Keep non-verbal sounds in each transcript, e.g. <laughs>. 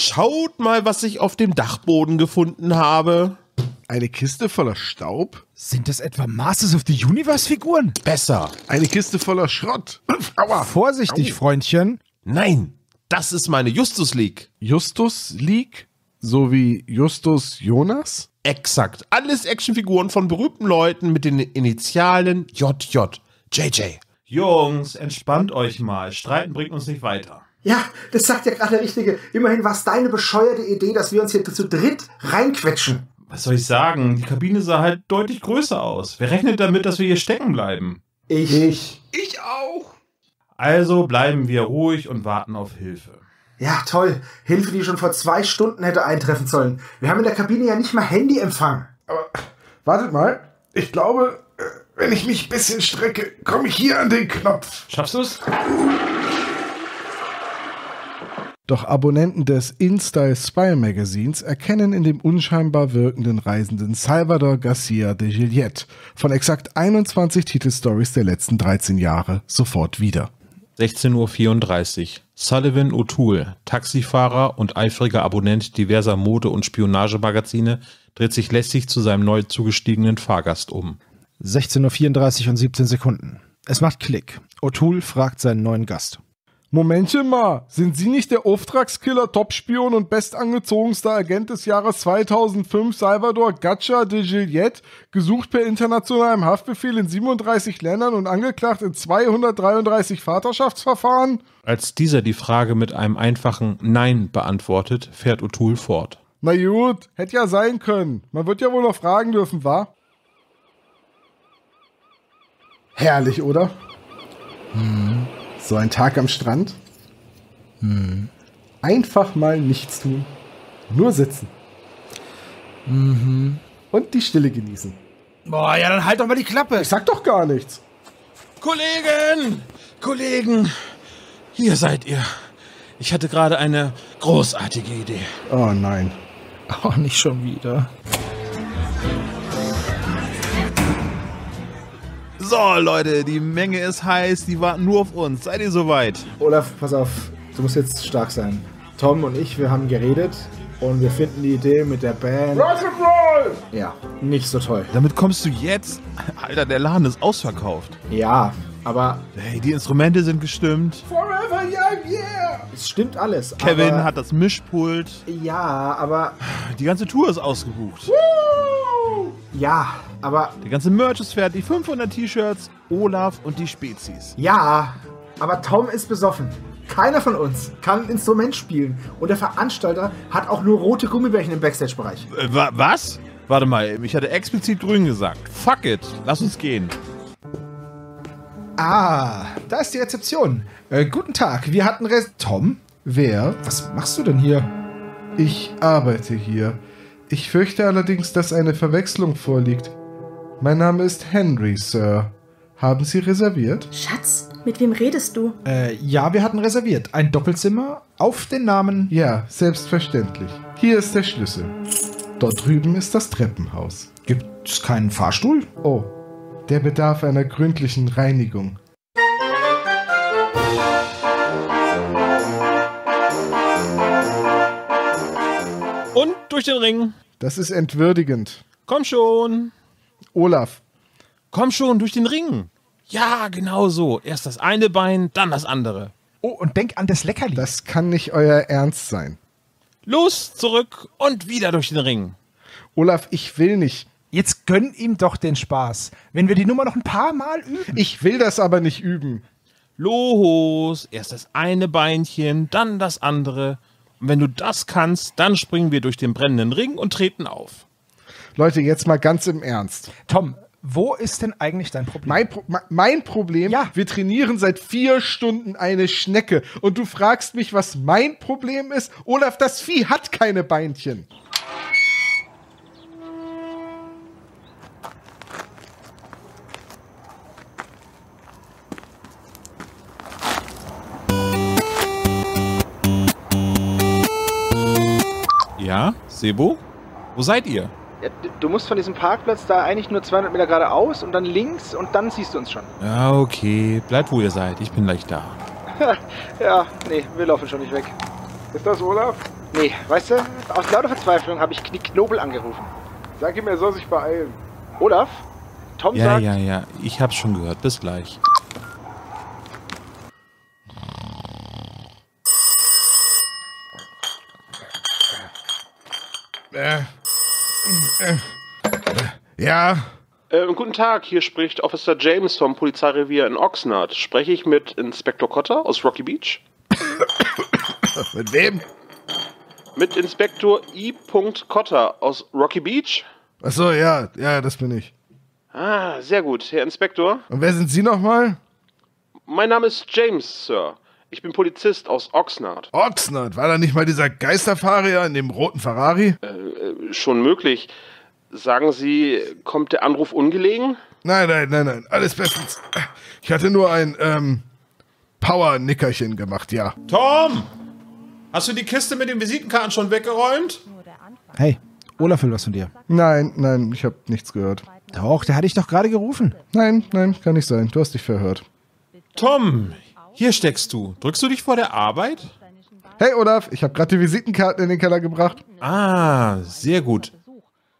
Schaut mal, was ich auf dem Dachboden gefunden habe. Eine Kiste voller Staub? Sind das etwa Masters of the Universe-Figuren? Besser. Eine Kiste voller Schrott? <clears throat> Aua. Vorsichtig, Freundchen. Nein, das ist meine Justus League. Justus League? So wie Justus Jonas? Exakt. Alles Actionfiguren von berühmten Leuten mit den Initialen JJ. JJ. Jungs, entspannt euch mal. Streiten bringt uns nicht weiter. Ja, das sagt ja gerade der Richtige. Immerhin war es deine bescheuerte Idee, dass wir uns hier zu dritt reinquetschen. Was soll ich sagen? Die Kabine sah halt deutlich größer aus. Wer rechnet damit, dass wir hier stecken bleiben? Ich. Ich. Ich auch. Also bleiben wir ruhig und warten auf Hilfe. Ja, toll. Hilfe, die schon vor zwei Stunden hätte eintreffen sollen. Wir haben in der Kabine ja nicht mal Handyempfang. Aber wartet mal. Ich glaube, äh, wenn ich mich ein bisschen strecke, komme ich hier an den Knopf. Schaffst du es? Doch Abonnenten des InStyle Spy Magazins erkennen in dem unscheinbar wirkenden Reisenden Salvador Garcia de Gillette von exakt 21 Titelstories der letzten 13 Jahre sofort wieder. 16.34 Uhr. Sullivan O'Toole, Taxifahrer und eifriger Abonnent diverser Mode- und Spionagemagazine, dreht sich lästig zu seinem neu zugestiegenen Fahrgast um. 16.34 Uhr und 17 Sekunden. Es macht Klick. O'Toole fragt seinen neuen Gast. Momentchen mal, sind Sie nicht der Auftragskiller, Topspion und bestangezogenster Agent des Jahres 2005 Salvador Gacha de Gillette, gesucht per internationalem Haftbefehl in 37 Ländern und angeklagt in 233 Vaterschaftsverfahren? Als dieser die Frage mit einem einfachen Nein beantwortet, fährt O'Toole fort. Na gut, hätte ja sein können. Man wird ja wohl noch fragen dürfen, wa? Herrlich, oder? Hm. So ein Tag am Strand. Hm. Einfach mal nichts tun. Nur sitzen. Mhm. Und die Stille genießen. Boah, ja, dann halt doch mal die Klappe. Ich sag doch gar nichts. Kollegen! Kollegen! Hier seid ihr. Ich hatte gerade eine großartige Idee. Oh nein. Oh, nicht schon wieder. So, Leute, die Menge ist heiß, die warten nur auf uns. Seid ihr soweit? Olaf, pass auf, du musst jetzt stark sein. Tom und ich, wir haben geredet und wir finden die Idee mit der Band. Rock'n'Roll! Ja, nicht so toll. Damit kommst du jetzt? Alter, der Laden ist ausverkauft. Ja, aber Hey, die Instrumente sind gestimmt. Forever young, yeah! es stimmt alles. Kevin aber, hat das Mischpult. Ja, aber. Die ganze Tour ist ausgebucht. Ja, aber. Der ganze Merch ist fertig. 500 T-Shirts, Olaf und die Spezies. Ja, aber Tom ist besoffen. Keiner von uns kann ein Instrument spielen. Und der Veranstalter hat auch nur rote Gummibärchen im Backstage-Bereich. Äh, wa was? Warte mal, ich hatte explizit grün gesagt. Fuck it, lass uns gehen. Ah, da ist die Rezeption. Äh, guten Tag, wir hatten Res... Tom? Wer? Was machst du denn hier? Ich arbeite hier. Ich fürchte allerdings, dass eine Verwechslung vorliegt. Mein Name ist Henry, Sir. Haben Sie reserviert? Schatz, mit wem redest du? Äh, ja, wir hatten reserviert. Ein Doppelzimmer auf den Namen... Ja, selbstverständlich. Hier ist der Schlüssel. Dort drüben ist das Treppenhaus. Gibt es keinen Fahrstuhl? Oh, der bedarf einer gründlichen Reinigung. Durch den Ring. Das ist entwürdigend. Komm schon. Olaf, Komm schon, durch den Ring. Ja, genau so. Erst das eine Bein, dann das andere. Oh, und denk an das Leckerli. das kann nicht euer Ernst sein. Los, zurück und wieder durch den Ring. Olaf, ich will nicht. Jetzt gönn ihm doch den Spaß. Wenn wir die Nummer noch ein paar Mal üben. Ich will das aber nicht üben. Los, erst das eine Beinchen, dann das andere. Und wenn du das kannst, dann springen wir durch den brennenden Ring und treten auf. Leute, jetzt mal ganz im Ernst. Tom, wo ist denn eigentlich dein Problem? Mein, Pro me- mein Problem, Ja. wir trainieren seit vier Stunden eine Schnecke und du fragst mich, was mein Problem ist? Olaf, das Vieh hat keine Beinchen. Ja, Sebo? Wo seid ihr? Ja, du musst von diesem Parkplatz da eigentlich nur 200 Meter geradeaus und dann links und dann siehst du uns schon. Ja, okay. Bleibt, wo ihr seid. Ich bin gleich da. <laughs> Ja, nee, wir laufen schon nicht weg. Ist das Olaf? Nee, weißt du, aus lauter Verzweiflung habe ich Knick Knobel angerufen. Sag ihm, er soll sich beeilen. Olaf? Tom Ja, sagt, ja, ja. Ich hab's schon gehört. Bis gleich. Ja, Äh, guten Tag, hier spricht Officer James vom Polizeirevier in Oxnard. Spreche ich mit Inspektor Cotter aus Rocky Beach? <coughs> mit wem? Mit Inspektor I. Cotter aus Rocky Beach? Achso, ja, ja, das bin ich. Ah, sehr gut, Herr Inspektor. Und wer sind Sie nochmal? Mein Name ist James, Sir. Ich bin Polizist aus Oxnard. Oxnard, war da nicht mal dieser Geisterfahrer in dem roten Ferrari? Äh, schon möglich. Sagen Sie, kommt der Anruf ungelegen? Nein, nein, nein, nein, alles bestens. Ich hatte nur ein, ähm, Power-Nickerchen gemacht, ja. Tom! Hast du die Kiste mit den Visitenkarten schon weggeräumt? Hey, Olaf will was von dir. Nein, nein, ich habe nichts gehört. Doch, der hatte ich doch gerade gerufen. Nein, nein, kann nicht sein. Du hast dich verhört. Tom, hier steckst du. Drückst du dich vor der Arbeit? Hey Olaf, ich habe gerade die Visitenkarten in den Keller gebracht. Ah, sehr gut.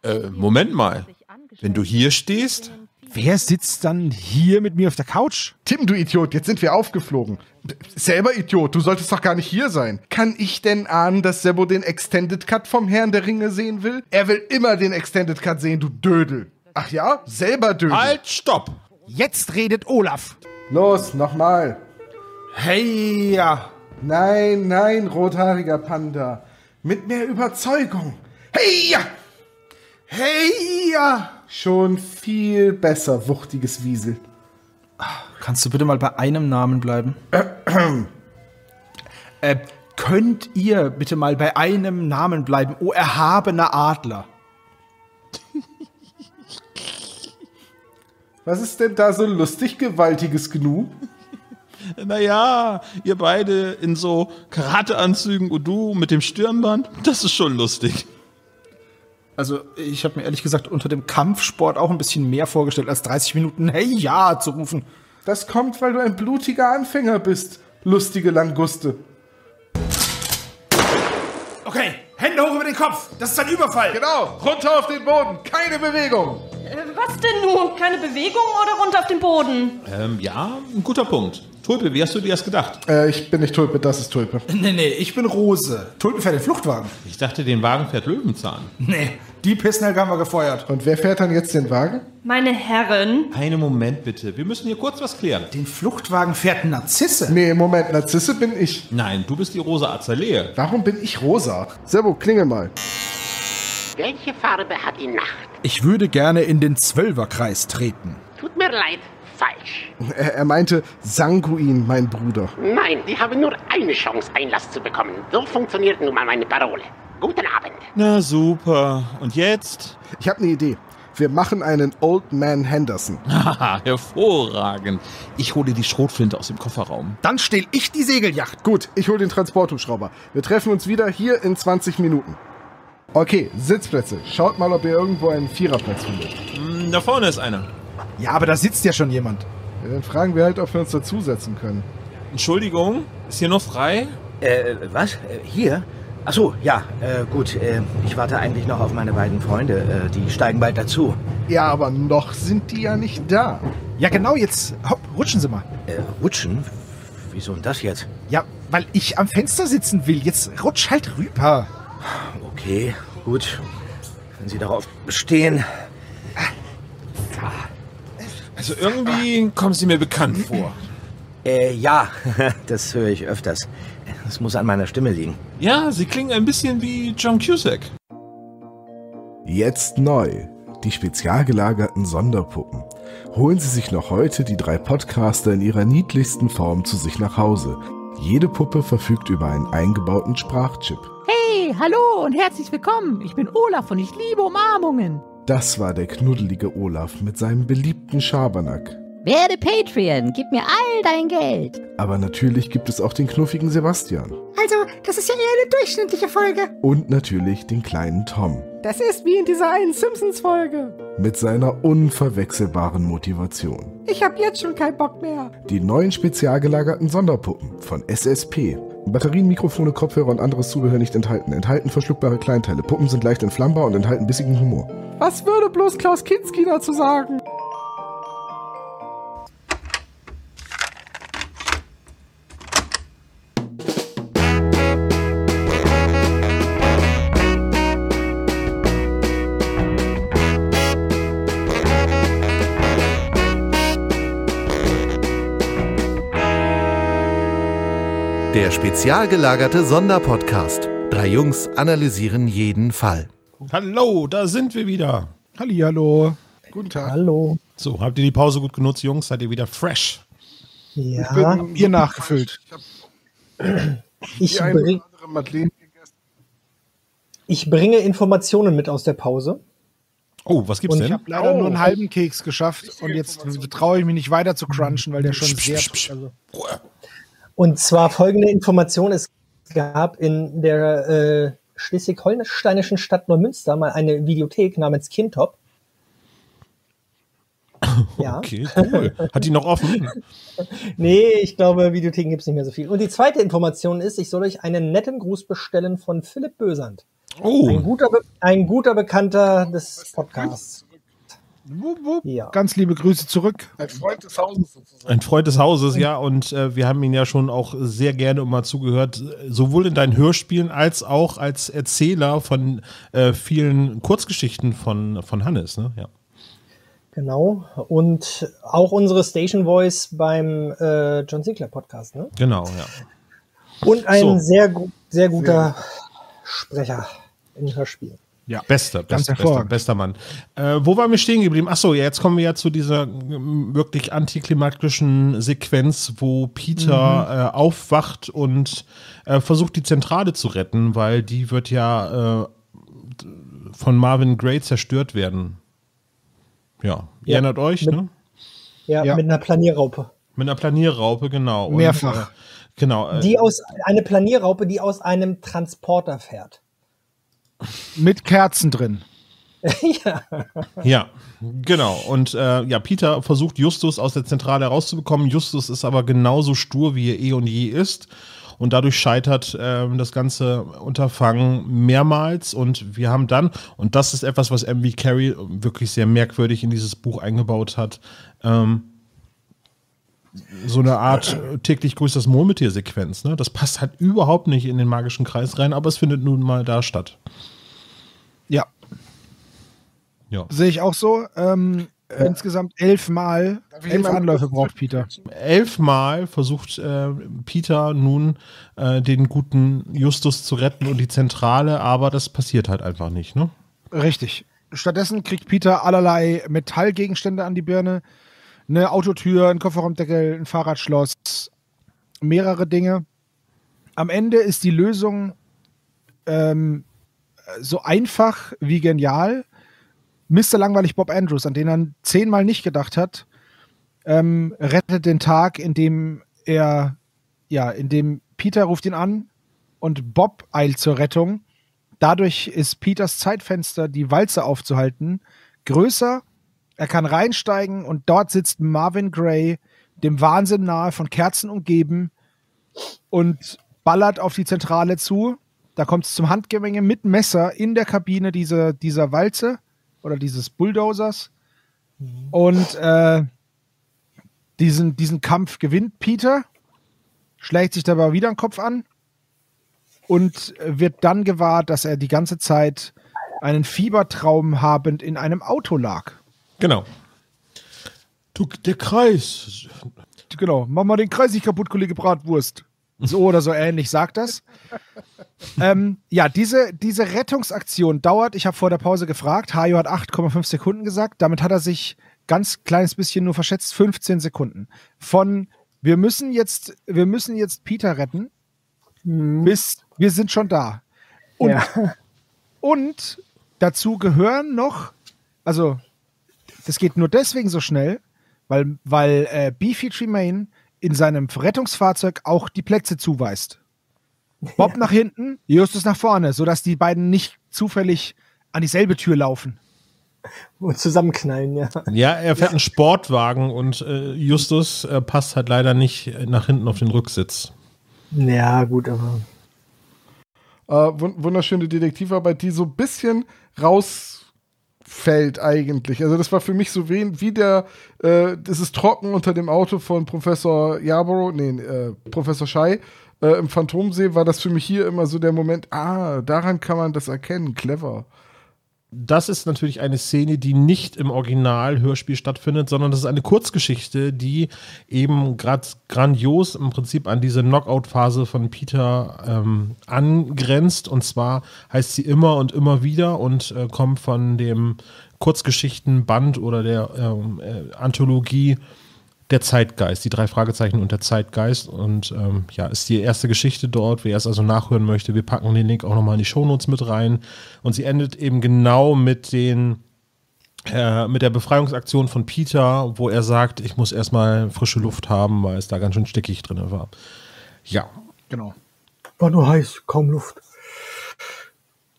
Äh, Moment mal. Wenn du hier stehst, Wer sitzt dann hier mit mir auf der Couch? Tim, du Idiot, jetzt sind wir aufgeflogen. Selber Idiot, du solltest doch gar nicht hier sein. Kann ich denn ahnen, dass Sebo den Extended Cut vom Herrn der Ringe sehen will? Er will immer den Extended Cut sehen, du Dödel. Ach ja? Selber Dödel. halt, stopp! Jetzt redet Olaf. Los, nochmal. Hey, ja. Nein, nein, rothaariger Panda. Mit mehr Überzeugung. Hey ja! Hey ja! Schon viel besser, wuchtiges Wiesel. Kannst du bitte mal bei einem Namen bleiben? <clears throat> äh, könnt ihr bitte mal bei einem Namen bleiben? O erhabener Adler. <laughs> Was ist denn da so lustig, gewaltiges Gnu? Naja, ihr beide in so Karateanzügen und du mit dem Stirnband, das ist schon lustig. Also, ich habe mir ehrlich gesagt unter dem Kampfsport auch ein bisschen mehr vorgestellt, als 30 Minuten Hey ja zu rufen. Das kommt, weil du ein blutiger Anfänger bist, lustige Languste. Okay, Hände hoch über den Kopf. Das ist ein Überfall. Genau, runter auf den Boden, keine Bewegung. Äh, Was denn nun? Keine Bewegung oder runter auf den Boden? Ähm, ja, ein guter Punkt. Tulpe, wie hast du dir das gedacht? Äh, ich bin nicht Tulpe, das ist Tulpe. <laughs> Nee, nee, ich bin Rose. Tulpen fährt den Fluchtwagen. Ich dachte, den Wagen fährt Löwenzahn. Nee, die Pissnelke haben wir gefeuert. Und wer fährt dann jetzt den Wagen? Meine Herren, Einen Moment bitte, wir müssen hier kurz was klären. Den Fluchtwagen fährt Narzisse. Nee, Moment, Narzisse bin ich. Nein, du bist die rosa Azalee. Warum bin ich rosa? Servo, klingel mal. Welche Farbe hat die Nacht? Ich würde gerne in den Zwölferkreis treten. Tut mir leid, falsch. Er, er meinte Sanguin, mein Bruder. Nein, die haben nur eine Chance, Einlass zu bekommen. So funktioniert nun mal meine Parole. Guten Abend. Na super. Und jetzt? Ich habe eine Idee. Wir machen einen Old Man Henderson. <laughs> Haha, hervorragend. Ich hole die Schrotflinte aus dem Kofferraum. Dann stehl ich die Segelyacht. Gut, ich hole den Transporthubschrauber. Wir treffen uns wieder hier in 20 Minuten. Okay, Sitzplätze. Schaut mal, ob ihr irgendwo einen Viererplatz findet. Hm, da vorne ist einer. Ja, aber da sitzt ja schon jemand. Ja, dann fragen wir halt, ob wir uns dazusetzen können. Entschuldigung, ist hier noch frei? Äh, was? Äh, Hier? Ach so, ja, äh, gut. Äh, ich warte eigentlich noch auf meine beiden Freunde. Äh, die steigen bald dazu. Ja, aber noch sind die ja nicht da. Ja, genau, jetzt hopp, rutschen Sie mal. Äh, rutschen? Wieso denn das jetzt? Ja, weil ich am Fenster sitzen will. Jetzt rutsch halt rüber. Okay, gut. Wenn Sie darauf bestehen. Also irgendwie kommen sie mir bekannt vor. Äh, ja, <laughs> das höre ich öfters. Das muss an meiner Stimme liegen. Ja, sie klingen ein bisschen wie John Cusack. Jetzt neu. Die spezial gelagerten Sonderpuppen. Holen Sie sich noch heute die drei Podcaster in ihrer niedlichsten Form zu sich nach Hause. Jede Puppe verfügt über einen eingebauten Sprachchip. Hey, hallo und herzlich willkommen. Ich bin Olaf und ich liebe Umarmungen. Das war der knuddelige Olaf mit seinem beliebten Schabernack. Werde Patreon, gib mir all dein Geld. Aber natürlich gibt es auch den knuffigen Sebastian. Also, das ist ja eher eine durchschnittliche Folge. Und natürlich den kleinen Tom. Das ist wie in dieser einen Simpsons-Folge. Mit seiner unverwechselbaren Motivation. Ich hab jetzt schon keinen Bock mehr. Die neuen spezial gelagerten Sonderpuppen von SSP. Batterien, Mikrofone, Kopfhörer und anderes Zubehör nicht enthalten. Enthalten verschluckbare Kleinteile. Puppen sind leicht entflammbar und enthalten bissigen Humor. Was würde bloß Klaus Kinski dazu sagen? Der spezial gelagerte Sonderpodcast. Drei Jungs analysieren jeden Fall. Hallo, da sind wir wieder. Hallihallo. Guten Tag. Hallo. So, habt ihr die Pause gut genutzt, Jungs? Seid ihr wieder fresh? Ja. bin Bier nachgefüllt. Ich, Die eine bring, oder andere Madeleine ich bringe Informationen mit aus der Pause. Oh, was gibt's Und Ich denn? habe leider nur Oh. einen halben Keks geschafft und jetzt traue ich mich nicht weiter zu crunchen, weil der schon sehr. Also, Und zwar folgende Information. Es gab in der äh, schleswig-holsteinischen Stadt Neumünster mal eine Videothek namens Kintop. <laughs> Ja. Okay, cool. Hat die noch offen? <laughs> Nee, ich glaube, Videotheken gibt es nicht mehr so viel. Und die zweite Information ist, ich soll euch einen netten Gruß bestellen von Philipp Bösand. Oh, Ein guter, Be ein guter Bekannter des Podcasts. Wupp, wupp. Ja. Ganz liebe Grüße zurück. Ein Freund des Hauses sozusagen. ein Freund des Hauses, ja. Und äh, wir haben ihn ja schon auch sehr gerne immer zugehört, sowohl in deinen Hörspielen als auch als Erzähler von äh, vielen Kurzgeschichten von, von Hannes, ne? Ja. Genau. Und auch unsere Station Voice beim äh, John Sinclair Podcast. Ne? Genau, ja. Und ein So. sehr, gu sehr guter Sprecher in Hörspielen. Ja. Bester, Ganz bester, bester, bester Mann. Äh, wo waren wir stehen geblieben? Achso, ja, jetzt kommen wir ja zu dieser wirklich antiklimatischen Sequenz, wo Peter äh, aufwacht und äh, versucht, die Zentrale zu retten, weil die wird ja äh, von Marvin Gray zerstört werden. Ja, ihr Ja, erinnert euch, mit- ne? Ja, Ja. mit einer Planierraupe. Mit einer Planierraupe, genau. Und, Mehrfach. äh, genau. Äh, Die aus, eine Planierraupe, die aus einem Transporter fährt. Mit Kerzen drin. <laughs> ja. Ja, genau. Und äh, ja, Peter versucht Justus aus der Zentrale herauszubekommen. Justus ist aber genauso stur, wie er eh und je ist. Und dadurch scheitert ähm, das ganze Unterfangen mehrmals. Und wir haben dann, und das ist etwas, was MV Carey wirklich sehr merkwürdig in dieses Buch eingebaut hat, ähm, so eine Art äh, täglich grüßt das Murmeltier-Sequenz. Ne? Das passt halt überhaupt nicht in den magischen Kreis rein, aber es findet nun mal da statt. Ja, Ja. sehe ich auch so. Ähm, Insgesamt elfmal, elf mal- Anläufe braucht Peter. elfmal versucht äh, Peter nun äh, den guten Justus zu retten und die Zentrale, aber das passiert halt einfach nicht, ne? Richtig. Stattdessen kriegt Peter allerlei Metallgegenstände an die Birne. Eine Autotür, ein Kofferraumdeckel, ein Fahrradschloss, mehrere Dinge. Am Ende ist die Lösung ähm, so einfach wie genial. Mr. Langweilig Bob Andrews, an den er zehnmal nicht gedacht hat, ähm, rettet den Tag, in dem er, ja, in dem Peter ruft ihn an und Bob eilt zur Rettung. Dadurch ist Peters Zeitfenster, die Walze aufzuhalten, größer. Er kann reinsteigen und dort sitzt Marvin Gray, dem Wahnsinn nahe, von Kerzen umgeben und ballert auf die Zentrale zu. Da kommt es zum Handgemenge mit Messer in der Kabine dieser, dieser Walze oder dieses Bulldozers. Und äh, diesen, diesen Kampf gewinnt Peter, schlägt sich dabei wieder den Kopf an und wird dann gewahr, dass er die ganze Zeit einen Fiebertraum habend in einem Auto lag. Genau. Du, der Kreis. Genau, mach mal den Kreis nicht kaputt, Kollege Bratwurst. So <laughs> oder so ähnlich sagt das. ähm, ja, diese, diese Rettungsaktion dauert, ich habe vor der Pause gefragt, Hajo hat 8,5 Sekunden gesagt, damit hat er sich ganz kleines bisschen nur verschätzt, 15 Sekunden. Von wir müssen jetzt, wir müssen jetzt Peter retten, bis wir sind schon da. Und, Ja. und dazu gehören noch, also das geht nur deswegen so schnell, weil, weil äh, Beefy Tremaine in seinem Rettungsfahrzeug auch die Plätze zuweist. Bob <laughs> nach hinten, Justus nach vorne, sodass die beiden nicht zufällig an dieselbe Tür laufen. Und zusammenknallen, ja. Ja, er fährt einen Sportwagen und äh, Justus äh, passt halt leider nicht nach hinten auf den Rücksitz. Ja, gut, aber. Äh, wun- wunderschöne Detektivarbeit, die so ein bisschen rausfällt eigentlich. Also das war für mich so wie, wie der, äh, das ist trocken unter dem Auto von Professor Yarborough, nee, äh, Professor Schei. Äh, Im Phantomsee war das für mich hier immer so der Moment, ah, daran kann man das erkennen, clever. Das ist natürlich eine Szene, die nicht im Original-Hörspiel stattfindet, sondern das ist eine Kurzgeschichte, die eben gerade grandios im Prinzip an diese Knockout-Phase von Peter ähm, angrenzt. Und zwar heißt sie immer und immer wieder und äh, kommt von dem Kurzgeschichtenband oder der ähm, äh, Anthologie der Zeitgeist, die drei Fragezeichen und der Zeitgeist. Und ähm, ja, ist die erste Geschichte dort. Wer es also nachhören möchte, wir packen den Link auch nochmal in die Shownotes mit rein. Und sie endet eben genau mit den äh, mit der Befreiungsaktion von Peter, wo er sagt, ich muss erstmal frische Luft haben, weil es da ganz schön stickig drin war. Ja. Genau. War nur heiß, kaum Luft.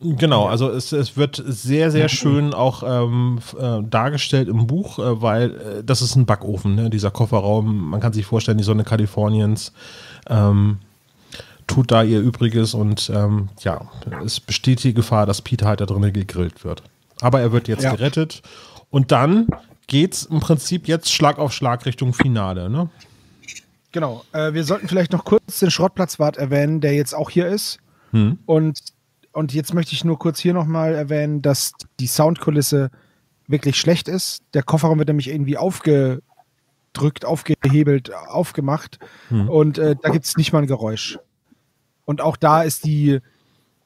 Genau, also es, es wird sehr, sehr schön auch ähm, äh, dargestellt im Buch, äh, weil äh, das ist ein Backofen, ne? dieser Kofferraum. Man kann sich vorstellen, die Sonne Kaliforniens ähm, tut da ihr Übriges und ähm, ja, es besteht die Gefahr, dass Peter halt da drinnen gegrillt wird. Aber er wird jetzt Ja. gerettet und dann geht's im Prinzip jetzt Schlag auf Schlag Richtung Finale, ne? Genau. Äh, wir sollten vielleicht noch kurz den Schrottplatzwart erwähnen, der jetzt auch hier ist. Hm. Und, und jetzt möchte ich nur kurz hier nochmal erwähnen, dass die Soundkulisse wirklich schlecht ist. Der Kofferraum wird nämlich irgendwie aufgedrückt, aufgehebelt, aufgemacht. Hm. Und äh, da gibt es nicht mal ein Geräusch. Und auch da ist die,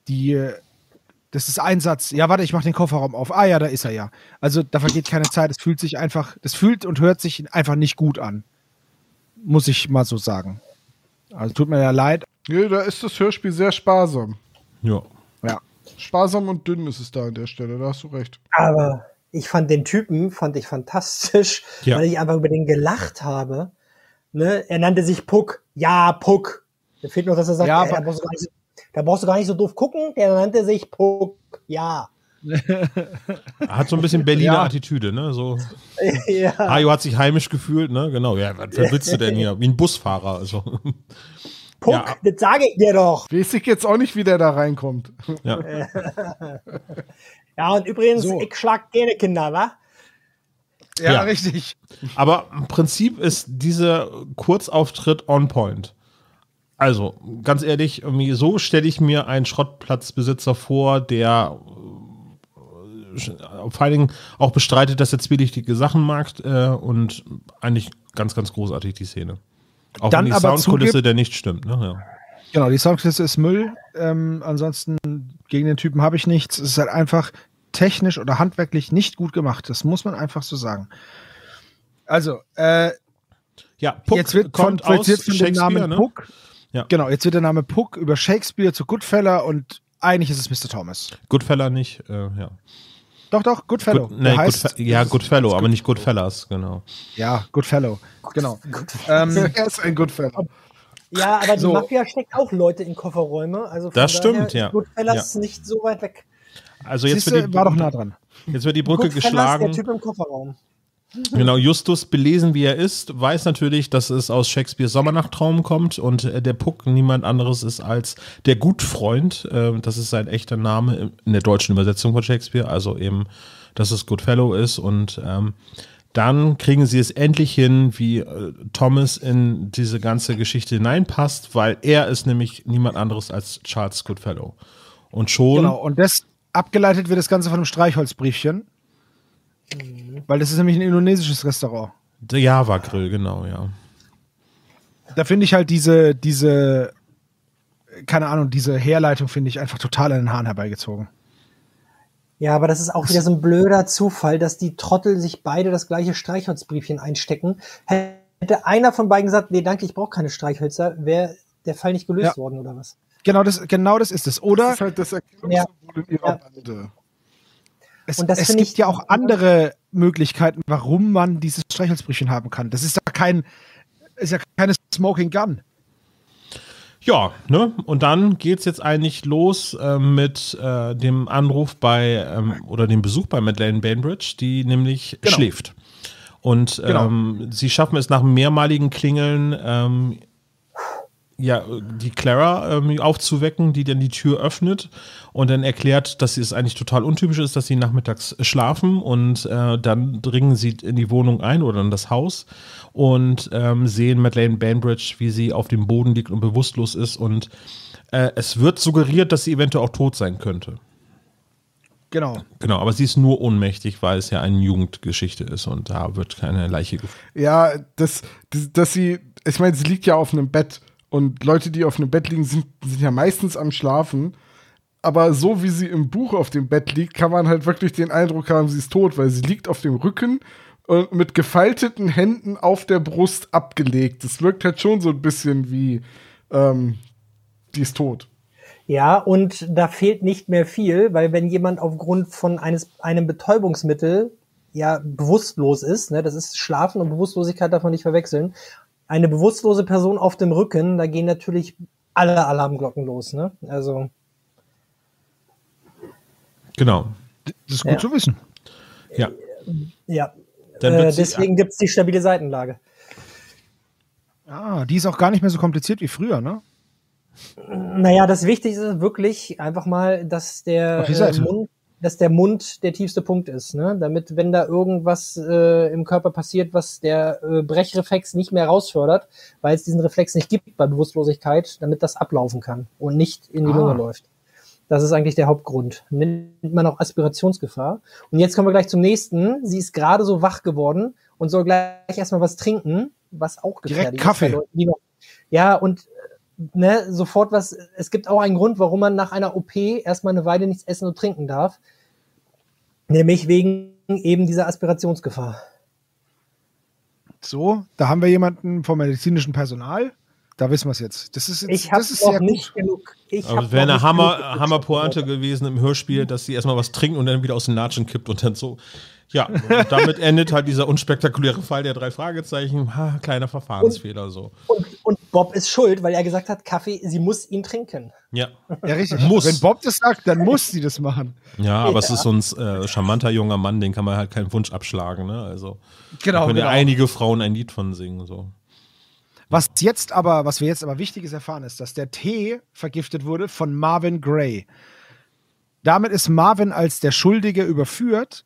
die, äh, das ist ein Satz. Ja, warte, ich mache den Kofferraum auf. Ah ja, da ist er ja. Also da vergeht keine Zeit. Es fühlt sich einfach, das fühlt und hört sich einfach nicht gut an. Muss ich mal so sagen. Also tut mir ja leid. Nee, da ist das Hörspiel sehr sparsam. Ja. Sparsam und dünn ist es da an der Stelle, da hast du recht. Aber ich fand den Typen, fand ich fantastisch, Ja. weil ich einfach über den gelacht habe. Ne? Er nannte sich Puck. Ja, Puck. Da fehlt noch, dass er sagt, Ja, ey, da, brauchst du gar nicht, so- da brauchst du gar nicht so doof gucken. Der nannte sich Puck. Ja. <laughs> Hat so ein bisschen Berliner Ja. Attitüde, ne? So. <laughs> ja. Hajo hat sich heimisch gefühlt, ne? Genau. Ja, was was willst du denn hier? Wie ein Busfahrer. Also. Puck, Ja. das sage ich dir doch. Weiß ich jetzt auch nicht, wie der da reinkommt. Ja. <laughs> ja, und übrigens, ich schlag gerne Kinder, wa? Ja, Ja. richtig. Aber im Prinzip ist dieser Kurzauftritt on point. Also, ganz ehrlich, irgendwie so stelle ich mir einen Schrottplatzbesitzer vor, der äh, vor allen Dingen auch bestreitet, dass er zwielichtige Sachen mag äh, und eigentlich ganz, ganz großartig die Szene. Auch Dann wenn die Soundkulisse zugibt- der nicht stimmt. Ne? Ja. Genau, die Soundkulisse ist Müll. Ähm, ansonsten gegen den Typen habe ich nichts. Es ist halt einfach technisch oder handwerklich nicht gut gemacht. Das muss man einfach so sagen. Also, äh, ja, Puck jetzt wird kommt von, aus jetzt von dem Namen ne? Puck. Ja. Genau, jetzt wird der Name Puck über Shakespeare zu Goodfella und eigentlich ist es Mr. Thomas. Goodfella nicht, äh, ja. Doch, doch, Goodfellow. Good, nee, heißt- Goodfe ja, Goodfellow, aber nicht Goodfellas, genau. Ja, Goodfellow. Genau. <laughs> Ähm, <laughs> er ist ein Goodfellow. Ja, aber die So. Mafia steckt auch Leute in Kofferräume. Also Das stimmt, ist ja. Goodfellas Ja. nicht so weit weg. Also jetzt Siehste, wird die, war doch nah dran. Jetzt wird die Brücke Goodfellas, geschlagen. der Typ im Kofferraum. Genau, Justus, belesen wie er ist, weiß natürlich, dass es aus Shakespeares Sommernachttraum kommt und äh, der Puck niemand anderes ist als der Gutfreund. Äh, das ist sein echter Name in der deutschen Übersetzung von Shakespeare, also eben, dass es Goodfellow ist und ähm, dann kriegen sie es endlich hin, wie äh, Thomas in diese ganze Geschichte hineinpasst, weil er ist nämlich niemand anderes als Charles Goodfellow. Und schon Genau, und das abgeleitet wird das Ganze von einem Streichholzbriefchen. Weil das ist nämlich ein indonesisches Restaurant. der Java-Grill, genau, ja. Da finde ich halt diese, diese, keine Ahnung, diese Herleitung finde ich einfach total an den Haaren herbeigezogen. Ja, aber das ist auch wieder so ein blöder Zufall, dass die Trottel sich beide das gleiche Streichholzbriefchen einstecken. Hätte einer von beiden gesagt, nee, danke, ich brauche keine Streichhölzer, wäre der Fall nicht gelöst Ja. worden oder was? Genau das, genau das ist es. Oder Das ist halt das Erkennungssymbol in ihrer Bande. Es, Und das es gibt ich- ja auch andere Möglichkeiten, warum man dieses Streichholzbriefchen haben kann. Das ist ja kein, ist ja keine Smoking Gun. Ja, ne? Und dann geht's jetzt eigentlich los äh, mit äh, dem Anruf bei ähm, oder dem Besuch bei Madeleine Bainbridge, die nämlich Genau. schläft. Und Genau. ähm, sie schaffen es nach mehrmaligen Klingeln ähm, ja, die Clara ähm, aufzuwecken, die dann die Tür öffnet und dann erklärt, dass es eigentlich total untypisch ist, dass sie nachmittags schlafen und äh, dann dringen sie in die Wohnung ein oder in das Haus und ähm, sehen Madeleine Bainbridge, wie sie auf dem Boden liegt und bewusstlos ist und äh, es wird suggeriert, dass sie eventuell auch tot sein könnte. Genau. Genau, aber sie ist nur ohnmächtig, weil es ja eine Jugendgeschichte ist und da wird keine Leiche gefunden. Ja, das, das, dass sie, ich meine, sie liegt ja auf einem Bett und Leute, die auf einem Bett liegen, sind, sind ja meistens am Schlafen. Aber so wie sie im Buch auf dem Bett liegt, kann man halt wirklich den Eindruck haben, sie ist tot, weil sie liegt auf dem Rücken und mit gefalteten Händen auf der Brust abgelegt. Das wirkt halt schon so ein bisschen wie, ähm, die ist tot. Ja, und da fehlt nicht mehr viel, weil wenn jemand aufgrund von eines, einem Betäubungsmittel ja bewusstlos ist, ne, das ist Schlafen und Bewusstlosigkeit davon nicht verwechseln, eine bewusstlose Person auf dem Rücken, da gehen natürlich alle Alarmglocken los, ne? Also. Genau. Das ist gut Ja. zu wissen. Ja. Ja. Äh, deswegen gibt's die stabile Seitenlage. Ah, die ist auch gar nicht mehr so kompliziert wie früher, ne? Naja, das Wichtigste ist wirklich einfach mal, dass der, äh. Mund, dass der Mund der tiefste Punkt ist, ne? Damit, wenn da irgendwas äh, im Körper passiert, was der äh, Brechreflex nicht mehr rausfördert, weil es diesen Reflex nicht gibt bei Bewusstlosigkeit, damit das ablaufen kann und nicht in die Ah. Lunge läuft. Das ist eigentlich der Hauptgrund. Nennt man auch Aspirationsgefahr. Und jetzt kommen wir gleich zum nächsten. Sie ist gerade so wach geworden und soll gleich erstmal was trinken, was auch gefährlich Kaffee. ist. noch- Ja, und äh, ne, sofort was. Es gibt auch einen Grund, warum man nach einer OP erstmal eine Weile nichts essen und trinken darf. Nämlich wegen eben dieser Aspirationsgefahr. So, da haben wir jemanden vom medizinischen Personal. Da wissen wir es jetzt. Das ist, jetzt, Ich habe das ist sehr nicht gut. genug. Ich es wäre eine Hammer, genug Hammerpointe gewesen im Hörspiel, dass sie erstmal was trinken und dann wieder aus den Latschen kippt und dann so. Ja, <laughs> und damit endet halt dieser unspektakuläre Fall der drei Fragezeichen. Ha, kleiner Verfahrensfehler so. Und, und Bob ist schuld, weil er gesagt hat, Kaffee, sie muss ihn trinken. Ja. Ja, richtig. Muss. Wenn Bob das sagt, dann muss sie das machen. Ja, aber es Ja. ist so ein äh, charmanter junger Mann, den kann man halt keinen Wunsch abschlagen, ne? Also Genau, da können genau. ja einige Frauen ein Lied von singen. So. Was jetzt aber, was wir jetzt aber Wichtiges erfahren ist, dass der Tee vergiftet wurde von Marvin Gray. Damit ist Marvin als der Schuldige überführt.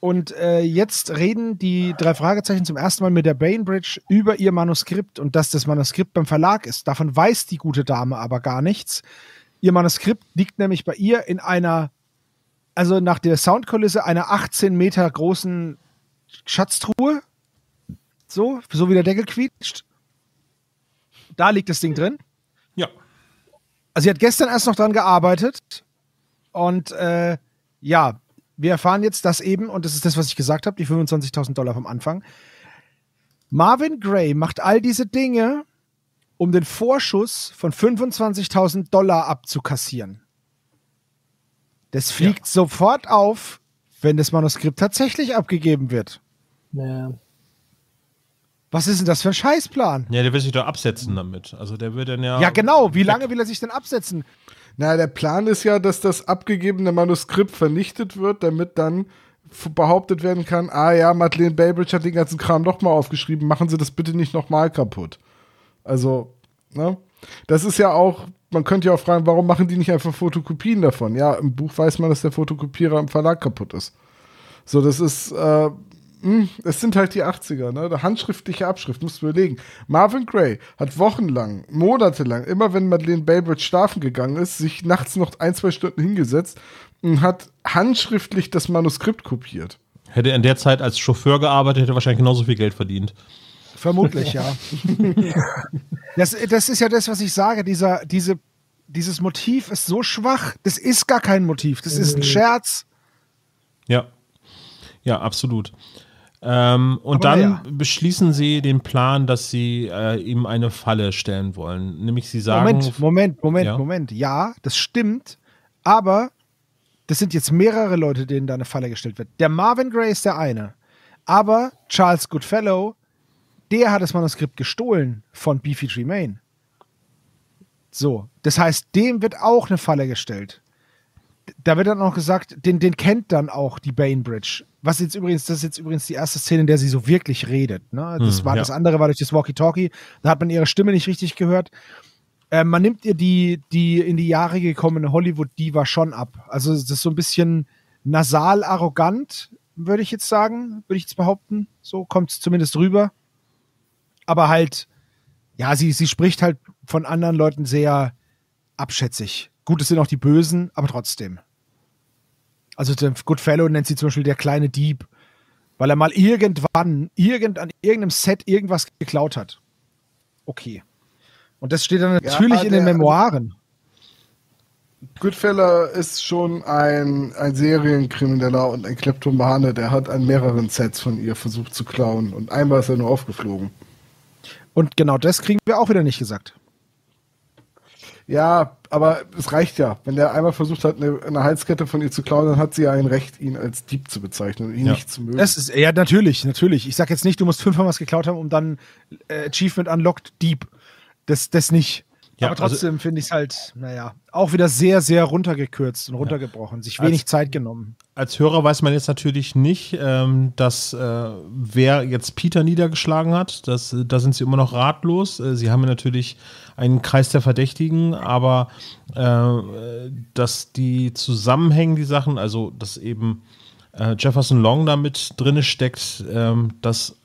Und äh, jetzt reden die drei Fragezeichen zum ersten Mal mit der Bainbridge über ihr Manuskript und dass das Manuskript beim Verlag ist. Davon weiß die gute Dame aber gar nichts. Ihr Manuskript liegt nämlich bei ihr in einer, also nach der Soundkulisse, einer 18 Meter großen Schatztruhe. So, so wie der Deckel quietscht. Da liegt das Ding drin. Ja. Also sie hat gestern erst noch dran gearbeitet. Und äh, ja, wir erfahren jetzt, dass eben, und das ist das, was ich gesagt habe, die 25.000 Dollar vom Anfang. Marvin Gray macht all diese Dinge, um den Vorschuss von 25.000 Dollar abzukassieren. Das fliegt sofort auf, wenn das Manuskript tatsächlich abgegeben wird. Ja. Was ist denn das für ein Scheißplan? Ja, der will sich doch absetzen damit. Also der wird dann ja. Ja, genau. Wie lange will er sich denn absetzen? Na, der Plan ist ja, dass das abgegebene Manuskript vernichtet wird, damit dann behauptet werden kann, ah ja, Madeleine Baybridge hat den ganzen Kram nochmal aufgeschrieben, machen Sie das bitte nicht nochmal kaputt. Also, ne? Das ist ja auch, man könnte ja auch fragen, warum machen die nicht einfach Fotokopien davon? Ja, im Buch weiß man, dass der Fotokopierer im Verlag kaputt ist. So, das ist, äh, es sind halt die 80er, ne? Der handschriftliche Abschrift, musst du überlegen. Marvin Gray hat wochenlang, monatelang, immer wenn Madeleine Baybridge schlafen gegangen ist, sich nachts noch ein, zwei Stunden hingesetzt und hat handschriftlich das Manuskript kopiert. Hätte er in der Zeit als Chauffeur gearbeitet, hätte er wahrscheinlich genauso viel Geld verdient. Vermutlich, ja. <laughs> das, das ist ja das, was ich sage. Dieser, diese, dieses Motiv ist so schwach. Das ist gar kein Motiv. Das ist ein Scherz. Ja. Ja, absolut. Ähm, und Aber dann ja. beschließen sie den Plan, dass sie äh, ihm eine Falle stellen wollen. Nämlich sie sagen. Moment, Moment, Moment, Ja. Moment. Ja, das stimmt. Aber das sind jetzt mehrere Leute, denen da eine Falle gestellt wird. Der Marvin Gray ist der eine. Aber Charles Goodfellow, der hat das Manuskript gestohlen von Beefy Tremaine. So, das heißt, dem wird auch eine Falle gestellt. da wird dann auch gesagt, den, den kennt dann auch die Bainbridge. Was jetzt übrigens, das ist jetzt übrigens die erste Szene, in der sie so wirklich redet. Ne? Das, Hm, war, ja. das andere war durch das Walkie-Talkie. Da hat man ihre Stimme nicht richtig gehört. Äh, man nimmt ihr die, die in die Jahre gekommene Hollywood-Diva schon ab. Also das ist so ein bisschen nasal arrogant, würde ich jetzt sagen, würde ich jetzt behaupten. So kommt es zumindest rüber. Aber halt, ja, sie, sie spricht halt von anderen Leuten sehr abschätzig. Gut, es sind auch die Bösen, aber trotzdem. Also der Goodfellow nennt sie zum Beispiel der kleine Dieb, weil er mal irgendwann, irgend, an irgendeinem Set irgendwas geklaut hat. Okay. Und das steht dann natürlich in den Memoiren. Goodfeller ist schon ein, ein Serienkrimineller und ein Kleptomane, der hat an mehreren Sets von ihr versucht zu klauen und einmal ist er nur aufgeflogen. Und genau das kriegen wir auch wieder nicht gesagt. Ja, aber es reicht ja. Wenn der einmal versucht hat, eine, eine Halskette von ihr zu klauen, dann hat sie ja ein Recht, ihn als Dieb zu bezeichnen und ihn Ja. nicht zu mögen. Das ist, ja, natürlich, natürlich. Ich sag jetzt nicht, du musst fünfmal was geklaut haben, um dann äh, Achievement Unlocked Dieb. Das, das nicht. Ja, Aber also- trotzdem finde ich es halt, naja, auch wieder sehr, sehr runtergekürzt und runtergebrochen. Sich wenig Als- Zeit genommen. Als Hörer weiß man jetzt natürlich nicht, ähm, dass äh, wer jetzt Peter niedergeschlagen hat. Das, da sind sie immer noch ratlos. Äh, sie haben ja natürlich einen Kreis der Verdächtigen, aber äh, dass die zusammenhängen, die Sachen, also dass eben äh, Jefferson Long damit drinne steckt, ähm, das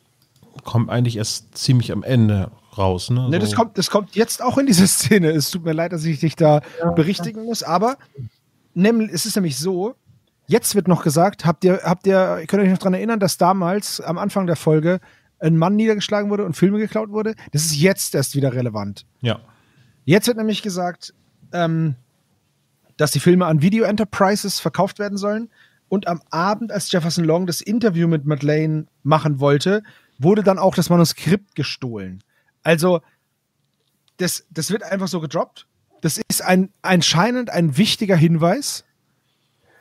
kommt eigentlich erst ziemlich am Ende raus. Ne? Ne, das, So- kommt, das kommt jetzt auch in diese <laughs> Szene. Es tut mir leid, dass ich dich da berichtigen muss, aber nämlich, es ist nämlich so, jetzt wird noch gesagt, habt ihr, habt ihr, könnt ihr euch noch daran erinnern, dass damals am Anfang der Folge ein Mann niedergeschlagen wurde und Filme geklaut wurde? Das ist jetzt erst wieder relevant. Ja. Jetzt wird nämlich gesagt, ähm, dass die Filme an Video Enterprises verkauft werden sollen. Und am Abend, als Jefferson Long das Interview mit Madeleine machen wollte, wurde dann auch das Manuskript gestohlen. Also, das, das wird einfach so gedroppt. Das ist ein, anscheinend ein wichtiger Hinweis.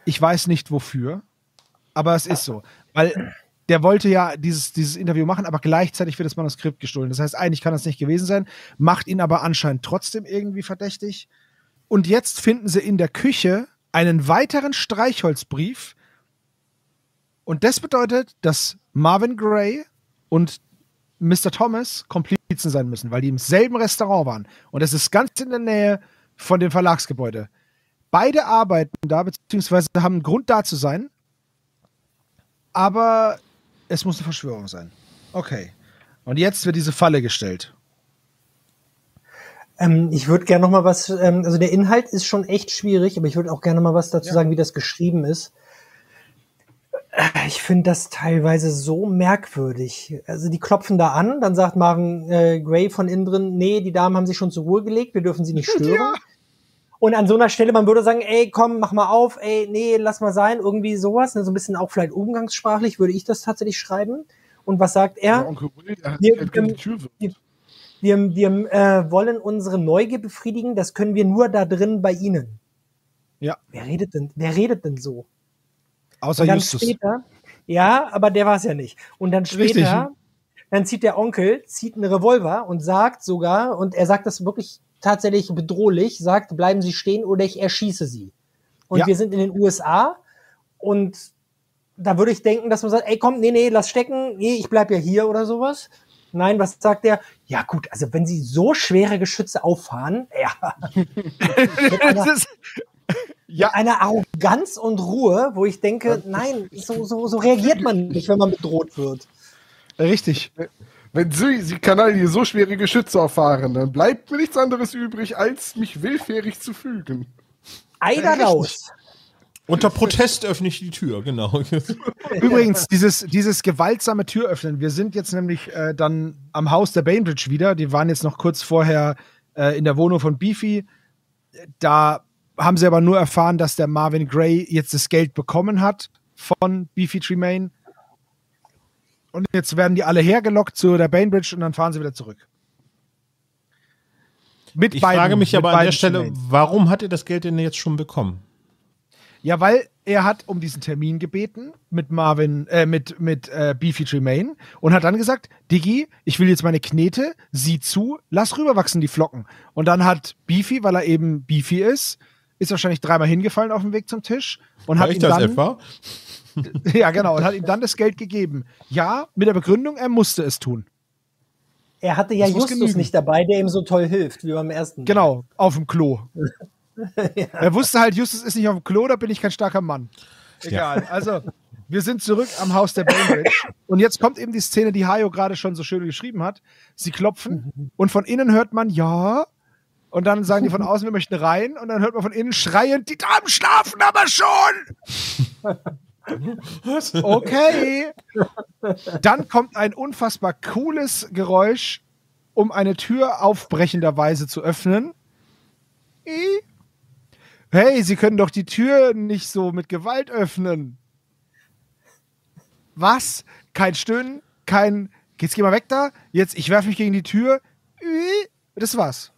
Ich weiß nicht wofür, aber es ist so. Weil der wollte ja dieses, dieses Interview machen, aber gleichzeitig wird das Manuskript gestohlen. Das heißt, eigentlich kann das nicht gewesen sein, macht ihn aber anscheinend trotzdem irgendwie verdächtig. Und jetzt finden sie in der Küche einen weiteren Streichholzbrief. Und das bedeutet, dass Marvin Gray und Mr. Thomas Komplizen sein müssen, weil die im selben Restaurant waren. Und das ist ganz in der Nähe von dem Verlagsgebäude. Beide arbeiten da, beziehungsweise haben einen Grund da zu sein. Aber es muss eine Verschwörung sein. Okay. Und jetzt wird diese Falle gestellt. Ähm, ich würde gerne noch mal was, ähm, also der Inhalt ist schon echt schwierig, aber ich würde auch gerne mal was dazu sagen, wie das geschrieben ist. Äh, Ich finde das teilweise so merkwürdig. Also die klopfen da an, dann sagt Marvin äh, Gray von innen drin, nee, die Damen haben sich schon zur Ruhe gelegt, wir dürfen sie nicht <laughs> stören. Und an so einer Stelle, man würde sagen, ey, komm, mach mal auf, ey, nee, lass mal sein, irgendwie sowas, ne, so ein bisschen auch vielleicht umgangssprachlich würde ich das tatsächlich schreiben. Und was sagt er? Ja, wir, wir, wir äh, wollen unsere Neugier befriedigen, das können wir nur da drin bei Ihnen. Ja. Wer redet denn, wer redet denn so? Außer Und dann Justus. später, ja, aber der war es ja nicht. Und dann später, Richtig. dann zieht der Onkel, zieht einen Revolver und sagt sogar, und er sagt das wirklich tatsächlich bedrohlich, sagt, bleiben Sie stehen oder ich erschieße Sie. Und Ja. wir sind in den USA und da würde ich denken, dass man sagt, ey, komm, nee, nee, lass stecken, nee, ich bleib ja hier oder sowas. Nein, was sagt der? Ja gut, also wenn Sie so schwere Geschütze auffahren, ja. <laughs> mit einer, ja. mit einer Arroganz und Ruhe, wo ich denke, nein, so, so, so reagiert man nicht, wenn man bedroht wird. Richtig. Wenn Sie, Sie Kanal hier so schwere Geschütze auffahren, dann bleibt mir nichts anderes übrig, als mich willfährig zu fügen. Eider Richtig. raus. Unter Protest öffne ich die Tür, genau. <laughs> Übrigens, dieses, dieses gewaltsame Türöffnen. Wir sind jetzt nämlich äh, dann am Haus der Bainbridge wieder. Die waren jetzt noch kurz vorher äh, in der Wohnung von Beefy. Da haben sie aber nur erfahren, dass der Marvin Gray jetzt das Geld bekommen hat von Beefy Tremaine. Und jetzt werden die alle hergelockt zu der Bainbridge und dann fahren sie wieder zurück. Mit Ich beiden- frage mich aber an der Stelle, Tremaine. warum hat er das Geld denn jetzt schon bekommen? Ja, weil er hat um diesen Termin gebeten mit Marvin, äh, mit, mit äh, Beefy Tremaine und hat dann gesagt, Diggi, ich will jetzt meine Knete, sieh zu, lass rüberwachsen die Flocken. Und dann hat Beefy, weil er eben Beefy ist, ist wahrscheinlich dreimal hingefallen auf dem Weg zum Tisch und hat ihm Reicht das dann, etwa? <laughs> ja genau, und hat ihm dann das Geld gegeben. Ja, mit der Begründung, er musste es tun. Er hatte ja Das Justus nicht dabei, der ihm so toll hilft, wie beim ersten. Mal. Genau, auf dem Klo. <laughs> Er wusste halt, Justus ist nicht auf dem Klo, da bin ich kein starker Mann. Egal. Also, wir sind zurück am Haus der Bainbridge. Und jetzt kommt eben die Szene, die Hayo gerade schon so schön geschrieben hat. Sie klopfen und von innen hört man ja. Und dann sagen die von außen, wir möchten rein. Und dann hört man von innen schreiend, die Damen schlafen aber schon. Okay. Dann kommt ein unfassbar cooles Geräusch, um eine Tür aufbrechenderweise zu öffnen. Hey, Sie können doch die Tür nicht so mit Gewalt öffnen. Was? Kein Stöhnen, kein. Jetzt geh mal weg da. Jetzt, ich werfe mich gegen die Tür. Das war's.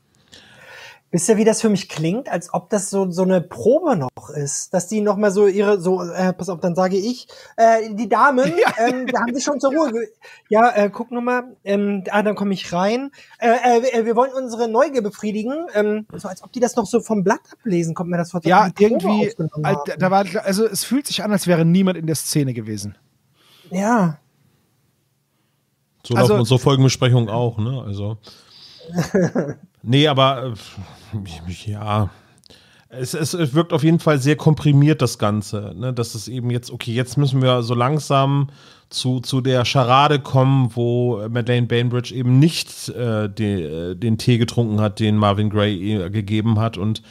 Wisst ihr, wie das für mich klingt? Als ob das so, so eine Probe noch ist. Dass die noch mal so ihre, so, äh, pass auf, dann sage ich, äh, die Damen, <laughs> ähm, da haben sie schon zur Ruhe. ge- Ja, äh, guck noch mal, ähm, ah, dann komme ich rein. Äh, äh, wir wollen unsere Neugier befriedigen. Ähm, so als ob die das noch so vom Blatt ablesen, kommt mir das vor. Ja, irgendwie. haben. Da war, also, es fühlt sich an, als wäre niemand in der Szene gewesen. Ja. So Also- laufen unsere Folgenbesprechungen auch, ne? Also. <laughs> Nee, aber äh, ja. Es, es, wirkt auf jeden Fall sehr komprimiert, das Ganze. Ne? Dass es eben jetzt, okay, jetzt müssen wir so langsam zu, zu der Scharade kommen, wo Madeleine Bainbridge eben nicht äh, den, den Tee getrunken hat, den Marvin Gray ihr gegeben hat. Und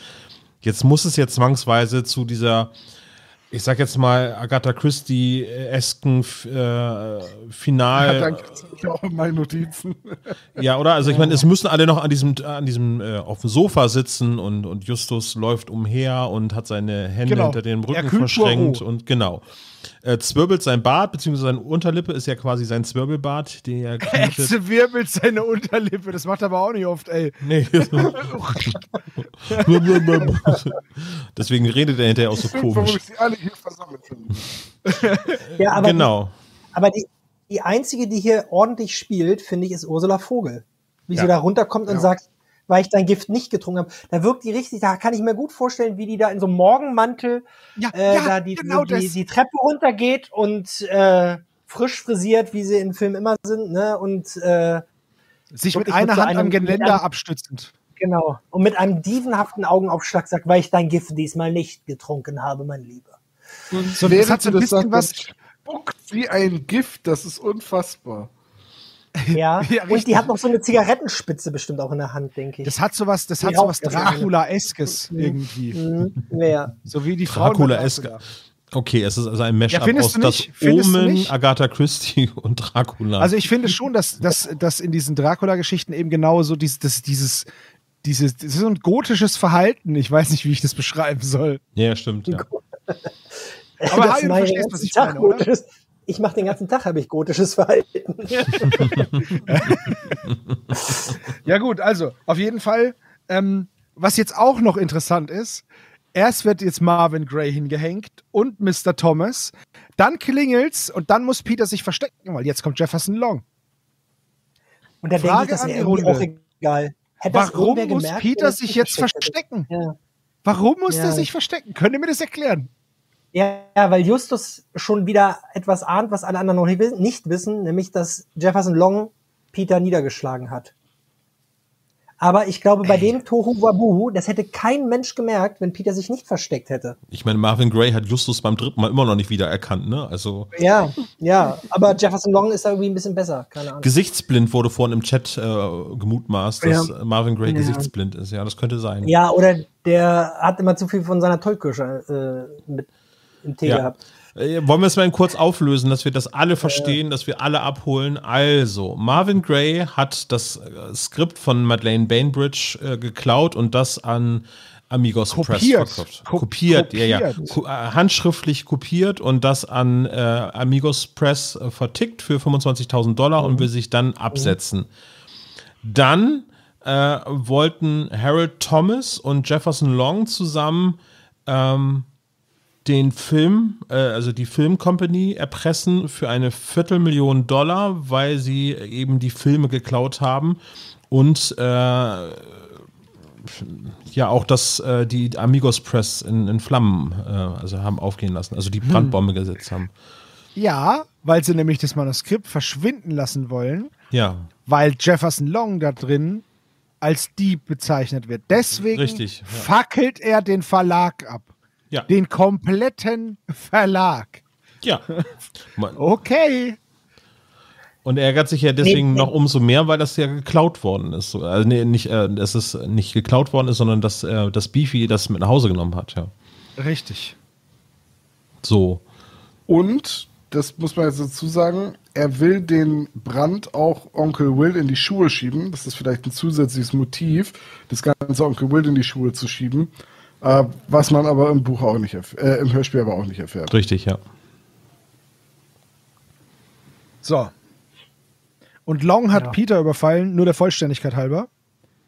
jetzt muss es jetzt zwangsweise zu dieser, ich sag jetzt mal, Agatha Christie-esken äh, Final. Ja, danke. Ich auch in meinen Notizen. <laughs> Ja, oder? Also ich meine, es müssen alle noch an diesem, an diesem äh, auf dem Sofa sitzen und, und Justus läuft umher und hat seine Hände Genau. hinter den Er Rücken verschränkt und genau. Äh, zwirbelt sein Bart, beziehungsweise seine Unterlippe ist ja quasi sein Zwirbelbart, den er <laughs> Er zwirbelt seine Unterlippe. Das macht er aber auch nicht oft, ey. Nee. <laughs> <laughs> Deswegen redet er hinterher auch so Warum komisch. ich sie alle hier versammelt finde. Ja, aber Genau. Die, aber die, die einzige, die hier ordentlich spielt, finde ich, ist Ursula Vogel. Wie Ja. sie da runterkommt und Ja. sagt, weil ich dein Gift nicht getrunken habe. Da wirkt die richtig, da kann ich mir gut vorstellen, wie die da in so einem Morgenmantel äh, ja, da die, genau die, das. die Treppe runtergeht und äh, frisch frisiert, wie sie in Filmen immer sind, ne? Und äh, Sich mit einer so Hand einem- am mit Geländer einem- abstützend. Genau. Und mit einem dievenhaften Augenaufschlag sagt, weil ich dein Gift diesmal nicht getrunken habe, mein Lieber. Und So, das während hat so ein sie bisschen sagt, was- Spuckt wie ein Gift, das ist unfassbar. <laughs> Ja. Ja, und die hat noch so eine Zigarettenspitze bestimmt auch in der Hand, denke ich. Das hat sowas, das Die hat sowas. Dracula-eskes irgendwie. Mhm. Ja. So wie die Dracula-eske. Okay, es ist also ein Mashup Ja, aus das Omen? Agatha Christie <laughs> und Dracula. Also ich finde schon, dass, dass, dass in diesen Dracula-Geschichten eben genau so dieses, das, dieses, dieses, das ist so ein gotisches Verhalten. Ich weiß nicht, wie ich das beschreiben soll. ja, stimmt. Ja. <laughs> Aber Hajo, du verstehst, was ich meine, oder? Ich mache den ganzen Tag, habe ich gotisches Verhalten. <laughs> Ja gut, also auf jeden Fall, ähm, was jetzt auch noch interessant ist, erst wird jetzt Marvin Gray hingehängt und Mr. Thomas, dann klingelt's und dann muss Peter sich verstecken, weil jetzt kommt Jefferson Long. Und da denke ich, das wäre auch egal. Hätte das Warum muss gemerkt, Peter er sich jetzt verstecken? Ja. Warum muss Ja. der sich verstecken? Könnt ihr mir das erklären? Ja, weil Justus schon wieder etwas ahnt, was alle anderen noch nicht wissen, nämlich dass Jefferson Long Peter niedergeschlagen hat. Aber ich glaube, bei dem Tohu Wabuhu, das hätte kein Mensch gemerkt, wenn Peter sich nicht versteckt hätte. Ich meine, Marvin Gray hat Justus beim dritten Mal immer noch nicht wiedererkannt, ne? Also Ja, ja, aber Jefferson Long ist da irgendwie ein bisschen besser, keine Ahnung. gesichtsblind wurde vorhin im Chat äh, gemutmaßt, dass Ja. Marvin Gray Ja. gesichtsblind ist. Ja, das könnte sein. Ja, oder der hat immer zu viel von seiner Tollkirsche äh, mit im Tee Ja. gehabt. Äh, Wollen wir es mal kurz auflösen, dass wir das alle verstehen, dass wir alle abholen? Also, Marvin Gray hat das äh, Skript von Madeleine Bainbridge äh, geklaut und das an Amigos Press Kopiert. verkauft. Ko- kopiert, ja, ja. kopiert. Ko äh, handschriftlich kopiert und das an äh, Amigos Press äh, vertickt für 25.000 Dollar und will sich dann absetzen. Dann äh, wollten Harold Thomas und Jefferson Long zusammen ähm, den Film, äh, also die Filmcompany erpressen für eine Viertelmillion Dollar, weil sie eben die Filme geklaut haben und äh, ja auch das, äh, die Amigos Press in, in Flammen äh, also haben aufgehen lassen, also die Brandbombe gesetzt haben. Ja, weil sie nämlich das Manuskript verschwinden lassen wollen, Ja, weil Jefferson Long da drin als Dieb bezeichnet wird. Deswegen Richtig, ja. fackelt er den Verlag ab. Ja. Den kompletten Verlag. Ja. Man- Okay. Und er ärgert sich ja deswegen Nee, noch umso mehr, weil das ja geklaut worden ist. So, Also nee, nicht, äh, dass es nicht geklaut worden ist, sondern dass äh, das Beefy das mit nach Hause genommen hat, ja. Richtig. So. Und, das muss man jetzt dazu sagen, er will den Brand auch Onkel Will in die Schuhe schieben. Das ist vielleicht ein zusätzliches Motiv, das ganze Onkel Will in die Schuhe zu schieben. Äh, was man aber im Buch auch nicht äh, im Hörspiel aber auch nicht erfährt. Richtig, ja. So. Und Long hat Ja. Peter überfallen, nur der Vollständigkeit halber,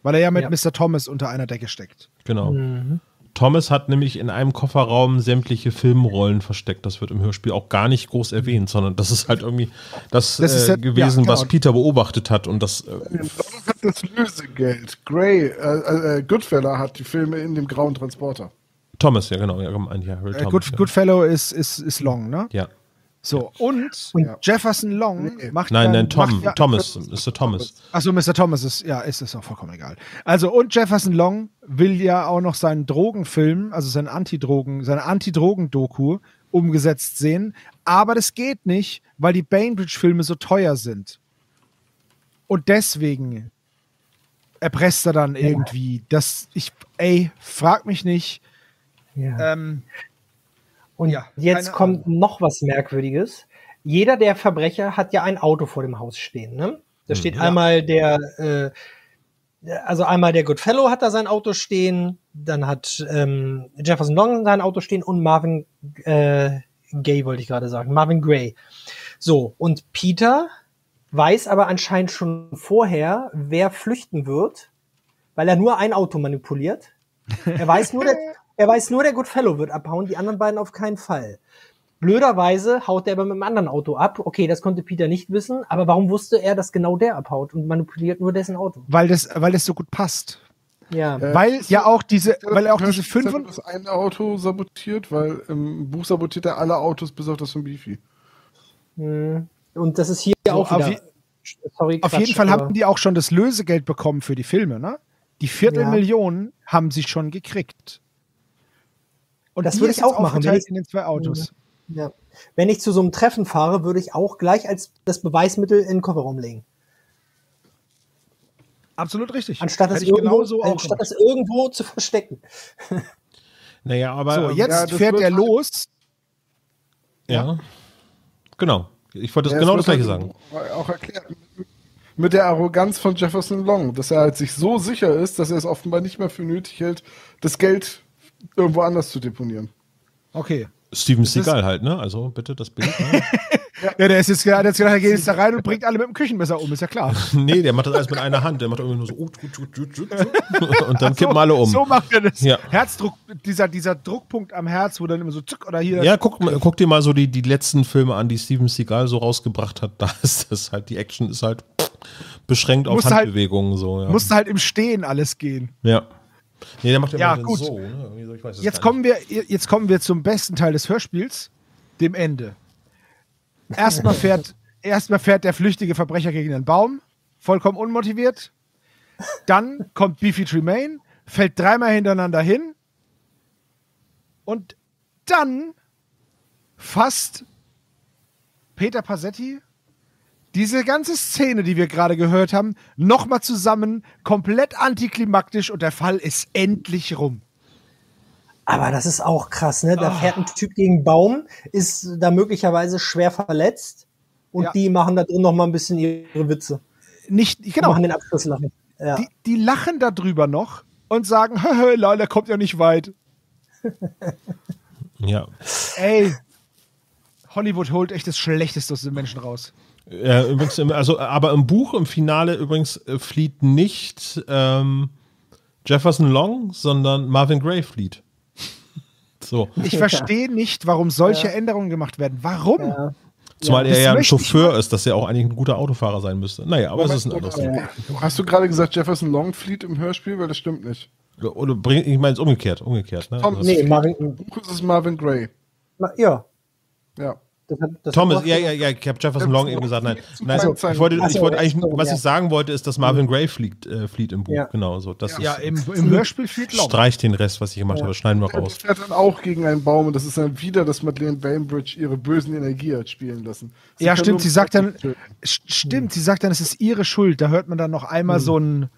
weil er ja mit Ja. Mr. Thomas unter einer Decke steckt. Genau. Mhm. Thomas hat nämlich in einem Kofferraum sämtliche Filmrollen versteckt. Das wird im Hörspiel auch gar nicht groß erwähnt, sondern das ist halt irgendwie das, Das ist äh, ja- gewesen, ja, was genau. Peter beobachtet hat. Und das, äh, hat das Lösegeld. Gray, äh, äh, Goodfeller hat die Filme in dem grauen Transporter. Thomas, ja genau, ja, gemeint, ja, Äh, Thomas, Good, ja. Goodfellow ist, ist, ist Long, ne? ja. So, und, Ja. Jefferson Long macht Nein, dann, nein, Tom, macht ja, Thomas, Mr. Thomas. Achso, Mr. Thomas ist, ja, ist es auch vollkommen egal. Also, und Jefferson Long will ja auch noch seinen Drogenfilm, also seinen Antidrogen, seine Antidrogen-Doku umgesetzt sehen. Aber das geht nicht, weil die Bainbridge-Filme so teuer sind. Und deswegen erpresst er dann irgendwie, dass ich, ey, frag mich nicht. Ja. Ähm, Und Ja, jetzt kommt noch was Merkwürdiges. Jeder der Verbrecher hat ja ein Auto vor dem Haus stehen. Ne? Da steht einmal der, äh, also einmal der Goodfellow hat da sein Auto stehen, dann hat ähm, Jefferson Long sein Auto stehen und Marvin äh, Gay wollte ich gerade sagen, Marvin Gray. So, und Peter weiß aber anscheinend schon vorher, wer flüchten wird, weil er nur ein Auto manipuliert. Er weiß nur, der, <laughs> er weiß nur, der Goodfellow wird abhauen, die anderen beiden auf keinen Fall. Blöderweise haut er aber mit einem anderen Auto ab. Okay, das konnte Peter nicht wissen, aber warum wusste er, dass genau der abhaut und manipuliert nur dessen Auto? weil, das, weil das so gut passt. Ja. Äh, weil ja auch diese, weil auch im diese fünf das eine Auto sabotiert, weil im Buch sabotiert er alle Autos bis auf das von Beefy. Hm. Und das ist hier So, auch auf wieder. je- Sorry, Auf Quatsch, jeden Fall haben die auch schon das Lösegeld bekommen für die Filme, ne? Die Viertelmillion haben sie schon gekriegt. Und Das würde ich auch machen, wenn ich- in den zwei Autos. Ja. Wenn ich zu so einem Treffen fahre, würde ich auch gleich als das Beweismittel in den Kofferraum legen. Absolut richtig. Anstatt das, irgendwo, anstatt das irgendwo zu verstecken. <laughs> Naja, aber. So, ähm, jetzt ja, fährt er halt- los. Ja. Genau. Ich wollte das Ja, genau das gleiche halt sagen. Auch erklärt. Mit der Arroganz von Jefferson Long, dass er halt sich so sicher ist, dass er es offenbar nicht mehr für nötig hält, das Geld irgendwo anders zu deponieren. Okay. Steven Seagal halt, ne? Also bitte das Bild. Ne? <laughs> Ja, der ist jetzt gerade, jetzt gedacht, er geht jetzt da rein und bringt alle mit dem Küchenmesser um, ist ja klar. <laughs> nee, der macht das alles mit einer Hand. Der macht irgendwie nur so. uh, tut, tut, tut. <laughs> Und dann kippen alle um. So macht er das. Ja. Herzdruck, dieser, dieser Druckpunkt am Herz, wo dann immer so zuck oder hier. Ja, guck, guck dir mal so die, die letzten Filme an, die Steven Seagal so rausgebracht hat. Da ist das halt, die Action ist halt beschränkt auf Musst halt- Handbewegungen. so, ja. Musste halt im Stehen alles gehen. ja. Nee, der macht ja, Ja, mal gut. so. Ne? So, Jetzt kommen, wir, jetzt kommen wir zum besten Teil des Hörspiels, dem Ende. Erstmal fährt, <laughs> erstmal fährt der flüchtige Verbrecher gegen einen Baum, vollkommen unmotiviert. Dann kommt Beefy Tremaine, fällt dreimal hintereinander hin. Und dann fasst Peter Passetti diese ganze Szene, die wir gerade gehört haben, nochmal zusammen, komplett antiklimaktisch und der Fall ist endlich rum. Aber das ist auch krass, ne? Da Ah. fährt ein Typ gegen einen Baum, ist da möglicherweise schwer verletzt und Ja. die machen da drin noch mal ein bisschen ihre Witze. Nicht, genau. Machen den Abschluss lachen. Ja. Die, die lachen darüber noch und sagen, <laughs> leider kommt ja nicht weit. Ja. Ey, Hollywood holt echt das Schlechteste aus den Menschen raus. Ja, übrigens, im- also, aber im Buch, im Finale übrigens äh, flieht nicht ähm, Jefferson Long, sondern Marvin Gray flieht. <laughs> So. Ich verstehe nicht, warum solche Änderungen gemacht werden. Warum? Zumal Ja, er das ja ein Chauffeur ist, dass er auch eigentlich ein guter Autofahrer sein müsste. Naja, aber es ist ein anderes Thema. Hast du gerade gesagt, Jefferson Long flieht im Hörspiel? Weil das stimmt nicht. Oder, bring, ich meine es umgekehrt, umgekehrt. Ne? Tom, Also Nee, Marvin, Im Buch ist es Marvin Gray. Ma- ja. Ja. Das hat, das Thomas, ja, ja, ja, ich habe Jefferson Long eben gesagt, nein. nein Also- ich wollte, ich wollte eigentlich, was ich sagen wollte, ist, dass Marvin Gray fliegt, äh, flieht im Buch. Ja. Genau, so. Das Ja, ist, im, im Hörspiel flieht Long. streich den Rest, was ich gemacht habe, schneiden wir Er raus. fährt dann auch gegen einen Baum und das ist dann wieder, dass Madeleine Bainbridge ihre bösen Energie hat spielen lassen. Sie Ja, stimmt, sie sagt dann, töten. st- stimmt, sie sagt dann, es ist ihre Schuld. Da hört man dann noch einmal so ein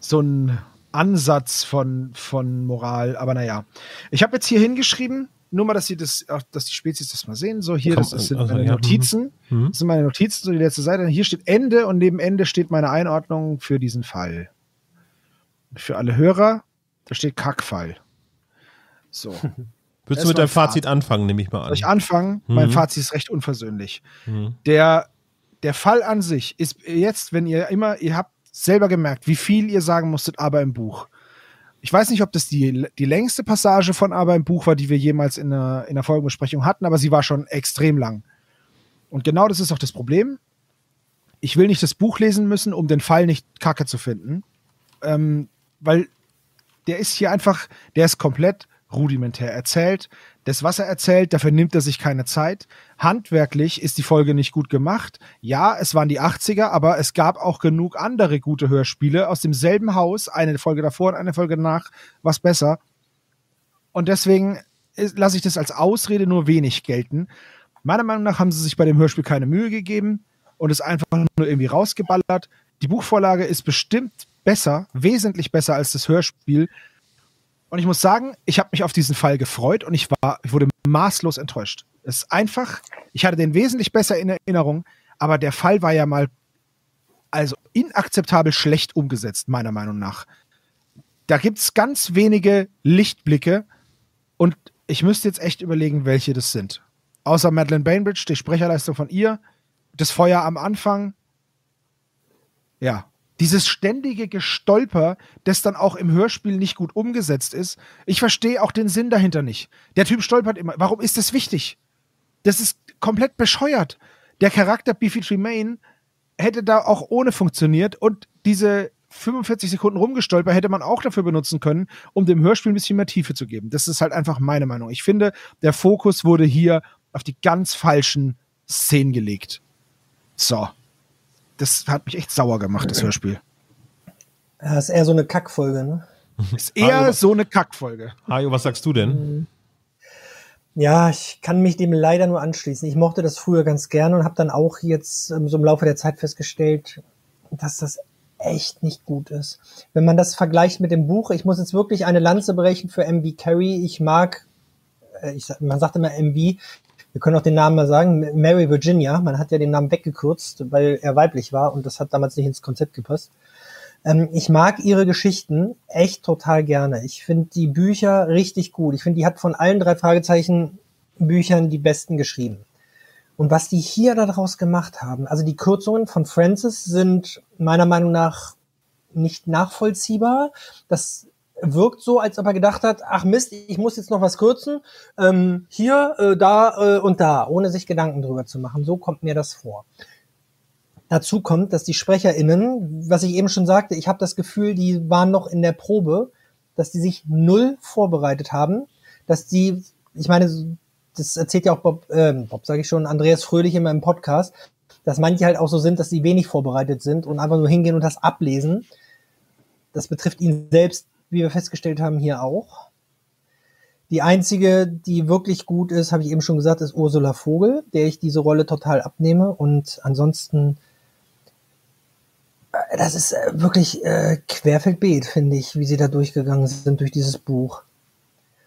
so ein Ansatz von, von Moral, aber naja. Ich habe jetzt hier hingeschrieben, nur mal, dass sie das, auch, dass die Spezies das mal sehen. So, hier, das, das sind also, meine ja, Notizen. mhm. Das sind meine Notizen, so die letzte Seite. Hier steht Ende und neben Ende steht meine Einordnung für diesen Fall. Für alle Hörer, da steht Kackfall. So. <laughs> Würdest Das du mit deinem mein Fazit anfangen, nehme ich mal Soll ich an. anfangen? Mein Mhm. Fazit ist recht unversöhnlich. Mhm. Der, der Fall an sich ist jetzt, wenn ihr immer, ihr habt selber gemerkt, wie viel ihr sagen musstet, aber im Buch. Ich weiß nicht, ob das die, die längste Passage von aber im Buch war, die wir jemals in einer, in einer Folgenbesprechung hatten, aber sie war schon extrem lang. Und genau das ist auch das Problem. Ich will nicht das Buch lesen müssen, um den Fall nicht kacke zu finden. Ähm, weil der ist hier einfach, der ist komplett rudimentär erzählt. Das, was er erzählt, dafür nimmt er sich keine Zeit. Handwerklich ist die Folge nicht gut gemacht. Ja, es waren die 80er, aber es gab auch genug andere gute Hörspiele aus demselben Haus. Eine Folge davor und eine Folge danach, was besser. Und deswegen lasse ich das als Ausrede nur wenig gelten. Meiner Meinung nach haben sie sich bei dem Hörspiel keine Mühe gegeben und es einfach nur irgendwie rausgeballert. Die Buchvorlage ist bestimmt besser, wesentlich besser als das Hörspiel. Und ich muss sagen, ich habe mich auf diesen Fall gefreut und ich war, ich wurde maßlos enttäuscht. Es ist einfach, ich hatte den wesentlich besser in Erinnerung, aber der Fall war ja mal also inakzeptabel schlecht umgesetzt, meiner Meinung nach. Da gibt es ganz wenige Lichtblicke und ich müsste jetzt echt überlegen, welche das sind. Außer Madeleine Bainbridge, die Sprecherleistung von ihr, das Feuer am Anfang. Ja, dieses ständige Gestolper, das dann auch im Hörspiel nicht gut umgesetzt ist. Ich verstehe auch den Sinn dahinter nicht. Der Typ stolpert immer. Warum ist das wichtig? Das ist komplett bescheuert. Der Charakter Beefy Tremaine hätte da auch ohne funktioniert und diese 45 Sekunden rumgestolper hätte man auch dafür benutzen können, um dem Hörspiel ein bisschen mehr Tiefe zu geben. Das ist halt einfach meine Meinung. Ich finde, der Fokus wurde hier auf die ganz falschen Szenen gelegt. So. Das hat mich echt sauer gemacht, das Hörspiel. Ja, ist eher so eine Kackfolge, ne? Ist eher so eine Kackfolge. Hajo, was sagst du denn? Ja, ich kann mich dem leider nur anschließen. Ich mochte das früher ganz gerne und habe dann auch jetzt ähm, so im Laufe der Zeit festgestellt, dass das echt nicht gut ist. Wenn man das vergleicht mit dem Buch, ich muss jetzt wirklich eine Lanze brechen für MV Carey. Ich mag, äh, ich, man sagt immer MV, wir können auch den Namen mal sagen, Mary Virginia. Man hat ja den Namen weggekürzt, weil er weiblich war und das hat damals nicht ins Konzept gepasst. Ähm, ich mag ihre Geschichten echt total gerne. Ich finde die Bücher richtig gut. Ich finde, die hat von allen drei Fragezeichen Büchern die besten geschrieben. Und was die hier daraus gemacht haben, also die Kürzungen von Francis sind meiner Meinung nach nicht nachvollziehbar. Das wirkt so, als ob er gedacht hat, ach Mist, ich muss jetzt noch was kürzen. Ähm, hier, äh, da äh, und da, ohne sich Gedanken drüber zu machen. So kommt mir das vor. Dazu kommt, dass die SprecherInnen, was ich eben schon sagte, ich habe das Gefühl, die waren noch in der Probe, dass die sich null vorbereitet haben, dass die, ich meine, das erzählt ja auch Bob, äh, Bob sage ich schon, Andreas Fröhlich immer im Podcast, dass manche halt auch so sind, dass sie wenig vorbereitet sind und einfach nur hingehen und das ablesen. Das betrifft ihn selbst, wie wir festgestellt haben, hier auch. Die einzige, die wirklich gut ist, habe ich eben schon gesagt, ist Ursula Vogel, der ich diese Rolle total abnehme. Und ansonsten, äh, das ist äh, wirklich äh, Querfeldbeet, finde ich, wie sie da durchgegangen sind durch dieses Buch.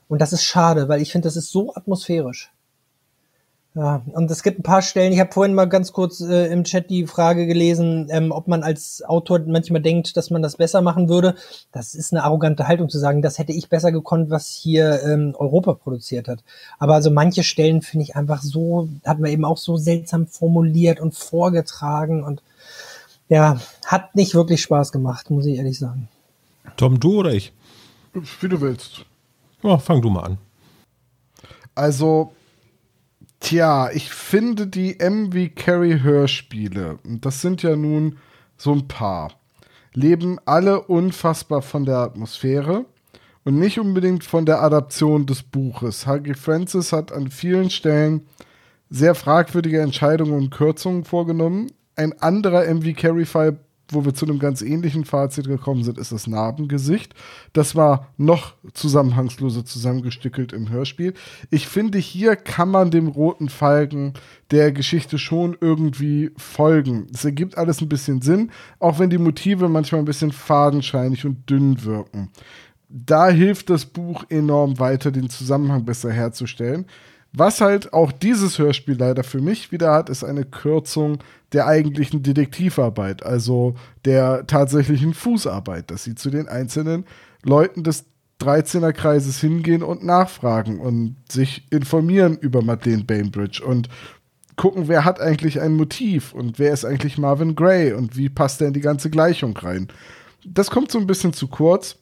Und das ist schade, weil ich finde, das ist so atmosphärisch. Ja, und es gibt ein paar Stellen, ich habe vorhin mal ganz kurz äh, im Chat die Frage gelesen, ähm, ob man als Autor manchmal denkt, dass man das besser machen würde. Das ist eine arrogante Haltung zu sagen, das hätte ich besser gekonnt, was hier ähm, Europa produziert hat. Aber also manche Stellen finde ich einfach so, hat man eben auch so seltsam formuliert und vorgetragen und ja, hat nicht wirklich Spaß gemacht, muss ich ehrlich sagen. Tom, du oder ich? Wie du willst. Ja, fang du mal an. Also, tja, ich finde die MV Carry Hörspiele, und das sind ja nun so ein paar, leben alle unfassbar von der Atmosphäre. und nicht unbedingt von der Adaption des Buches. H.G. Francis hat an vielen Stellen sehr fragwürdige Entscheidungen und Kürzungen vorgenommen. Ein anderer MV Carey-Fall, wo wir zu einem ganz ähnlichen Fazit gekommen sind, ist das Narbengesicht. Das war noch zusammenhangsloser zusammengestückelt im Hörspiel. Ich finde, hier kann man dem roten Falken der Geschichte schon irgendwie folgen. Es ergibt alles ein bisschen Sinn, auch wenn die Motive manchmal ein bisschen fadenscheinig und dünn wirken. Da hilft das Buch enorm weiter, den Zusammenhang besser herzustellen. Was halt auch dieses Hörspiel leider für mich wieder hat, ist eine Kürzung der eigentlichen Detektivarbeit, also der tatsächlichen Fußarbeit, dass sie zu den einzelnen Leuten des 13er Kreises hingehen und nachfragen und sich informieren über Madeleine Bainbridge und gucken, wer hat eigentlich ein Motiv und wer ist eigentlich Marvin Gray und wie passt der in die ganze Gleichung rein. Das kommt so ein bisschen zu kurz.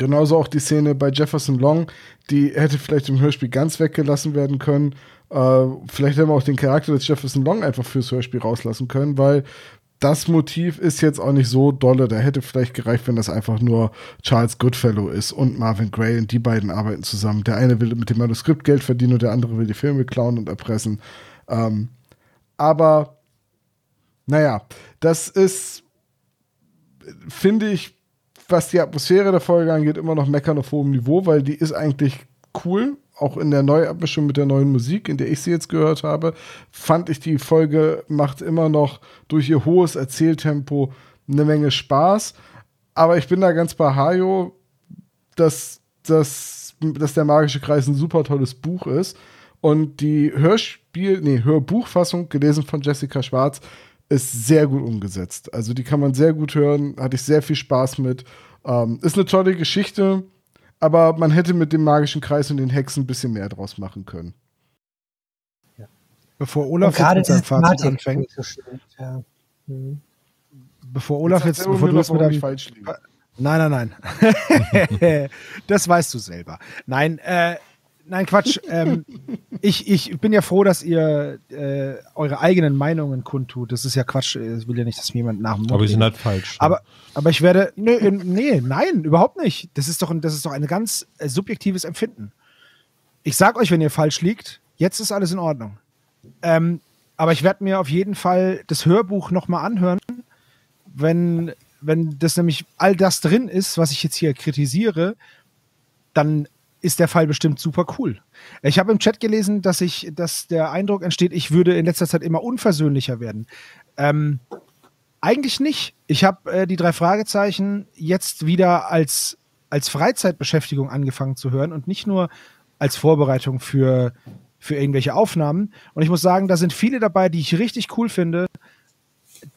Genauso auch die Szene bei Jefferson Long, die hätte vielleicht im Hörspiel ganz weggelassen werden können. Äh, vielleicht hätten wir auch den Charakter des Jefferson Long einfach fürs Hörspiel rauslassen können, weil das Motiv ist jetzt auch nicht so dolle. Da hätte vielleicht gereicht, wenn das einfach nur Charles Goodfellow ist und Marvin Gray und die beiden arbeiten zusammen. Der eine will mit dem Manuskript Geld verdienen und der andere will die Filme klauen und erpressen. Ähm, aber naja, das ist, finde ich, was die Atmosphäre der Folge angeht, immer noch meckern auf hohem Niveau, weil die ist eigentlich cool. Auch in der Neuabmischung mit der neuen Musik, in der ich sie jetzt gehört habe, fand ich die Folge macht immer noch durch ihr hohes Erzähltempo eine Menge Spaß. Aber ich bin da ganz bei Hajo, dass, dass, dass der Magische Kreis ein super tolles Buch ist. Und die Hörspiel, nee, Hörbuchfassung, gelesen von Jessica Schwarz, ist sehr gut umgesetzt. Also die kann man sehr gut hören, hatte ich sehr viel Spaß mit. Ähm, ist eine tolle Geschichte, aber man hätte mit dem magischen Kreis und den Hexen ein bisschen mehr draus machen können. Bevor Olaf jetzt mit seinem Fazit anfängt, so schön. Ja. Mhm. bevor Olaf Jetzt jetzt, bevor du es mit warum ich einem falsch liege. Nein, nein, nein. <laughs> das weißt du selber. Nein, äh, nein, Quatsch. <laughs> ähm, ich, ich bin ja froh, dass ihr äh, eure eigenen Meinungen kundtut. Das ist ja Quatsch. Ich will ja nicht, dass mir jemand nach Aber die sind halt falsch. Aber, aber ich werde. Nee, nee, nein, überhaupt nicht. Das ist doch, ein- das ist doch ein ganz äh, subjektives Empfinden. Ich sag euch, wenn ihr falsch liegt, jetzt ist alles in Ordnung. Ähm, aber ich werde mir auf jeden Fall das Hörbuch nochmal anhören, wenn, wenn das nämlich all das drin ist, was ich jetzt hier kritisiere, dann ist der Fall bestimmt super cool. Ich habe im Chat gelesen, dass ich, dass der Eindruck entsteht, ich würde in letzter Zeit immer unversöhnlicher werden. Ähm, eigentlich nicht. Ich habe äh, die drei Fragezeichen jetzt wieder als, als Freizeitbeschäftigung angefangen zu hören und nicht nur als Vorbereitung für, für irgendwelche Aufnahmen. Und ich muss sagen, da sind viele dabei, die ich richtig cool finde.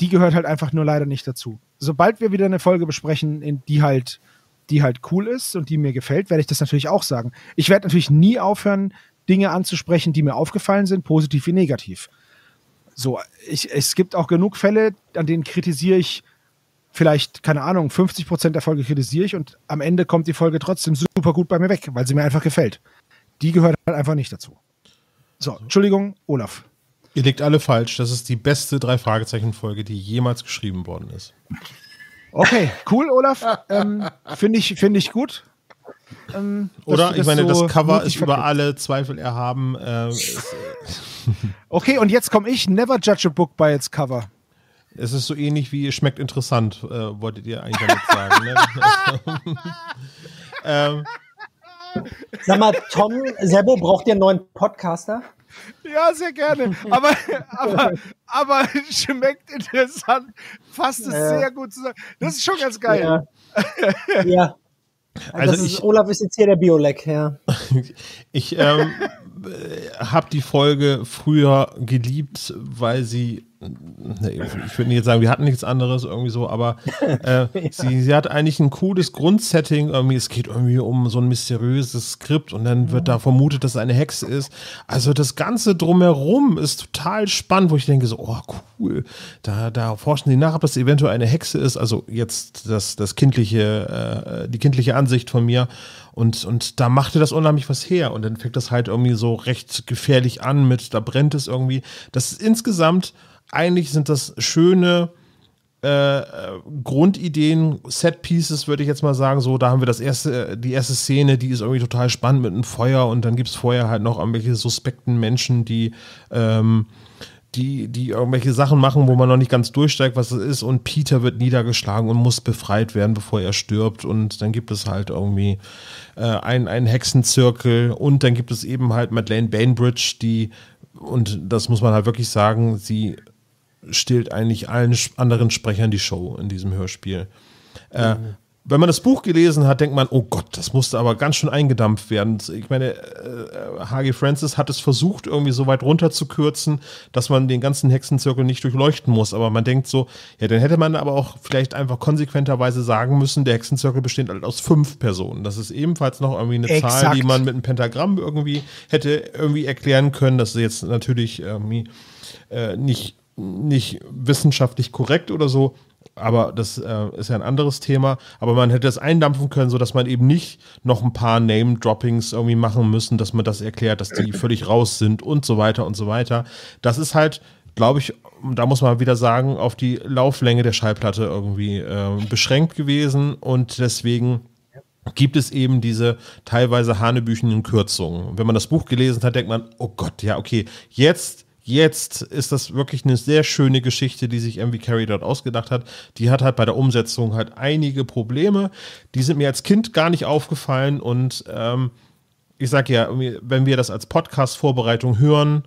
Die gehört halt einfach nur leider nicht dazu. Sobald wir wieder eine Folge besprechen, in die halt, die halt cool ist und die mir gefällt, werde ich das natürlich auch sagen. Ich werde natürlich nie aufhören, Dinge anzusprechen, die mir aufgefallen sind, positiv wie negativ. So, ich, es gibt auch genug Fälle, an denen kritisiere ich vielleicht, keine Ahnung, 50 Prozent der Folge kritisiere ich und am Ende kommt die Folge trotzdem super gut bei mir weg, weil sie mir einfach gefällt. Die gehört halt einfach nicht dazu. So, Entschuldigung, Olaf. Ihr liegt alle falsch. Das ist die beste Drei-Fragezeichen-Folge, die jemals geschrieben worden ist. Okay, cool, Olaf. ähm, Finde ich, find ich gut. Ähm, Oder? Ich meine, so das Cover ist über alle Zweifel erhaben. Äh, es, Okay, und jetzt komme ich. Never judge a book by its cover. es ist so ähnlich wie schmeckt interessant, äh, wolltet ihr eigentlich damit sagen. Ne? <laughs> <laughs> ähm, Sag mal, Tom, Sebo, braucht ihr einen neuen Podcaster? Ja, sehr gerne. Aber, aber, aber schmeckt interessant. Fasst es Ja. sehr gut zusammen. Das ist schon ganz geil. Ja. ja. Also das ist, ich- Olaf ist jetzt hier der Biolek, ja. <laughs> Ich ähm, habe die Folge früher geliebt, weil sie, ich würde nicht jetzt sagen, wir hatten nichts anderes irgendwie so, aber äh, <laughs> sie, sie hat eigentlich ein cooles Grundsetting. Irgendwie, es geht irgendwie um so ein mysteriöses Skript und dann wird da vermutet, dass es eine Hexe ist. Also das Ganze drumherum ist total spannend, wo ich denke so, oh cool, da, da forschen sie nach, ob das eventuell eine Hexe ist. Also jetzt das, das kindliche, äh, die kindliche Ansicht von mir. Und, und da machte das unheimlich was her. Und dann fängt das halt irgendwie so recht gefährlich an mit, da brennt es irgendwie. Das ist insgesamt, eigentlich sind das schöne, äh, äh, Grundideen, Set-Pieces, würde ich jetzt mal sagen, so, da haben wir das erste, die erste Szene, die ist irgendwie total spannend mit einem Feuer und dann gibt es vorher halt noch irgendwelche suspekten Menschen, die ähm, die, die irgendwelche Sachen machen, wo man noch nicht ganz durchsteigt, was es ist. Und Peter wird niedergeschlagen und muss befreit werden, bevor er stirbt. Und dann gibt es halt irgendwie äh, einen, einen Hexenzirkel. Und dann gibt es eben halt Madeleine Bainbridge, die, und das muss man halt wirklich sagen, sie stillt eigentlich allen anderen Sprechern die Show in diesem Hörspiel. Äh, wenn man das Buch gelesen hat, denkt man, oh Gott, das musste aber ganz schön eingedampft werden. Ich meine, äh, H.G. Francis hat es versucht, irgendwie so weit runterzukürzen, dass man den ganzen Hexenzirkel nicht durchleuchten muss. Aber man denkt so, ja, dann hätte man aber auch vielleicht einfach konsequenterweise sagen müssen, der Hexenzirkel besteht halt aus fünf Personen. Das ist ebenfalls noch irgendwie eine Exakt. Zahl, die man mit einem Pentagramm irgendwie hätte irgendwie erklären können. Das ist jetzt natürlich irgendwie äh, nicht, nicht wissenschaftlich korrekt oder so aber das äh, ist ja ein anderes Thema. Aber man hätte es eindampfen können, sodass man eben nicht noch ein paar Name-Droppings irgendwie machen müssen, dass man das erklärt, dass die völlig raus sind und so weiter und so weiter. Das ist halt, glaube ich, da muss man wieder sagen, auf die Lauflänge der Schallplatte irgendwie äh, beschränkt gewesen und deswegen gibt es eben diese teilweise hanebüchenden Kürzungen. Wenn man das Buch gelesen hat, denkt man, oh Gott, ja, okay, jetzt Jetzt ist das wirklich eine sehr schöne Geschichte, die sich MV Carey dort ausgedacht hat. Die hat halt bei der Umsetzung halt einige Probleme. Die sind mir als Kind gar nicht aufgefallen und ähm, ich sage ja, wenn wir das als Podcast-Vorbereitung hören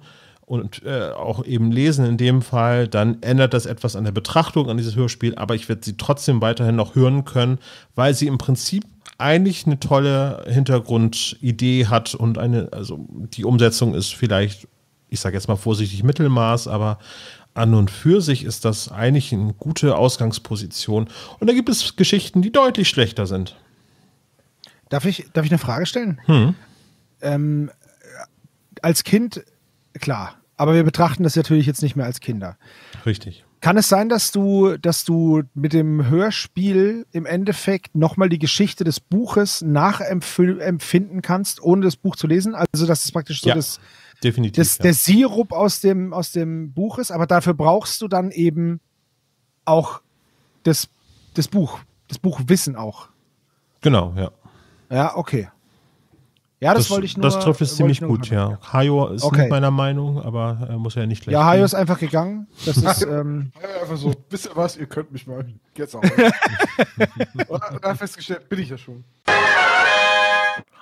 und äh, auch eben lesen in dem Fall, dann ändert das etwas an der Betrachtung an dieses Hörspiel, aber ich werde sie trotzdem weiterhin noch hören können, weil sie im Prinzip eigentlich eine tolle Hintergrundidee hat und eine, also die Umsetzung ist vielleicht ich sage jetzt mal vorsichtig Mittelmaß, aber an und für sich ist das eigentlich eine gute Ausgangsposition. Und da gibt es Geschichten, die deutlich schlechter sind. Darf ich, darf ich eine Frage stellen? Hm. Ähm, als Kind, klar, aber wir betrachten das natürlich jetzt nicht mehr als Kinder. Richtig. Kann es sein, dass du, dass du mit dem Hörspiel im Endeffekt nochmal die Geschichte des Buches nachempfinden kannst, ohne das Buch zu lesen? Also, dass es praktisch so Ja. das, Definitiv. das, ja. der Sirup aus dem, aus dem Buch ist, aber dafür brauchst du dann eben auch das, das Buch, das Buchwissen auch. Genau, ja. Ja, okay. Ja, das, wollte ich nur. Das trifft es ziemlich gut, ja. Hajo ist Okay. nicht meiner Meinung, aber er muss ja nicht gleich. Ja, Hajo ist einfach gegangen. Das ist, ähm, Ja, Einfach so, wisst ihr was, ihr könnt mich mal. <laughs> Jetzt auch. Und dann festgestellt, bin ich ja schon.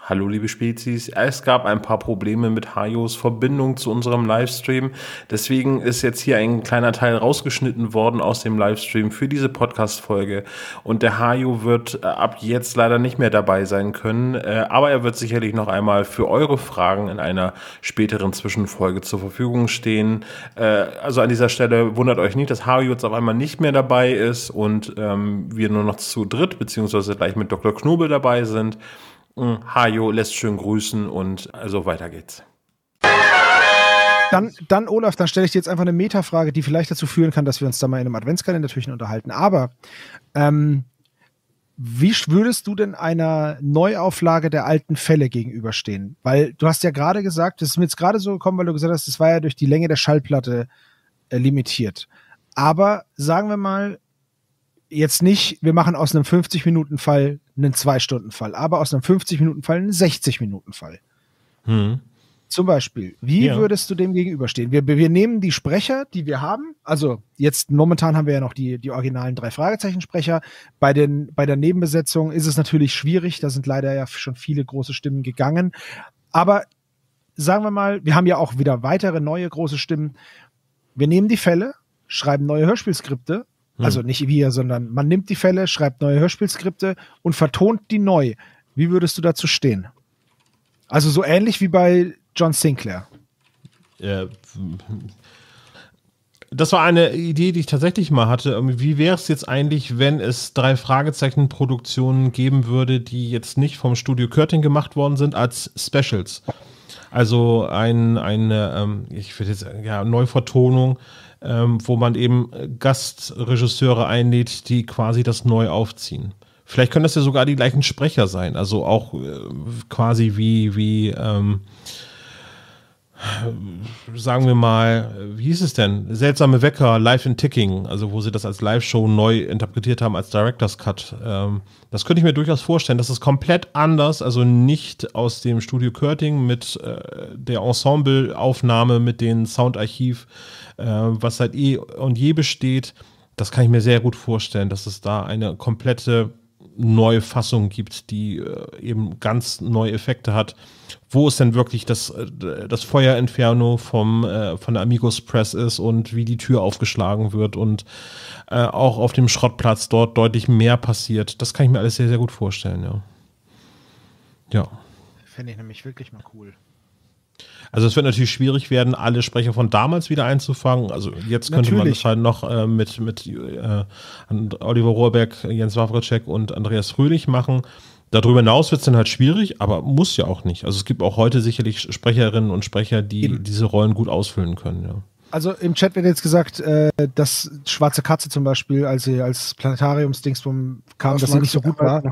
Hallo liebe Spezies, es gab ein paar Probleme mit Hajos Verbindung zu unserem Livestream. Deswegen ist jetzt hier ein kleiner Teil rausgeschnitten worden aus dem Livestream für diese Podcast-Folge. Und der Hajo wird äh, ab jetzt leider nicht mehr dabei sein können. Äh, aber er wird sicherlich noch einmal für eure Fragen in einer späteren Zwischenfolge zur Verfügung stehen. Äh, also an dieser Stelle wundert euch nicht, dass Hajo jetzt auf einmal nicht mehr dabei ist und ähm, wir nur noch zu dritt beziehungsweise gleich mit Dr. Knobel dabei sind. Hajo lässt schön grüßen und also weiter geht's. Dann, dann, Olaf, dann stelle ich dir jetzt einfach eine Metafrage, die vielleicht dazu führen kann, dass wir uns da mal in einem Adventskalender natürlich unterhalten. Aber ähm, wie würdest du denn einer Neuauflage der alten Fälle gegenüberstehen? Weil du hast ja gerade gesagt, das ist mir jetzt gerade so gekommen, weil du gesagt hast, das war ja durch die Länge der Schallplatte äh, limitiert. Aber sagen wir mal, jetzt nicht, wir machen aus einem 50-Minuten-Fall einen 2-Stunden-Fall, aber aus einem 50-Minuten-Fall einen 60-Minuten-Fall. Hm. Zum Beispiel, wie Ja. würdest du dem gegenüberstehen? Wir, wir nehmen die Sprecher, die wir haben. Also jetzt momentan haben wir ja noch die, die originalen drei Fragezeichen-Sprecher. Bei, den, bei der Nebenbesetzung ist es natürlich schwierig. Da sind leider ja schon viele große Stimmen gegangen. Aber sagen wir mal, wir haben ja auch wieder weitere neue große Stimmen. Wir nehmen die Fälle, schreiben neue Hörspielskripte. Hm. Also nicht wir, sondern man nimmt die Fälle, schreibt neue Hörspielskripte und vertont die neu. Wie würdest du dazu stehen? Also so ähnlich wie bei John Sinclair. Äh, das war eine Idee, die ich tatsächlich mal hatte. Irgendwie, Wie wäre es jetzt eigentlich, wenn es drei Fragezeichen-Produktionen geben würde, die jetzt nicht vom Studio Körting gemacht worden sind, als Specials? Also ein, eine, ähm, ich würde jetzt ja, Neuvertonung, ähm, wo man eben Gastregisseure einlädt, die quasi das neu aufziehen. Vielleicht können das ja sogar die gleichen Sprecher sein, also auch äh, quasi wie, wie, ähm, sagen wir mal, wie hieß es denn? Seltsame Wecker, Live in Ticking, also wo sie das als Live-Show neu interpretiert haben als Director's Cut. Ähm, das könnte ich mir durchaus vorstellen. Das ist komplett anders, also nicht aus dem Studio Körting mit äh, der Ensembleaufnahme, mit dem Soundarchiv, äh, was seit eh und je besteht. Das kann ich mir sehr gut vorstellen, dass es da eine komplette neue Fassung gibt, die äh, eben ganz neue Effekte hat. Wo es denn wirklich das, äh, das Feuerinferno vom, äh, von der Amigos Press ist und wie die Tür aufgeschlagen wird und äh, auch auf dem Schrottplatz dort deutlich mehr passiert. Das kann ich mir alles sehr, sehr gut vorstellen, ja. Ja. Fände ich nämlich wirklich mal cool. Also es wird natürlich schwierig werden, alle Sprecher von damals wieder einzufangen. Also jetzt könnte man Natürlich. das halt noch äh, mit, mit äh, Oliver Rohrbeck, Jens Wawritschek und Andreas Fröhlich machen. Darüber hinaus wird es dann halt schwierig, aber muss ja auch nicht. Also es gibt auch heute sicherlich Sprecherinnen und Sprecher, die diese Rollen gut ausfüllen können, ja. Also im Chat wird jetzt gesagt, äh, dass Schwarze Katze zum Beispiel, als sie als Planetariumsdingsbum kam, Was dass sie nicht so gut war.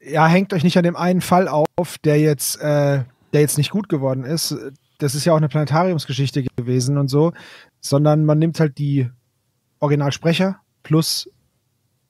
Ja, hängt euch nicht an dem einen Fall auf, der jetzt, äh, der jetzt nicht gut geworden ist. Das ist ja auch eine Planetariumsgeschichte gewesen und so, sondern man nimmt halt die Originalsprecher plus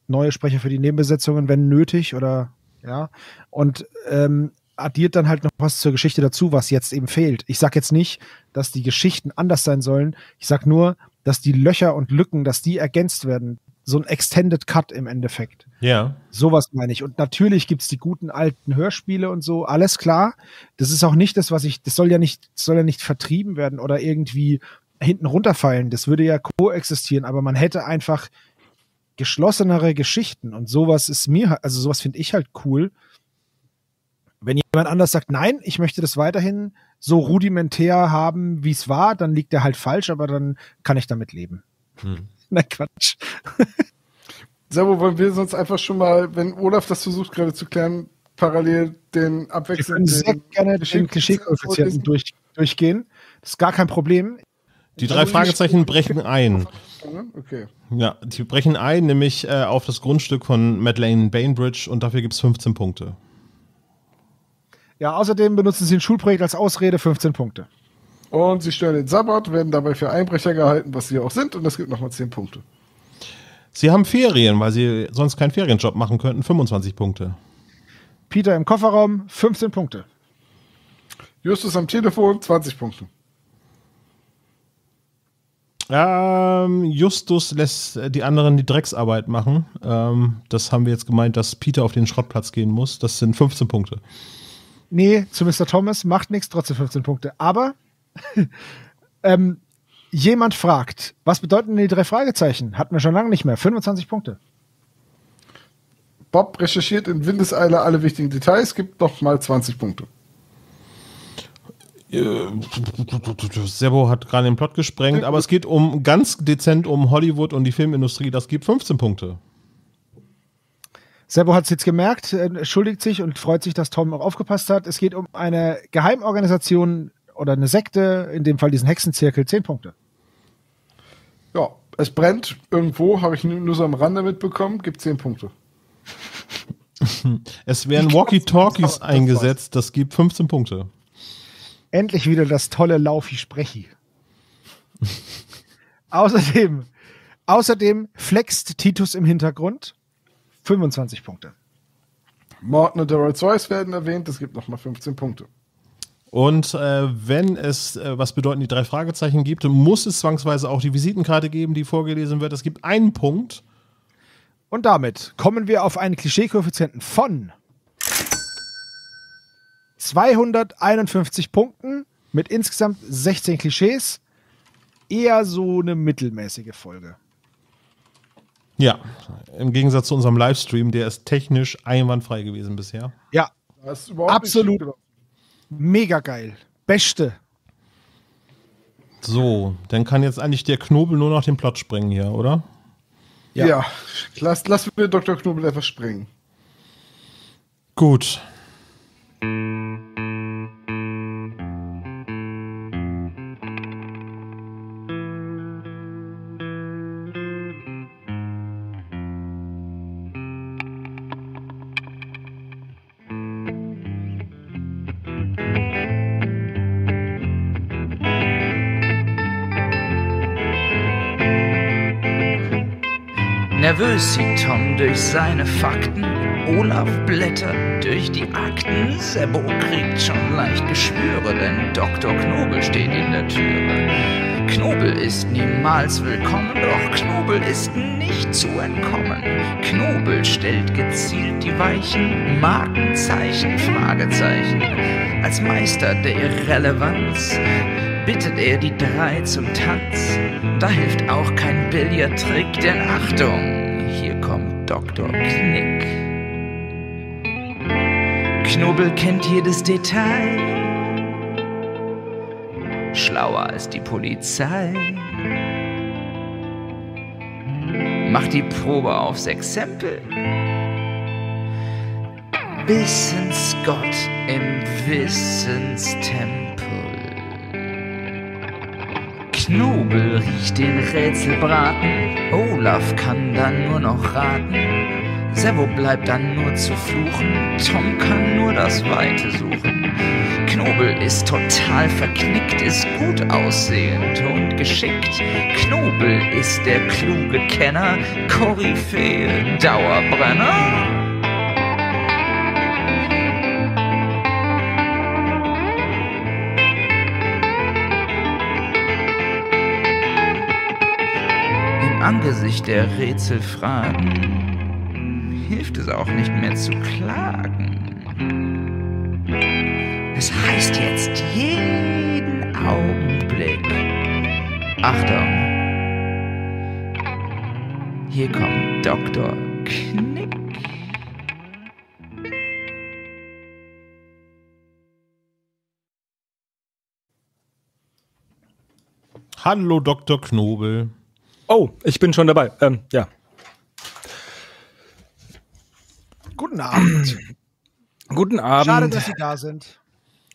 neue Sprecher für die Nebenbesetzungen, wenn nötig oder ja, und ähm, addiert dann halt noch was zur Geschichte dazu, was jetzt eben fehlt. Ich sag jetzt nicht, dass die Geschichten anders sein sollen. Ich sag nur, dass die Löcher und Lücken, dass die ergänzt werden. So ein Extended Cut im Endeffekt. Ja. Sowas meine ich. Und natürlich gibt's die guten alten Hörspiele und so, alles klar. Das ist auch nicht das, was ich, das soll ja nicht, das soll ja nicht vertrieben werden oder irgendwie hinten runterfallen. Das würde ja koexistieren, aber man hätte einfach geschlossenere Geschichten und sowas ist mir, also sowas finde ich halt cool. Wenn jemand anders sagt, nein, ich möchte das weiterhin so rudimentär haben, wie es war, dann liegt er halt falsch, aber dann kann ich damit leben. Hm. <laughs> Na Quatsch. <laughs> Servo, wollen wir sonst einfach schon mal, wenn Olaf das versucht gerade zu klären, parallel den abwechselnden können sehr gerne den Klischee-Koeffizienten durch, durchgehen. Das ist gar kein Problem. Die drei Fragezeichen brechen ein. Okay. Ja, die brechen ein, nämlich äh, auf das Grundstück von Madeleine Bainbridge und dafür gibt es 15 Punkte. Ja, außerdem benutzen sie ein Schulprojekt als Ausrede, 15 Punkte. Und sie stören den Sabbat, werden dabei für Einbrecher gehalten, was sie auch sind, und das gibt nochmal 10 Punkte. Sie haben Ferien, weil sie sonst keinen Ferienjob machen könnten, 25 Punkte. Peter im Kofferraum, 15 Punkte. Justus am Telefon, 20 Punkte. Ähm, Justus lässt die anderen die Drecksarbeit machen. Ähm, das haben wir jetzt gemeint, dass Peter auf den Schrottplatz gehen muss. Das sind 15 Punkte. Nee, zu Mr. Thomas macht nichts, trotzdem 15 Punkte. Aber <laughs> ähm, jemand fragt, was bedeuten denn die drei Fragezeichen? Hatten wir schon lange nicht mehr. 25 Punkte. Bob recherchiert in Windeseile alle wichtigen Details, gibt nochmal 20 Punkte. Äh, Sebo hat gerade den Plot gesprengt, aber es geht um ganz dezent um Hollywood und die Filmindustrie. Das gibt 15 Punkte. Servo hat es jetzt gemerkt, äh, entschuldigt sich und freut sich, dass Tom auch aufgepasst hat. Es geht um eine Geheimorganisation oder eine Sekte, in dem Fall diesen Hexenzirkel, 10 Punkte. Ja, es brennt irgendwo, habe ich nur, nur so am Rande mitbekommen, gibt 10 Punkte. <laughs> Es werden Walkie-Talkies eingesetzt, das gibt 15 Punkte. Endlich wieder das tolle Laufi-Sprechi. <laughs> außerdem, außerdem flext Titus im Hintergrund 25 Punkte. Morton und der Rolls-Royce werden erwähnt, das gibt nochmal 15 Punkte. Und äh, wenn es, äh, was bedeuten die drei Fragezeichen gibt, muss es zwangsweise auch die Visitenkarte geben, die vorgelesen wird. Es gibt einen Punkt. Und damit kommen wir auf einen Klischee-Koeffizienten von 251 Punkten mit insgesamt 16 Klischees. Eher so eine mittelmäßige Folge. Ja, im Gegensatz zu unserem Livestream, der ist technisch einwandfrei gewesen bisher. Ja, Das ist überhaupt absolut. Nicht Mega geil. Beste. So, dann kann jetzt eigentlich der Knobel nur noch den Plot sprengen hier, oder? ja. ja. Lass, lass mir Dr. Knobel einfach springen. Gut. Música Nervös sieht Tom durch seine Fakten. Olaf blättert durch die Akten. Sebo kriegt schon leicht Geschwüre, denn Dr. Knobel steht in der Türe. Knobel ist niemals willkommen, doch Knobel ist nicht zu entkommen. Knobel stellt gezielt die Weichen, Markenzeichen, Fragezeichen. Als Meister der Irrelevanz bittet er die drei zum Tanz. Da hilft auch kein Billardtrick, denn Achtung, Dr. Knick. Knobel kennt jedes Detail, schlauer als die Polizei. Macht die Probe aufs Exempel. Wissensgott im Wissenstempel. Knobel riecht den Rätselbraten, Olaf kann dann nur noch raten. Servo bleibt dann nur zu fluchen, Tom kann nur das Weite suchen. Knobel ist total verknickt, ist gut aussehend und geschickt. Knobel ist der kluge Kenner, Koryphäe, Dauerbrenner. Angesicht der Rätselfragen hilft es auch nicht mehr zu klagen. Es heißt jetzt jeden Augenblick. Achtung! Hier kommt Dr. Knick. Hallo, Dr. Knobel. Oh, ich bin schon dabei. Ähm, ja. Guten Abend. <clears throat> Guten Abend. Schade, dass Sie da sind.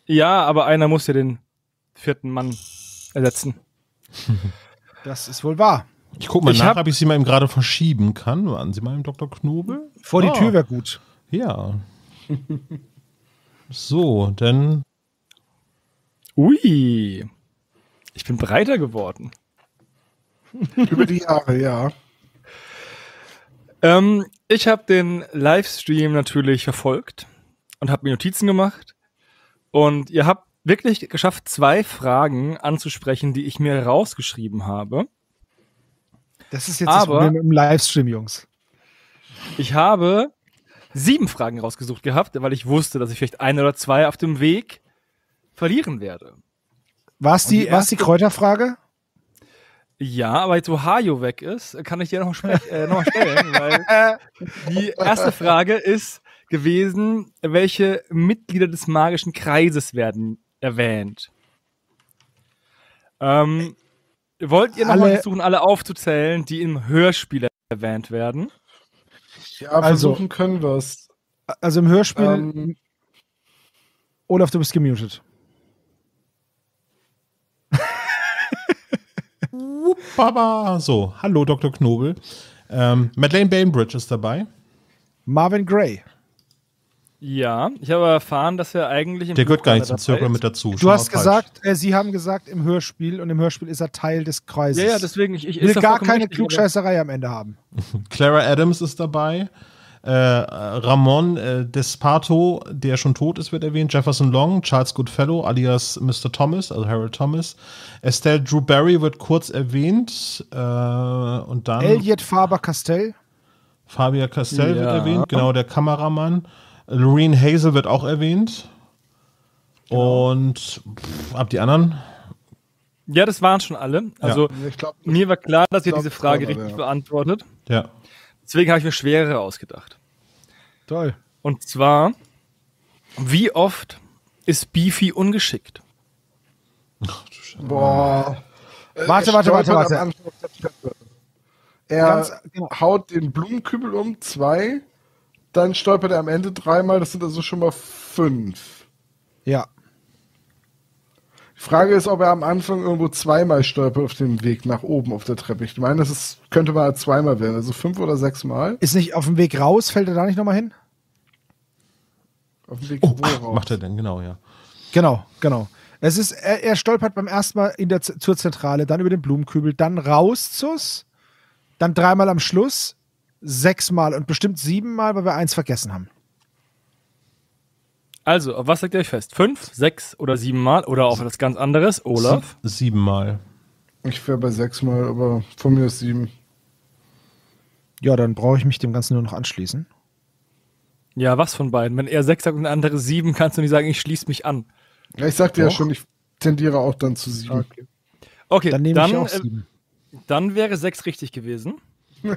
Ja, aber einer muss ja den vierten Mann ersetzen. <laughs> Das ist wohl wahr. Ich guck mal Ich nach, hab- ob ich sie mal eben gerade verschieben kann. Warten Sie mal im Dr. Knobel. Vor die Ah, Tür wäre gut. Ja. So, dann. Ui. Ich bin breiter geworden. <laughs> Über die Jahre, ja. Ähm, ich habe den Livestream natürlich verfolgt und habe mir Notizen gemacht. Und ihr habt wirklich geschafft, zwei Fragen anzusprechen, die ich mir rausgeschrieben habe. Das ist jetzt das Aber- Problem im Livestream, Jungs. Ich habe sieben Fragen rausgesucht gehabt, weil ich wusste, dass ich vielleicht ein oder zwei auf dem Weg verlieren werde. War es die, die war's die erste- Kräuterfrage? Ja, aber jetzt wo Hajo weg ist, kann ich dir noch, sprech- äh, noch mal stellen, <laughs> weil die erste Frage ist gewesen, welche Mitglieder des magischen Kreises werden erwähnt? Ähm, wollt ihr noch mal Alle- versuchen, alle aufzuzählen, die im Hörspiel erwähnt werden? Ja, Also- versuchen können wir es. Also im Hörspiel. Ähm. Olaf, du bist gemutet. Baba. So, hallo, Dr. Knobel. Ähm, Madeleine Bainbridge ist dabei. Marvin Gray. Ja, ich habe erfahren, dass er eigentlich im Der gehört gar nicht zum Zirkel mit dazu. Du hast gesagt, äh, Sie haben gesagt im Hörspiel und im Hörspiel ist er Teil des Kreises. Ja, ja, deswegen, ich, ich will gar keine richtig, Klugscheißerei am Ende haben. Clara Adams ist dabei. Äh, Ramon äh, Despato, der schon tot ist, wird erwähnt. Jefferson Long, Charles Goodfellow, alias Mr. Thomas, also Harold Thomas. Estelle Drew Barry wird kurz erwähnt. Äh, und dann Elliot Faber Castell. Fabia Castell wird Ja. erwähnt, genau, der Kameramann. Lorene Hazel wird auch erwähnt. Und pff, ab die anderen. Ja, das waren schon alle. Also Ich glaub, mir war klar, dass ihr diese Frage richtig ja. beantwortet. Ja. Deswegen habe ich mir schwerere ausgedacht. Toll. Und zwar, wie oft ist Beefy ungeschickt? Boah. Äh, Warte, er warte, warte, warte. Er genau. haut den Blumenkübel um, zwei. Dann stolpert er am Ende dreimal. Das sind also schon mal fünf. Ja. Frage ist, ob er am Anfang irgendwo zweimal stolpert auf dem Weg nach oben auf der Treppe. Ich meine, das ist, könnte mal zweimal werden. Also fünf oder sechs Mal. Ist nicht auf dem Weg raus, fällt er da nicht nochmal hin? Auf dem Weg Oh, wo ach, raus? macht er denn, genau, ja. Genau, genau. Es ist, er, er stolpert beim ersten Mal in der, zur Zentrale, dann über den Blumenkübel, dann raus zus, dann dreimal am Schluss, sechsmal und bestimmt siebenmal, weil wir eins vergessen haben. Also, auf was legt ihr euch fest? Fünf, sechs oder sieben Mal oder auf etwas ganz anderes? Olaf? Siebenmal. Ich wäre bei sechsmal, aber von mir ist sieben. Ja, dann brauche ich mich dem Ganzen nur noch anschließen. Ja, was von beiden? Wenn er sechs sagt und der andere sieben, kannst du nicht sagen, ich schließe mich an. Ja, ich sagte ja schon, ich tendiere auch dann zu sieben. Okay, Dann dann, nehme ich auch äh, sieben. dann wäre sechs richtig gewesen.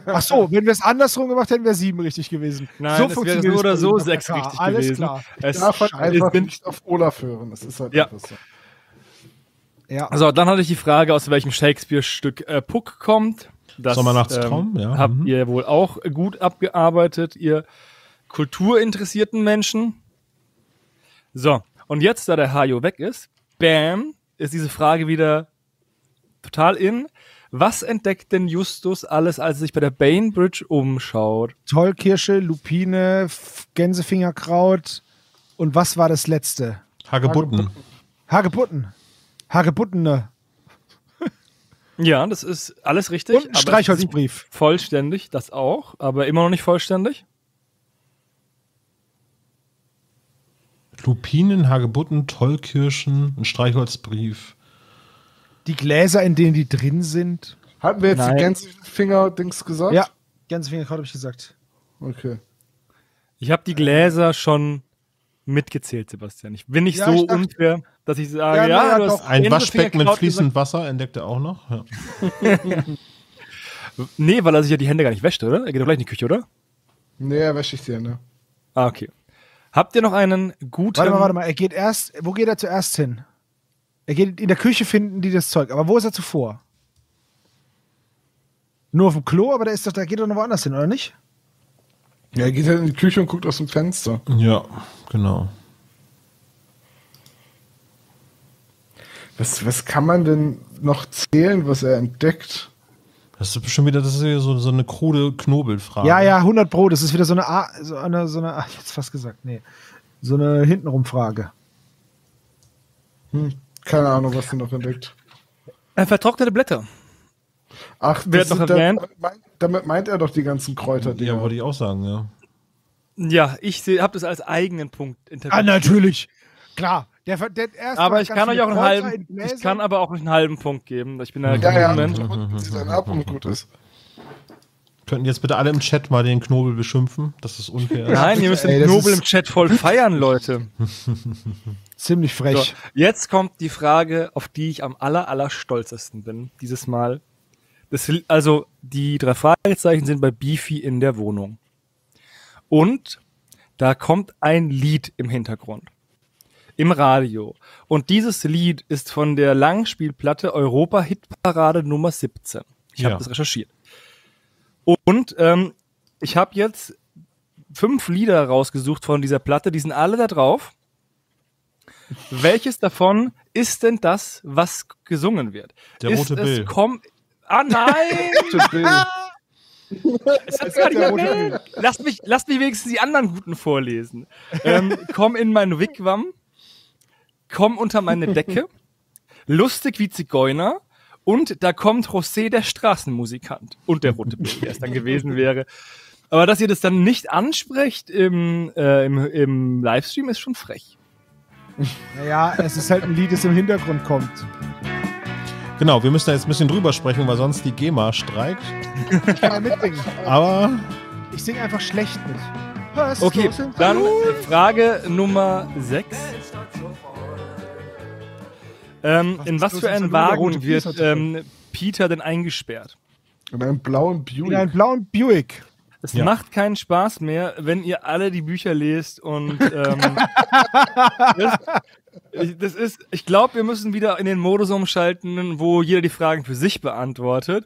Ach so, wenn wir es andersrum gemacht hätten, wäre sieben richtig gewesen. Nein, so das wäre funktioniert so es oder so sechs richtig Alles gewesen. klar. Ich Es darf halt einfach nicht auf Olaf hören. Das ist halt Ja. einfach so. Ja. So, dann hatte ich die Frage, aus welchem Shakespeare-Stück äh, Puck kommt. Das, Sommernachtstraum, ja. Habt Mhm. ihr wohl auch gut abgearbeitet, ihr kulturinteressierten Menschen. So, und jetzt, da der Hajo weg ist, bam, ist diese Frage wieder total in. Was entdeckt denn Justus alles, als er sich bei der Bainbridge umschaut? Tollkirsche, Lupine, Gänsefingerkraut und was war das letzte? Hagebutten. Hagebutten. Hagebuttene. Ja, das ist alles richtig. Und ein Streichholzbrief. Vollständig, das auch, aber immer noch nicht vollständig. Lupinen, Hagebutten, Tollkirschen, ein Streichholzbrief. Die Gläser, in denen die drin sind. Hatten wir jetzt Nein. die Gänsefinger-Dings gesagt? Ja, Gänsefingerkraut habe ich gesagt. Okay. Ich habe die Gläser schon mitgezählt, Sebastian. Ich bin nicht Ja, so unfair, dass ich sage, Ja, ja, ja, du hast. Ein Waschbecken mit gesagt. fließend Wasser entdeckt er auch noch. Ja. <laughs> Nee, weil er sich ja die Hände gar nicht wäscht, oder? Er geht doch gleich in die Küche, oder? Nee, er wäsche ich dir, ne? Ah, okay. Habt ihr noch einen guten. Warte mal, warte mal. Er geht erst. Wo geht er zuerst hin? Er geht in der Küche finden die das Zeug. Aber wo ist er zuvor? Nur auf dem Klo, aber der ist doch, da geht er noch woanders hin, oder nicht? Ja, er geht halt in die Küche und guckt aus dem Fenster. ja, genau. Was, was kann man denn noch zählen, was er entdeckt? Das ist bestimmt wieder das ist ja so, so eine krude Knobelfrage. Ja, ja, 100 Pro. Das ist wieder so eine, A, so eine, so eine, ach, jetzt fast gesagt, nee. So eine Hintenrum-Frage. Hm, keine Ahnung, was er noch entdeckt. Äh, vertrocknete Blätter. Ach, hat noch sind- erwähnt? damit, meint, damit meint er doch die ganzen Kräuter, die Ja, wollte ich auch sagen, ja. Ja, ich habe das als eigenen Punkt Ah, interpretiert. natürlich. Klar. Der, der erst Aber ich kann euch auch einen Kräuter halben, ich kann aber auch einen halben Punkt geben. Ich bin da Ja, ja, Moment. und sie dann ab und gut ist. Könnten jetzt bitte alle im Chat mal den Knobel beschimpfen? Das ist unfair. Nein, ihr müsst den Knobel im Chat voll feiern, Leute. <laughs> Ziemlich So, frech. jetzt kommt die Frage, auf die ich am aller, aller stolzesten bin, dieses Mal. Das, also, die drei Fragezeichen sind bei Beefy in der Wohnung. Und da kommt ein Lied im Hintergrund. Im Radio. Und dieses Lied ist von der Langspielplatte Europa Hitparade Nummer 17. Ich Ja. habe das recherchiert. Und ähm, ich habe jetzt fünf Lieder rausgesucht von dieser Platte, die sind alle da drauf. Welches davon ist denn das, was gesungen wird? Der ist <laughs> rote Bill. Komm ah nein! Es hat gar nicht rote. Lasst mich, lasst mich wenigstens die anderen guten vorlesen. Ähm, komm in mein Wigwam, komm unter meine Decke, lustig wie Zigeuner und da kommt José der Straßenmusikant und der rote Bill, der es dann gewesen wäre. Aber dass ihr das dann nicht ansprecht im, äh, im, im Livestream ist schon frech. Naja, es ist halt ein Lied, das im Hintergrund kommt. Genau, wir müssen da jetzt ein bisschen drüber sprechen, weil sonst die GEMA streikt. Ich kann ja mitsingen. Aber Ich singe einfach schlecht mit. Okay, dann Frage Nummer 6. Ähm, in was für einen Wagen wird ähm, Peter denn eingesperrt? In einem blauen In Buick. einem blauen Buick. Es Ja. macht keinen Spaß mehr, wenn ihr alle die Bücher lest und <laughs> ähm, das, ich- das ist, ich glaube, wir müssen wieder in den Modus umschalten, wo jeder die Fragen für sich beantwortet,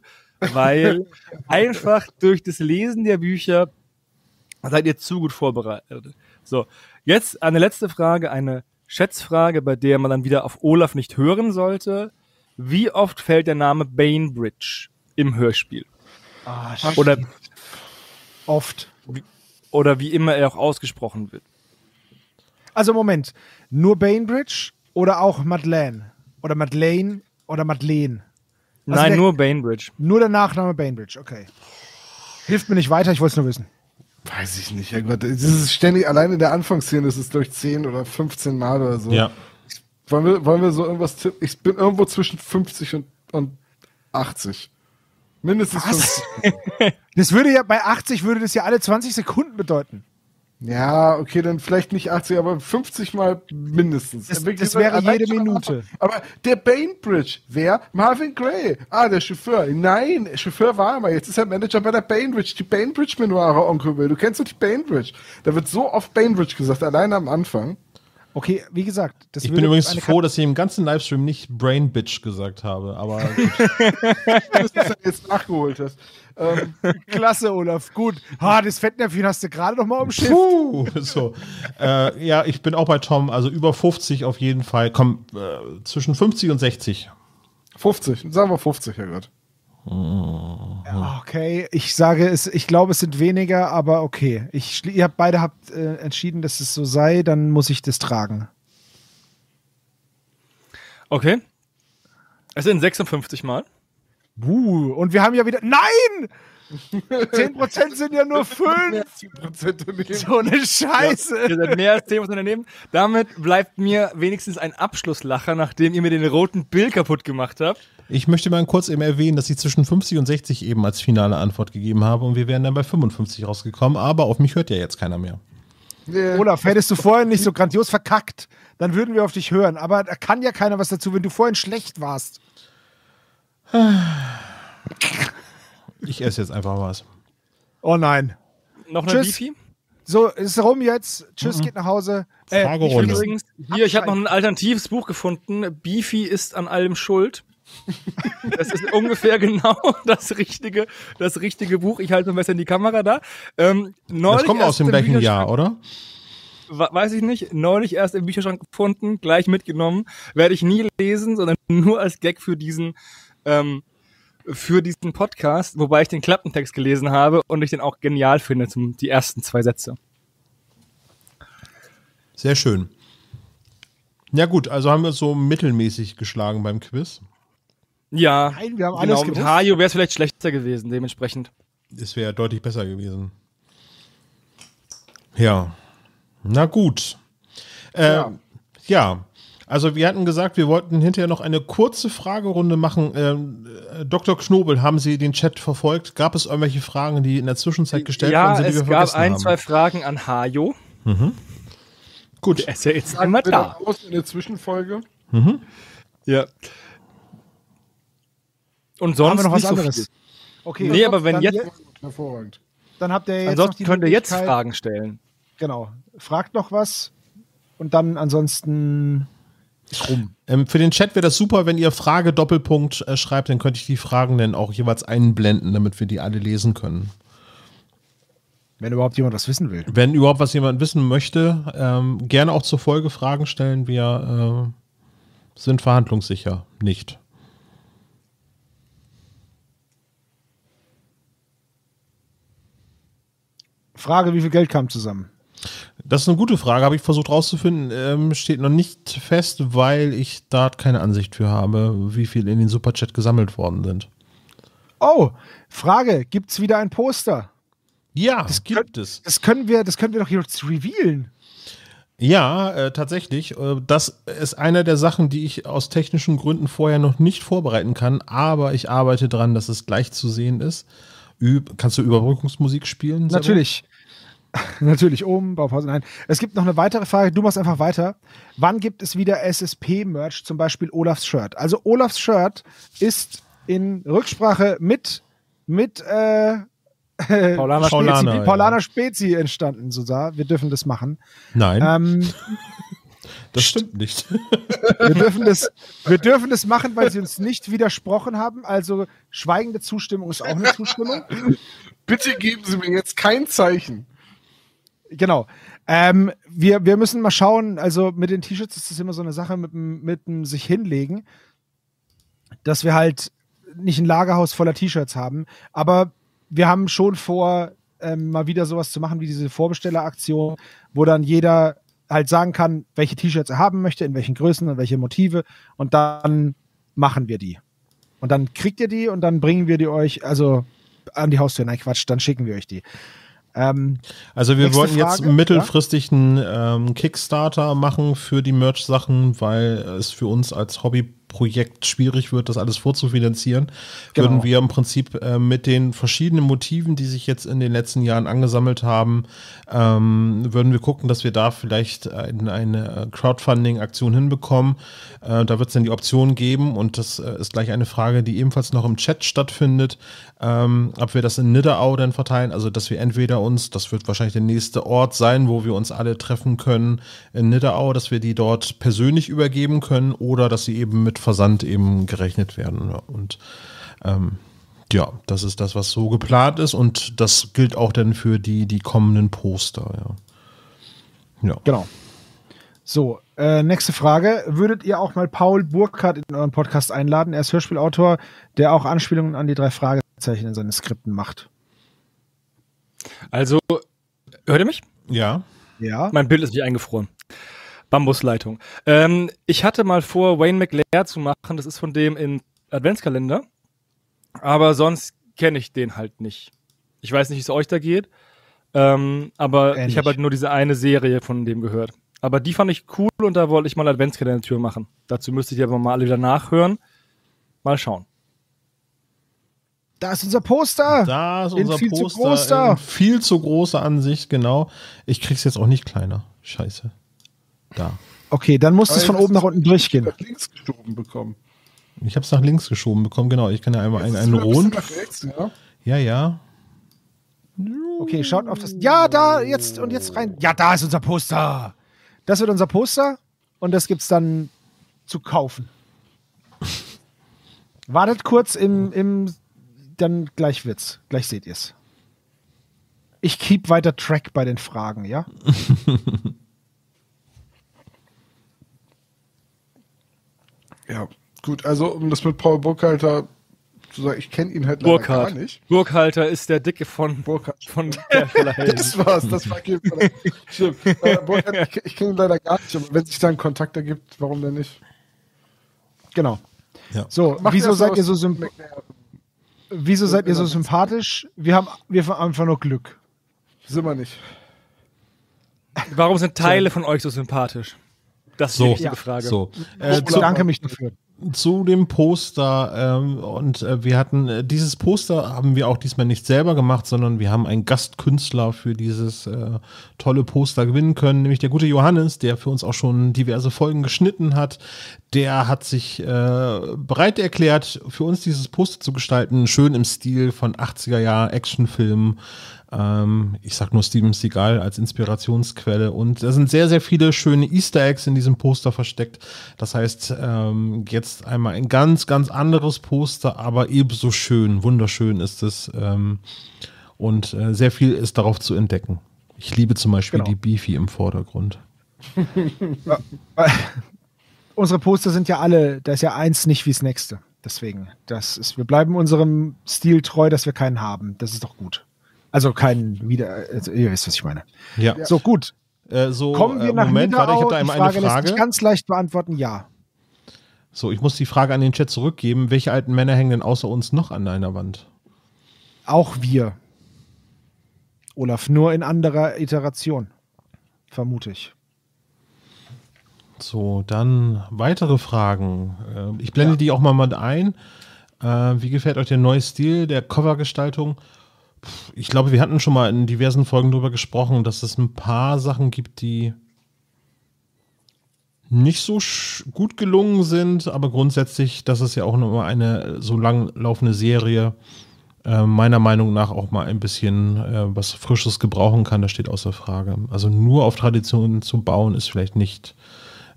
weil <laughs> einfach durch das Lesen der Bücher seid ihr zu gut vorbereitet. So, jetzt eine letzte Frage, eine Schätzfrage, bei der man dann wieder auf Olaf nicht hören sollte. Wie oft fällt der Name Bainbridge im Hörspiel? Ah, Oder Oft. oder wie immer er auch ausgesprochen wird. Also Moment, nur Bainbridge oder auch Madeleine? Oder Madeleine oder Madeleine? Also Nein, der- nur Bainbridge. Nur der Nachname Bainbridge, okay. Hilft mir nicht weiter, ich wollte es nur wissen. Weiß ich nicht, Herrgott. Das ist ständig, allein in der Anfangsszene ist es durch 10 oder 15 Mal oder so. Ja. Wollen wir, wollen wir so irgendwas tippen? Ich bin irgendwo zwischen 50 und, und 80. Mindestens Was? 50. <laughs> Das würde ja, bei 80 würde das ja alle 20 Sekunden bedeuten. Ja, okay, dann vielleicht nicht 80, aber 50 mal mindestens. Das- das wäre jede Minute. Aber der Bainbridge, wer? Marvin Gray. Ah, der Chauffeur. Nein, Chauffeur war er mal. Jetzt ist er Manager bei der Bainbridge. Die Bainbridge-Memoire, Onkel Will. Du kennst doch die Bainbridge. Da wird so oft Bainbridge gesagt, allein am Anfang. Okay, wie gesagt, das Ich würde bin übrigens froh, dass ich im ganzen Livestream nicht Brain Bitch gesagt habe, aber <laughs> dass du das jetzt nachgeholt hast. Ähm, <laughs> Klasse, Olaf. Gut. Ha, das Fettnäpfchen hast du gerade noch mal im Schiff. Puh, so. Äh, ja, ich bin auch bei Tom, also über 50 auf jeden Fall. Komm, äh, zwischen 50 und 60. 50, sagen wir 50, Herrgott. Ja, okay, ich sage es, ich glaube, es sind weniger, aber okay. Ich, ihr habt beide habt äh, entschieden, dass es so sei, dann muss ich das tragen. Okay. Es sind 56 Mal. Uh, und wir haben ja wieder. Nein! 10% sind ja nur 5! So eine Scheiße! Ihr seid mehr als 10% daneben. Damit bleibt mir wenigstens ein Abschlusslacher, nachdem ihr mir den roten Bill kaputt gemacht habt. Ich möchte mal kurz eben erwähnen, dass ich zwischen 50 und 60 eben als finale Antwort gegeben habe und wir wären dann bei 55 rausgekommen, aber auf mich hört ja jetzt keiner mehr. Olaf, hättest du vorhin nicht so grandios verkackt, dann würden wir auf dich hören. Aber da kann ja keiner was dazu, wenn du vorhin schlecht warst. Ich esse jetzt einfach was. Oh nein. Noch eine Tschüss. Beefy? So, ist rum jetzt. Tschüss, Mhm. geht nach Hause. Äh, Fragerunde. ich Übrigens, hier, ich habe noch ein alternatives Buch gefunden. Beefy ist an allem schuld. Das ist ungefähr genau <laughs> das richtige, das richtige Buch. Ich halte ein bisschen die Kamera da. Ähm, Das kommt aus dem gleichen Jahr, oder? We- Weiß ich nicht. Neulich erst im Bücherschrank gefunden, gleich mitgenommen. Werde ich nie lesen, sondern <laughs> nur als Gag für diesen, ähm, für diesen Podcast, wobei ich den Klappentext gelesen habe und ich den auch genial finde, zum, die ersten zwei Sätze. Sehr schön. Ja gut, also haben wir so mittelmäßig geschlagen beim Quiz. Ja, Nein, wir haben genau, alles mit gewusst. Hajo wäre es vielleicht schlechter gewesen, dementsprechend. Es wäre deutlich besser gewesen. Ja. Na gut. Äh, ja. ja. Also wir hatten gesagt, wir wollten hinterher noch eine kurze Fragerunde machen. Ähm, äh, Dr. Knobel, haben Sie den Chat verfolgt? Gab es irgendwelche Fragen, die in der Zwischenzeit gestellt ja, worden sind, die es wir gab ein, haben? zwei Fragen an Hajo. Mhm. Gut. Der ist ja jetzt wir da. aus in der Zwischenfolge. Mhm. Ja. Und sonst Haben wir noch was nicht so anderes? viel. Okay, Nee, aber wenn dann jetzt, je- Hervorragend. dann habt ihr jetzt noch ansonsten die könnt ihr jetzt Fragen stellen. Genau. Fragt noch was und dann ansonsten rum. Ähm, für den Chat wäre das super, wenn ihr Frage Doppelpunkt äh, schreibt, dann könnte ich die Fragen dann auch jeweils einblenden, damit wir die alle lesen können. Wenn überhaupt jemand was wissen will. Wenn überhaupt was jemand wissen möchte, ähm, gerne auch zur Folge Fragen stellen. Wir äh, sind verhandlungssicher. Nicht. Frage, wie viel Geld kam zusammen? Das ist eine gute Frage, habe ich versucht rauszufinden. Ähm, steht noch nicht fest, weil ich da keine Ansicht für habe, wie viel in den Superchat gesammelt worden sind. Oh, Frage, gibt's wieder ein Poster? Ja, das gibt es. Das können wir, das können wir doch jetzt revealen. Ja, äh, tatsächlich. Äh, das ist einer der Sachen, die ich aus technischen Gründen vorher noch nicht vorbereiten kann, aber ich arbeite dran, dass es gleich zu sehen ist. Üb Kannst du Überbrückungsmusik spielen? Natürlich. <laughs> Natürlich, oben, Baupause, nein. Es gibt noch eine weitere Frage, du machst einfach weiter. Wann gibt es wieder SSP-Merch, zum Beispiel Olafs Shirt? Also Olafs Shirt ist in Rücksprache mit, mit äh, <laughs> Paulaner Spezi, Paulaner, ja. Spezi entstanden, so da. Wir dürfen das machen. Nein, Ähm, <laughs> das stimmt nicht. wir, dürfen das, wir dürfen das machen, weil sie uns nicht widersprochen haben. Also schweigende Zustimmung ist auch eine Zustimmung. Bitte geben Sie mir jetzt kein Zeichen. Genau. Ähm, wir, wir müssen mal schauen, also mit den T-Shirts ist das immer so eine Sache mit mit dem sich hinlegen, dass wir halt nicht ein Lagerhaus voller T-Shirts haben, aber wir haben schon vor, ähm, mal wieder sowas zu machen wie diese Vorbestelleraktion, wo dann jeder halt sagen kann, welche T-Shirts er haben möchte, in welchen Größen und welche Motive und dann machen wir die. Und dann kriegt ihr die und dann bringen wir die euch, also an die Haustür. Nein, Quatsch, dann schicken wir euch die. Ähm, Also wir wollten jetzt Frage, mittelfristig einen ähm, Kickstarter machen für die Merch-Sachen, weil es für uns als Hobbyprojekt schwierig wird, das alles vorzufinanzieren. Genau. Würden wir im Prinzip äh, mit den verschiedenen Motiven, die sich jetzt in den letzten Jahren angesammelt haben, ähm, würden wir gucken, dass wir da vielleicht ein, eine Crowdfunding-Aktion hinbekommen. Äh, da wird es dann die Option geben und das äh, ist gleich eine Frage, die ebenfalls noch im Chat stattfindet, ähm, ob wir das in Nidderau dann verteilen, also dass wir entweder uns, das wird wahrscheinlich der nächste Ort sein, wo wir uns alle treffen können in Nidderau, dass wir die dort persönlich übergeben können oder dass sie eben mit Versand eben gerechnet werden. Ja. Und ähm, ja, das ist das, was so geplant ist und das gilt auch dann für die, die kommenden Poster. Ja. ja. Genau. So, äh, nächste Frage. Würdet ihr auch mal Paul Burkhardt in euren Podcast einladen? Er ist Hörspielautor, der auch Anspielungen an die drei Fragezeichen in seinen Skripten macht. Also, hört ihr mich? Ja. Ja. Mein Bild ist nicht eingefroren. Bambusleitung. Ähm, ich hatte mal vor, Wayne McLeod zu machen. Das ist von dem im Adventskalender. Aber sonst kenne ich den halt nicht. Ich weiß nicht, wie es euch da geht. Ähm, aber Ähnlich. ich habe halt nur diese eine Serie von dem gehört. Aber die fand ich cool und da wollte ich mal Adventskalender-Tür machen. Dazu müsste ich aber mal alle wieder nachhören. Mal schauen. Da ist unser Poster. Da ist In unser viel zu Poster. groß da. in viel zu große Ansicht, genau. Ich krieg's jetzt auch nicht kleiner. Scheiße. Da. Okay, dann muss es von oben nach unten durchgehen. links geschoben bekommen. Ich habe es nach links geschoben bekommen, genau. Ich kann ja einmal einen, einen ein Rund. nach rechts, ja? Ja, ja. Okay, schaut auf das. Ja, da, jetzt und jetzt rein. Ja, da ist unser Poster. Das wird unser Poster und das gibt's dann zu kaufen. <laughs> Wartet kurz im, im dann gleich wird's. Gleich seht ihr's. Ich keep weiter Track bei den Fragen, ja? <laughs> Ja, gut, also um das mit Paul Burkhalter zu sagen, ich kenne ihn halt leider Burkhardt. gar nicht. Burkhalter ist der Dicke von, von der Verleihung. <laughs> Das war's, das war. <laughs> Stimmt. Äh, Burkhardt, ich, ich kenne ihn leider gar nicht, aber wenn sich da ein Kontakt ergibt, warum denn nicht? Genau. Ja. So, Macht wieso seid ihr so symp McNair. wieso seid ihr so sympathisch? Wir haben, wir haben einfach nur Glück. Sind wir nicht. Warum sind Teile von euch so sympathisch? Das ist So, die richtige. Frage. So. Ich Äh, bedanke mich dafür. zu dem Poster ähm, und äh, wir hatten äh, dieses Poster haben wir auch diesmal nicht selber gemacht, sondern wir haben einen Gastkünstler für dieses äh, tolle Poster gewinnen können, nämlich der gute Johannes, der für uns auch schon diverse Folgen geschnitten hat. Der hat sich äh, bereit erklärt, für uns dieses Poster zu gestalten, schön im Stil von 80er Jahr Actionfilmen. Ähm, ich sag nur Steven Seagal als Inspirationsquelle und da sind sehr, sehr viele schöne Easter Eggs in diesem Poster versteckt. Das heißt, ähm, jetzt einmal ein ganz, ganz anderes Poster, aber ebenso schön, wunderschön ist es. Ähm, und äh, sehr viel ist darauf zu entdecken. Ich liebe zum Beispiel Genau. die Beefy im Vordergrund. <laughs> Unsere Poster sind ja alle, da ist ja eins nicht wie das nächste. Deswegen, das ist, wir bleiben unserem Stil treu, dass wir keinen haben. Das ist doch gut. Also keinen wieder, also, ihr wisst, was ich meine. Ja. So, gut. Äh, so, Kommen wir äh, nach Moment, warte, ich habe da einmal eine Frage lässt sich ganz leicht beantworten, ja. So, ich muss die Frage an den Chat zurückgeben. Welche alten Männer hängen denn außer uns noch an deiner Wand? Auch wir. Olaf, nur in anderer Iteration. Vermute ich. So, dann weitere Fragen. Äh, Ich blende die auch mal mit ein. Äh, Wie gefällt euch der neue Stil der Covergestaltung? Ich glaube, wir hatten schon mal in diversen Folgen darüber gesprochen, dass es ein paar Sachen gibt, die nicht so gut gelungen sind, aber grundsätzlich, das ist ja auch mal eine so lang laufende Serie, äh, meiner Meinung nach auch mal ein bisschen äh, was Frisches gebrauchen kann, das steht außer Frage. Also nur auf Traditionen zu bauen, ist vielleicht nicht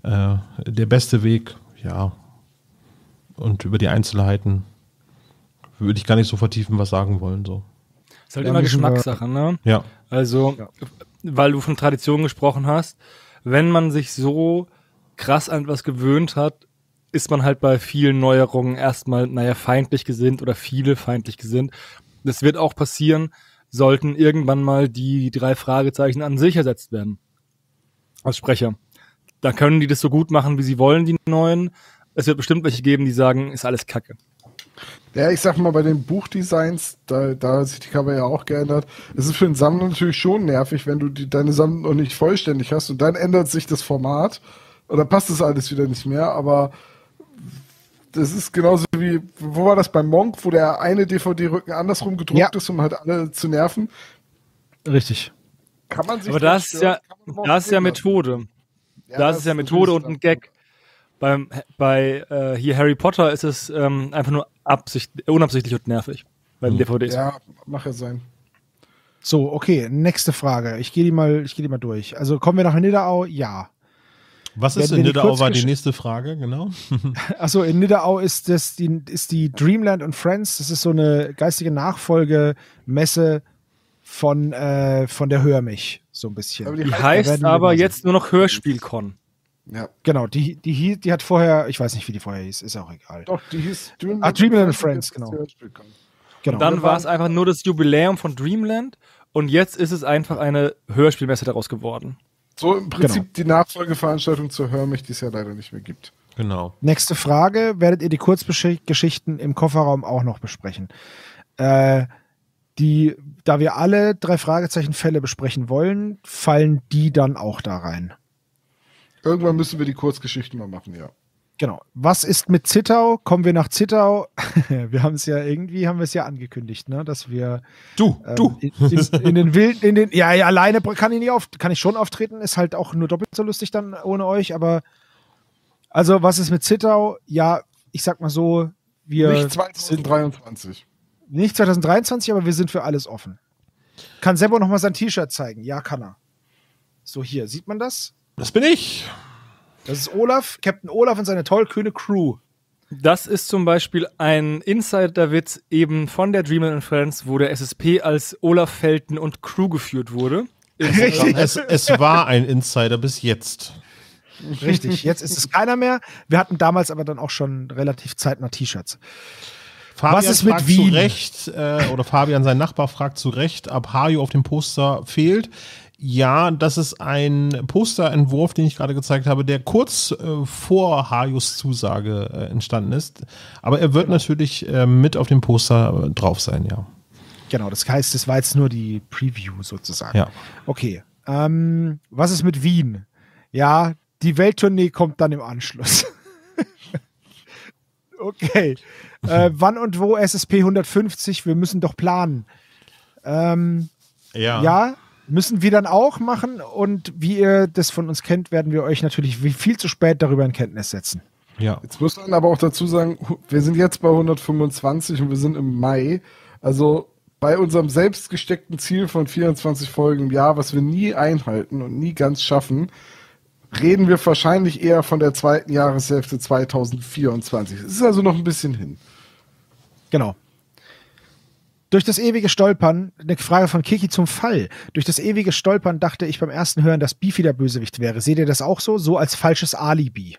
äh, der beste Weg, ja. Und über die Einzelheiten würde ich gar nicht so vertiefen, was sagen wollen. So. Ist halt Ja, immer Geschmackssache, ne? Ja. Also, weil du von Tradition gesprochen hast, wenn man sich so krass an etwas gewöhnt hat, ist man halt bei vielen Neuerungen erstmal, naja, feindlich gesinnt oder viele feindlich gesinnt. Das wird auch passieren, sollten irgendwann mal die drei Fragezeichen an sich ersetzt werden. Als Sprecher. Da können die das so gut machen, wie sie wollen, die neuen. Es wird bestimmt welche geben, die sagen, ist alles Kacke. Ja, ich sag mal, bei den Buchdesigns, da, da hat sich die Cover ja auch geändert. Es ist für den Sammler natürlich schon nervig, wenn du die, deine Sammlung noch nicht vollständig hast und dann ändert sich das Format und dann passt das alles wieder nicht mehr, aber das ist genauso wie, wo war das beim Monk, wo der eine DVD-Rücken andersrum gedruckt Ja. ist, um halt alle zu nerven. Richtig. Kann man sich Aber das ist ja, das ist ja. Methode. Ja, das, das ist ja Methode und ein Gag. Beim, bei äh, hier Harry Potter ist es ähm, einfach nur absicht, unabsichtlich und nervig. Bei den DVDs. Ja, mach ja sein. So, okay, nächste Frage. Ich gehe die mal, ich gehe die mal durch. Also kommen wir nach Nidderau? Ja. Was ist Werden in Nidderau, war die nächste Frage, genau. Achso, <laughs> in Nidderau ist das die, ist die Dreamland und Friends. Das ist so eine geistige Nachfolgemesse von, äh, von der Hör mich, so ein bisschen. Aber die Die heißt- aber jetzt nur noch Hörspielcon. Ja. Genau, die, die, die hat vorher, ich weiß nicht, wie die vorher hieß, ist auch egal. Doch, die hieß Dreamland, Ah, Dreamland and Friends, genau. Genau. Und dann war es einfach nur das Jubiläum von Dreamland und jetzt ist es einfach eine Hörspielmesse daraus geworden. So im Prinzip Genau. die Nachfolgeveranstaltung zur Hör mich, die es ja leider nicht mehr gibt. Genau. Nächste Frage: Werdet ihr die Kurzgeschichten im Kofferraum auch noch besprechen? Äh, die, da wir alle drei Fragezeichen-Fälle besprechen wollen, fallen die dann auch da rein. Irgendwann müssen wir die Kurzgeschichten mal machen, ja. Genau. Was ist mit Zittau? Kommen wir nach Zittau? <laughs> wir haben es ja irgendwie, haben wir es ja angekündigt, ne, dass wir Du, ähm, du. In, in, in den wilden, in den, ja, ja, alleine kann ich nicht auf, kann ich schon auftreten, ist halt auch nur doppelt so lustig dann ohne euch, aber also was ist mit Zittau? Ja, ich sag mal so, wir Nicht sind 2023. nicht 2023, aber wir sind für alles offen. Kann Sebo noch mal sein T-Shirt zeigen? Ja, kann er. So hier, sieht man das? Das bin ich. Das ist Olaf, Captain Olaf und seine tollkühne Crew. Das ist zum Beispiel ein Insider-Witz eben von der Dreamland and Friends, wo der SSP als Olaf Felten und Crew geführt wurde. <laughs> Richtig. Es, es war ein Insider bis jetzt. Richtig, jetzt ist es keiner mehr. Wir hatten damals aber dann auch schon relativ zeitnah T-Shirts. Fabian Was ist mit fragt Wien? zu Recht, äh, oder Fabian, sein Nachbar, fragt zu Recht, ob Hajo auf dem Poster fehlt. Ja, das ist ein Posterentwurf, den ich gerade gezeigt habe, der kurz äh, vor Hajos Zusage äh, entstanden ist. Aber er wird natürlich äh, mit auf dem Poster äh, drauf sein, ja. Genau, das heißt, es war jetzt nur die Preview sozusagen. Ja. Okay. Ähm, was ist mit Wien? Ja, die Welttournee kommt dann im Anschluss. <laughs> okay. Äh, wann und wo SSP 150? Wir müssen doch planen. Ähm, Ja. ja, müssen wir dann auch machen. Und wie ihr das von uns kennt, werden wir euch natürlich viel zu spät darüber in Kenntnis setzen. Ja. Jetzt muss man aber auch dazu sagen, wir sind jetzt bei 125 und wir sind im Mai. Also bei unserem selbst gesteckten Ziel von 24 Folgen im Jahr, was wir nie einhalten und nie ganz schaffen, reden wir wahrscheinlich eher von der zweiten Jahreshälfte 2024. Es ist also noch ein bisschen hin. Genau. Durch das ewige Stolpern, eine Frage von Kiki zum Fall. Durch das ewige Stolpern dachte ich beim ersten Hören, dass Beefy der Bösewicht wäre. Seht ihr das auch so? So als falsches Alibi.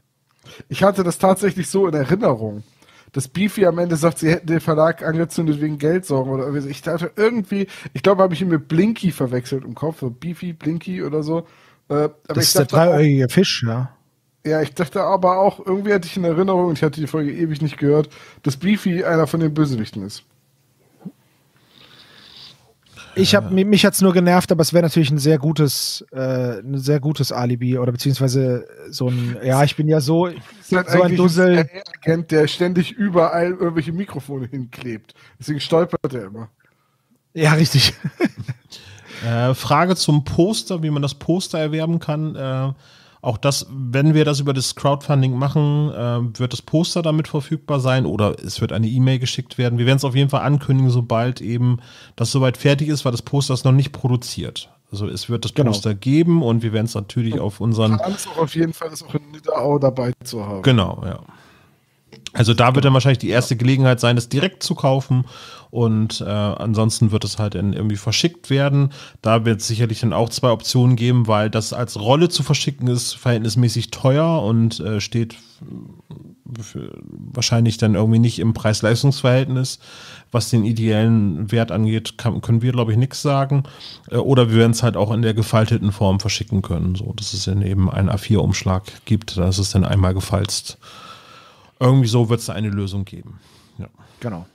Ich hatte das tatsächlich so in Erinnerung, dass Beefy am Ende sagt, sie hätten den Verlag angezündet wegen Geldsorgen oder. Ich dachte irgendwie, ich glaube, habe ich ihn mit Blinky verwechselt im Kopf, so Beefy, Blinky oder so. Äh, aber Das ist der dreieugige Fisch, ja. ja, ich dachte aber auch, irgendwie hatte ich in Erinnerung, und ich hatte die Folge ewig nicht gehört, dass Beefy einer von den Bösewichten ist. Ich hab, mich, mich hat's nur genervt, aber es wäre natürlich ein sehr gutes, äh, ein sehr gutes Alibi oder beziehungsweise so ein, ja, ich bin ja so, so ein Dussel. ein Agent, der ständig überall irgendwelche Mikrofone hinklebt. Deswegen stolpert er immer. Ja, richtig. <laughs> Äh, Frage zum Poster, wie man das Poster erwerben kann. Äh, auch das, wenn wir das über das Crowdfunding machen, äh, wird das Poster damit verfügbar sein oder es wird eine E-Mail geschickt werden. Wir werden es auf jeden Fall ankündigen, sobald eben das soweit fertig ist, weil das Poster ist noch nicht produziert. Also es wird das Genau. Poster geben und wir werden es natürlich auf unseren ist auch auf jeden Fall, das auch in Nidderau dabei zu haben. Genau, ja. Also da wird dann wahrscheinlich die erste Gelegenheit sein, das direkt zu kaufen und äh, ansonsten wird es halt irgendwie verschickt werden. Da wird es sicherlich dann auch zwei Optionen geben, weil das als Rolle zu verschicken ist verhältnismäßig teuer und äh, steht wahrscheinlich dann irgendwie nicht im Preis-Leistungs-Verhältnis. Was den ideellen Wert angeht, kann, können wir, glaube ich, nichts sagen. Äh, oder wir werden es halt auch in der gefalteten Form verschicken können, so dass es dann eben einen A4-Umschlag gibt, dass es dann einmal gefalzt. Irgendwie so wird es eine Lösung geben. Ja. Genau.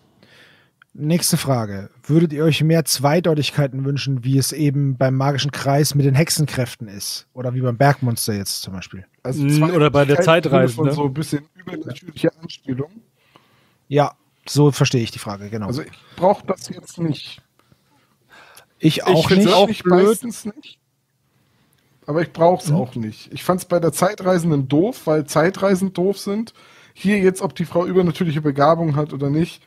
Nächste Frage. Würdet ihr euch mehr Zweideutigkeiten wünschen, wie es eben beim magischen Kreis mit den Hexenkräften ist? Oder wie beim Bergmonster jetzt zum Beispiel? Also Mm, oder bei der Zeitreise, Von ne? so ein bisschen übernatürliche Anspielung. Ja, so verstehe ich die Frage, genau. Also ich brauche das jetzt nicht. Ich auch find's nicht. Auch meistens nicht. Aber ich brauche es auch nicht. Ich fand es bei der Zeitreisenden doof, weil Zeitreisen doof sind. Hier jetzt, ob die Frau übernatürliche Begabung hat oder nicht,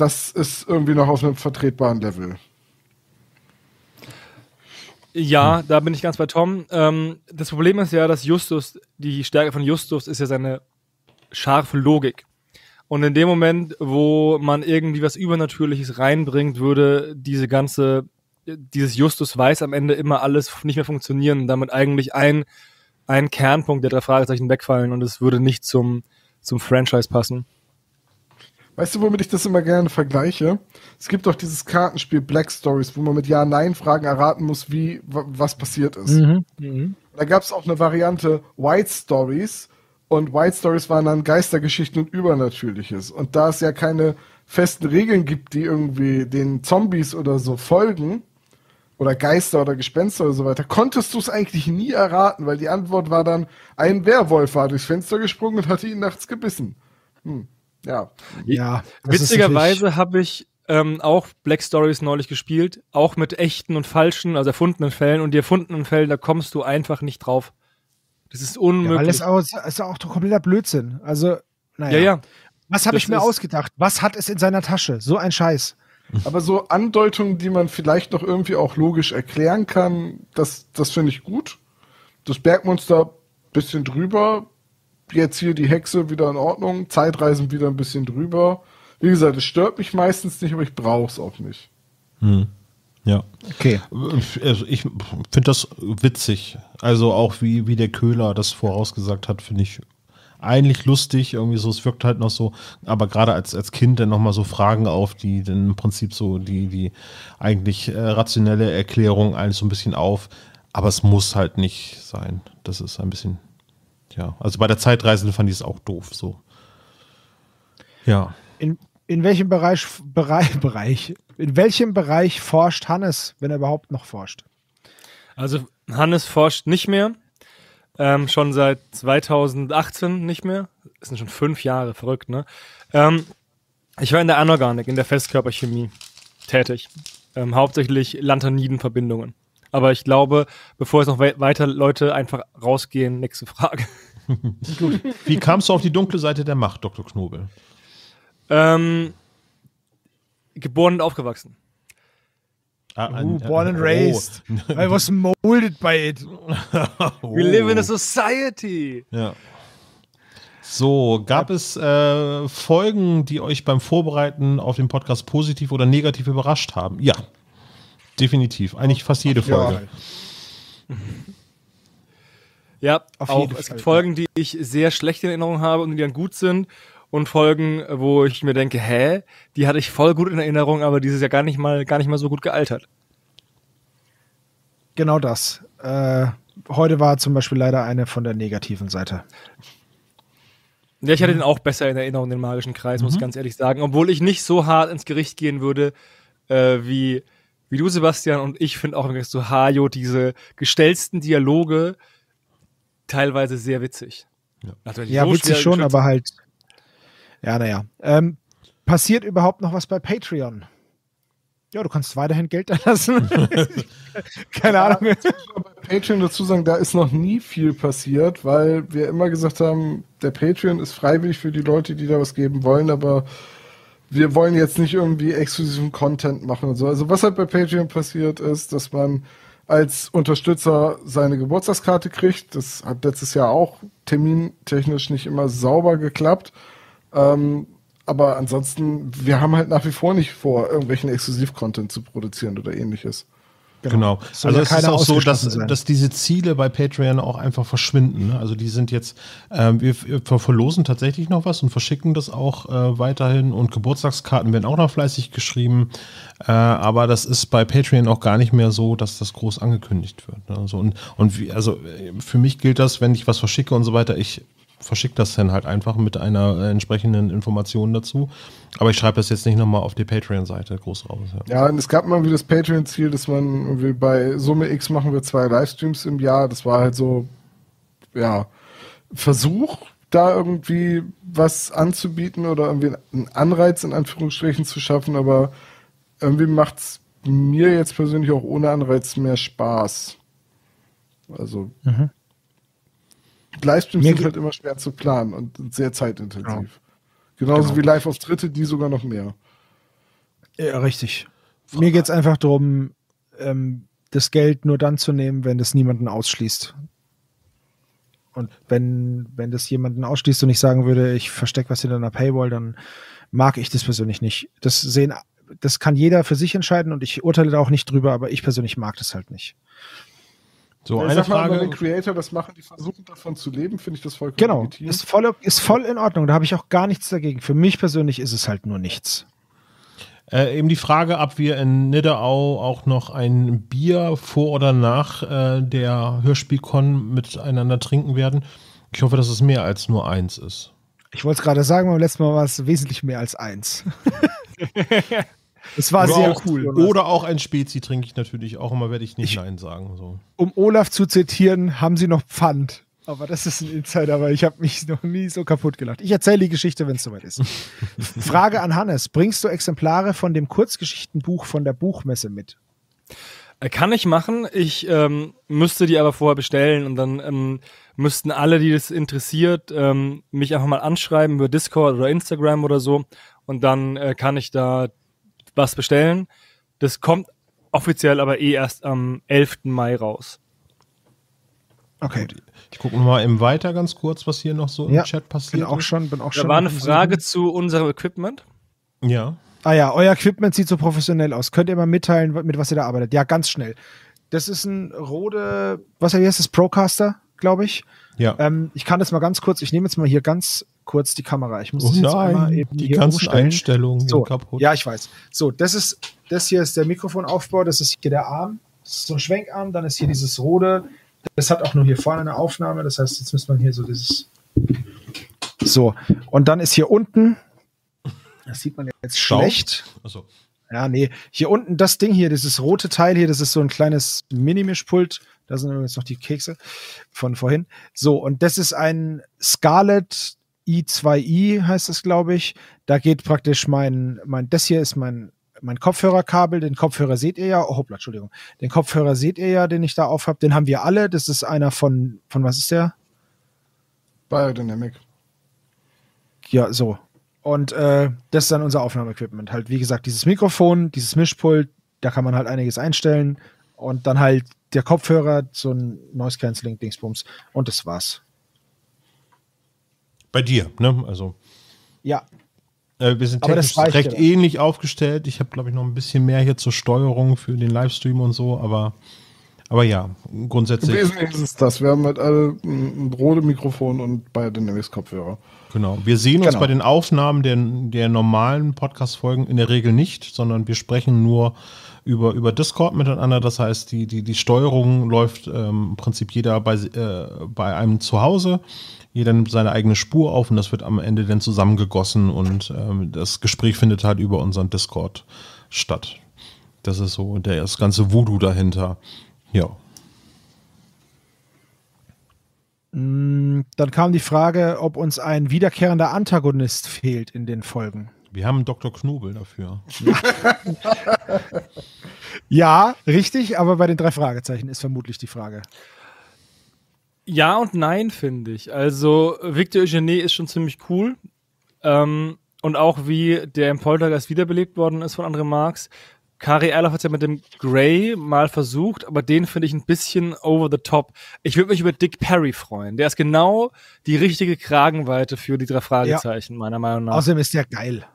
das ist irgendwie noch auf einem vertretbaren Level. Ja, da bin ich ganz bei Tom. Ähm, das Problem ist ja, dass Justus, die Stärke von Justus ist ja seine scharfe Logik. Und in dem Moment, wo man irgendwie was Übernatürliches reinbringt, würde diese ganze, dieses Justus weiß am Ende immer alles nicht mehr funktionieren damit eigentlich ein, ein Kernpunkt der drei Fragezeichen wegfallen und es würde nicht zum, zum Franchise passen. Weißt du, womit ich das immer gerne vergleiche? Es gibt doch dieses Kartenspiel Black Stories, wo man mit Ja-Nein-Fragen erraten muss, wie wa- was passiert ist. Mhm. Mhm. Da gab es auch eine Variante White Stories und White Stories waren dann Geistergeschichten und Übernatürliches. Und da es ja keine festen Regeln gibt, die irgendwie den Zombies oder so folgen, oder Geister oder Gespenster oder so weiter, konntest du es eigentlich nie erraten, weil die Antwort war dann, ein Werwolf war durchs Fenster gesprungen und hatte ihn nachts gebissen. Hm. Ja. Ja. Witzigerweise habe ich ähm, auch Black Stories neulich gespielt, auch mit echten und falschen, also erfundenen Fällen. Und die erfundenen Fällen, da kommst du einfach nicht drauf. Das ist Ja, weil unmöglich. es auch, es ist auch doch kompletter Blödsinn. Also, naja. Ja, ja. Was habe ich mir ausgedacht? Was hat es in seiner Tasche? So ein Scheiß. <laughs> Aber so Andeutungen, die man vielleicht noch irgendwie auch logisch erklären kann, das, das finde ich gut. Das Bergmonster bisschen drüber. Jetzt hier die Hexe wieder in Ordnung. Zeitreisen wieder ein bisschen drüber. Wie gesagt, es stört mich meistens nicht, aber ich brauche es auch nicht. Hm. Ja. Okay. Also ich finde das witzig. Also auch wie, wie der Köhler das vorausgesagt hat, finde ich eigentlich lustig. Irgendwie so, es wirkt halt noch so, aber gerade als, als Kind dann nochmal so Fragen auf, die dann im Prinzip so die, die eigentlich äh, rationelle Erklärung alles so ein bisschen auf. Aber es muss halt nicht sein. Das ist ein bisschen, ja. Also bei der Zeitreise fand ich es auch doof, so. Ja. In, in welchem Bereich, Bereich, <laughs> Bereich, in welchem Bereich forscht Hannes, wenn er überhaupt noch forscht? Also Hannes forscht nicht mehr. Ähm, schon seit 2018 nicht mehr. Das sind schon fünf Jahre, verrückt, ne? Ähm, ich war in der Anorganik, in der Festkörperchemie tätig. Ähm, hauptsächlich Lanthanidenverbindungen. Aber ich glaube, bevor jetzt noch we weiter Leute einfach rausgehen, nächste Frage. <laughs> Gut. Wie kamst du auf die dunkle Seite der Macht, Dr. Knobel? Ähm, geboren und aufgewachsen. Ah, Uh, born and raised. <laughs> I was molded by it. We live in a society. Ja. So, gab es äh, Folgen, die euch beim Vorbereiten auf den Podcast positiv oder negativ überrascht haben? Ja, definitiv. Eigentlich fast jede Folge. <laughs> Ja, Auf auch. Es gibt Folgen, die ich sehr schlecht in Erinnerung habe und die dann gut sind. Und Folgen, wo ich mir denke, hä, die hatte ich voll gut in Erinnerung, aber dieses ja gar nicht mal, gar nicht mal so gut gealtert. Genau das. Äh, heute war zum Beispiel leider eine von der negativen Seite. Ja, ich hatte den auch besser in Erinnerung, den magischen Kreis, muss ich ganz ehrlich sagen. Obwohl ich nicht so hart ins Gericht gehen würde, äh, wie, wie du, Sebastian. Und ich finde auch im Gegensatz zu Hajo diese gestellten Dialoge teilweise sehr witzig. Also, die Ja, so witzig schon, geschützt- aber halt. Ja, naja. Ähm, passiert überhaupt noch was bei Patreon? Ja, du kannst weiterhin Geld da lassen. <laughs> Keine Ahnung. Jetzt muss ich aber bei Patreon dazu sagen, da ist noch nie viel passiert, weil wir immer gesagt haben, der Patreon ist freiwillig für die Leute, die da was geben wollen, aber wir wollen jetzt nicht irgendwie exklusiven Content machen und so. Also was halt bei Patreon passiert ist, dass man als Unterstützer seine Geburtstagskarte kriegt. Das hat letztes Jahr auch termintechnisch nicht immer sauber geklappt. Ähm, aber ansonsten, wir haben halt nach wie vor nicht vor, irgendwelchen Exklusiv-Content zu produzieren oder ähnliches. Genau. Soll Also ja es ist auch so, dass, sein. dass diese Ziele bei Patreon auch einfach verschwinden. Ne? Also die sind jetzt, ähm, wir, wir verlosen tatsächlich noch was und verschicken das auch äh, weiterhin und Geburtstagskarten werden auch noch fleißig geschrieben. Äh, aber das ist bei Patreon auch gar nicht mehr so, dass das groß angekündigt wird. Ne? So, und und wie, also äh, für mich gilt das, wenn ich was verschicke und so weiter, ich verschicke das dann halt einfach mit einer äh, entsprechenden Information dazu. Aber ich schreibe das jetzt nicht nochmal auf die Patreon-Seite groß raus. Ja. Ja, und es gab mal wieder das Patreon-Ziel, dass man irgendwie bei Summe X machen wir zwei Livestreams im Jahr. Das war halt so, ja, Versuch, da irgendwie was anzubieten oder irgendwie einen Anreiz in Anführungsstrichen zu schaffen, aber irgendwie macht's mir jetzt persönlich auch ohne Anreiz mehr Spaß. Also Mhm. Livestreams sind halt immer schwer zu planen und sehr zeitintensiv. Genau. Genauso Genau. wie Live-Auftritte, die sogar noch mehr. Ja, richtig. Mir geht es einfach darum, ähm, das Geld nur dann zu nehmen, wenn das niemanden ausschließt. Und wenn, wenn das jemanden ausschließt und ich sagen würde, ich verstecke was hinter einer Paywall, dann mag ich das persönlich nicht. Das sehen, das kann jeder für sich entscheiden und ich urteile da auch nicht drüber, aber ich persönlich mag das halt nicht. So, Ja, eine sag mal, Frage. Wenn Creator das machen, die versuchen davon zu leben, finde ich das vollkommen Genau, legitim. ist voll, ist voll in Ordnung. Da habe ich auch gar nichts dagegen. Für mich persönlich ist es halt nur nichts. Äh, eben die Frage, ob wir in Nidderau auch noch ein Bier vor oder nach äh, der Hörspielcon miteinander trinken werden. Ich hoffe, dass es mehr als nur eins ist. Ich wollte es gerade sagen, beim letzten Mal war es wesentlich mehr als eins. <laughs> Es war oder sehr auch, cool. Oder auch ein Spezi trinke ich natürlich auch immer, werde ich nicht Nein sagen. So. um Olaf zu zitieren, haben sie noch Pfand. Aber das ist ein Insider, weil ich habe mich <laughs> noch nie so kaputt gelacht. Ich erzähle die Geschichte, wenn es soweit ist. <laughs> Frage an Hannes. Bringst du Exemplare von dem Kurzgeschichtenbuch von der Buchmesse mit? Äh, Kann ich machen. Ich ähm, müsste die aber vorher bestellen und dann ähm, müssten alle, die das interessiert, ähm, mich einfach mal anschreiben über Discord oder Instagram oder so. Und dann äh, kann ich da was bestellen. Das kommt offiziell aber eh erst am 11. Mai raus. Okay. Ich gucke mal eben weiter ganz kurz, was hier noch so im Ja, Chat passiert. bin auch schon, bin auch Da schon. war eine Frage Suchen. zu unserem Equipment. Ja. Ah ja, euer Equipment sieht so professionell aus. Könnt ihr mal mitteilen, mit was ihr da arbeitet? Ja, ganz schnell. Das ist ein Rode, was heißt das? Procaster, glaube ich. Ja. Ähm, ich kann das mal ganz kurz, ich nehme jetzt mal hier ganz kurz die Kamera. Ich muss Oh jetzt einmal eben die ganzen umstellen. Einstellungen so, kaputt. Ja, ich weiß. So, das ist, das hier ist der Mikrofonaufbau, das ist hier der Arm. Das ist so ein Schwenkarm, dann ist hier dieses Rode. Das hat auch nur hier vorne eine Aufnahme, das heißt, jetzt müsste man hier so dieses. So, und dann ist hier unten, das sieht man jetzt Staub? schlecht. Achso. Ja, nee. Hier unten das Ding hier, dieses rote Teil hier, das ist so ein kleines Minimischpult. Da sind übrigens noch die Kekse von vorhin. So, und das ist ein Scarlett i2i, heißt es, glaube ich. Da geht praktisch mein, mein, das hier ist mein, mein Kopfhörerkabel. Den Kopfhörer seht ihr ja. Oh, hoppla, Entschuldigung. Den Kopfhörer seht ihr ja, den ich da auf habe. Den haben wir alle. Das ist einer von, von was ist der? Biodynamic. Ja, so. Und äh, das ist dann unser Aufnahmeequipment. Halt, wie gesagt, dieses Mikrofon, dieses Mischpult, da kann man halt einiges einstellen. Und dann halt der Kopfhörer, so ein Noise Cancelling Dingsbums. Und das war's. Bei dir, ne? Also. Ja. Äh, wir sind Aber das technisch reicht recht ja. ähnlich aufgestellt. Ich habe, glaube ich, noch ein bisschen mehr hier zur Steuerung für den Livestream und so, aber, aber ja, Im grundsätzlich. Wesentlichen ist es das. Wir haben halt alle ein, ein rote Mikrofon und Biodynamics Kopfhörer. Genau. Wir sehen uns Genau. bei den Aufnahmen der, der normalen Podcast-Folgen in der Regel nicht, sondern wir sprechen nur über, über Discord miteinander. Das heißt, die, die, die Steuerung läuft ähm, im Prinzip jeder bei, äh, bei einem zu Hause. Jeder nimmt seine eigene Spur auf und das wird am Ende dann zusammengegossen und ähm, das Gespräch findet halt über unseren Discord statt. Das ist so der, das ganze Voodoo dahinter. Ja. Mm, Dann kam die Frage, ob uns ein wiederkehrender Antagonist fehlt in den Folgen. Wir haben Dr. Knobel dafür. <laughs> Ja, richtig, aber bei den drei Fragezeichen ist vermutlich die Frage. Ja und nein, finde ich. Also, Victor Eugenie ist schon ziemlich cool. Ähm, und auch wie der im Poltergeist wiederbelebt worden ist von André Marx. Kari Erloff hat ja mit dem Grey mal versucht, aber den finde ich ein bisschen over the top. Ich würde mich über Dick Perry freuen. Der ist genau die richtige Kragenweite für die drei Fragezeichen, meiner Meinung nach. Außerdem ist der geil.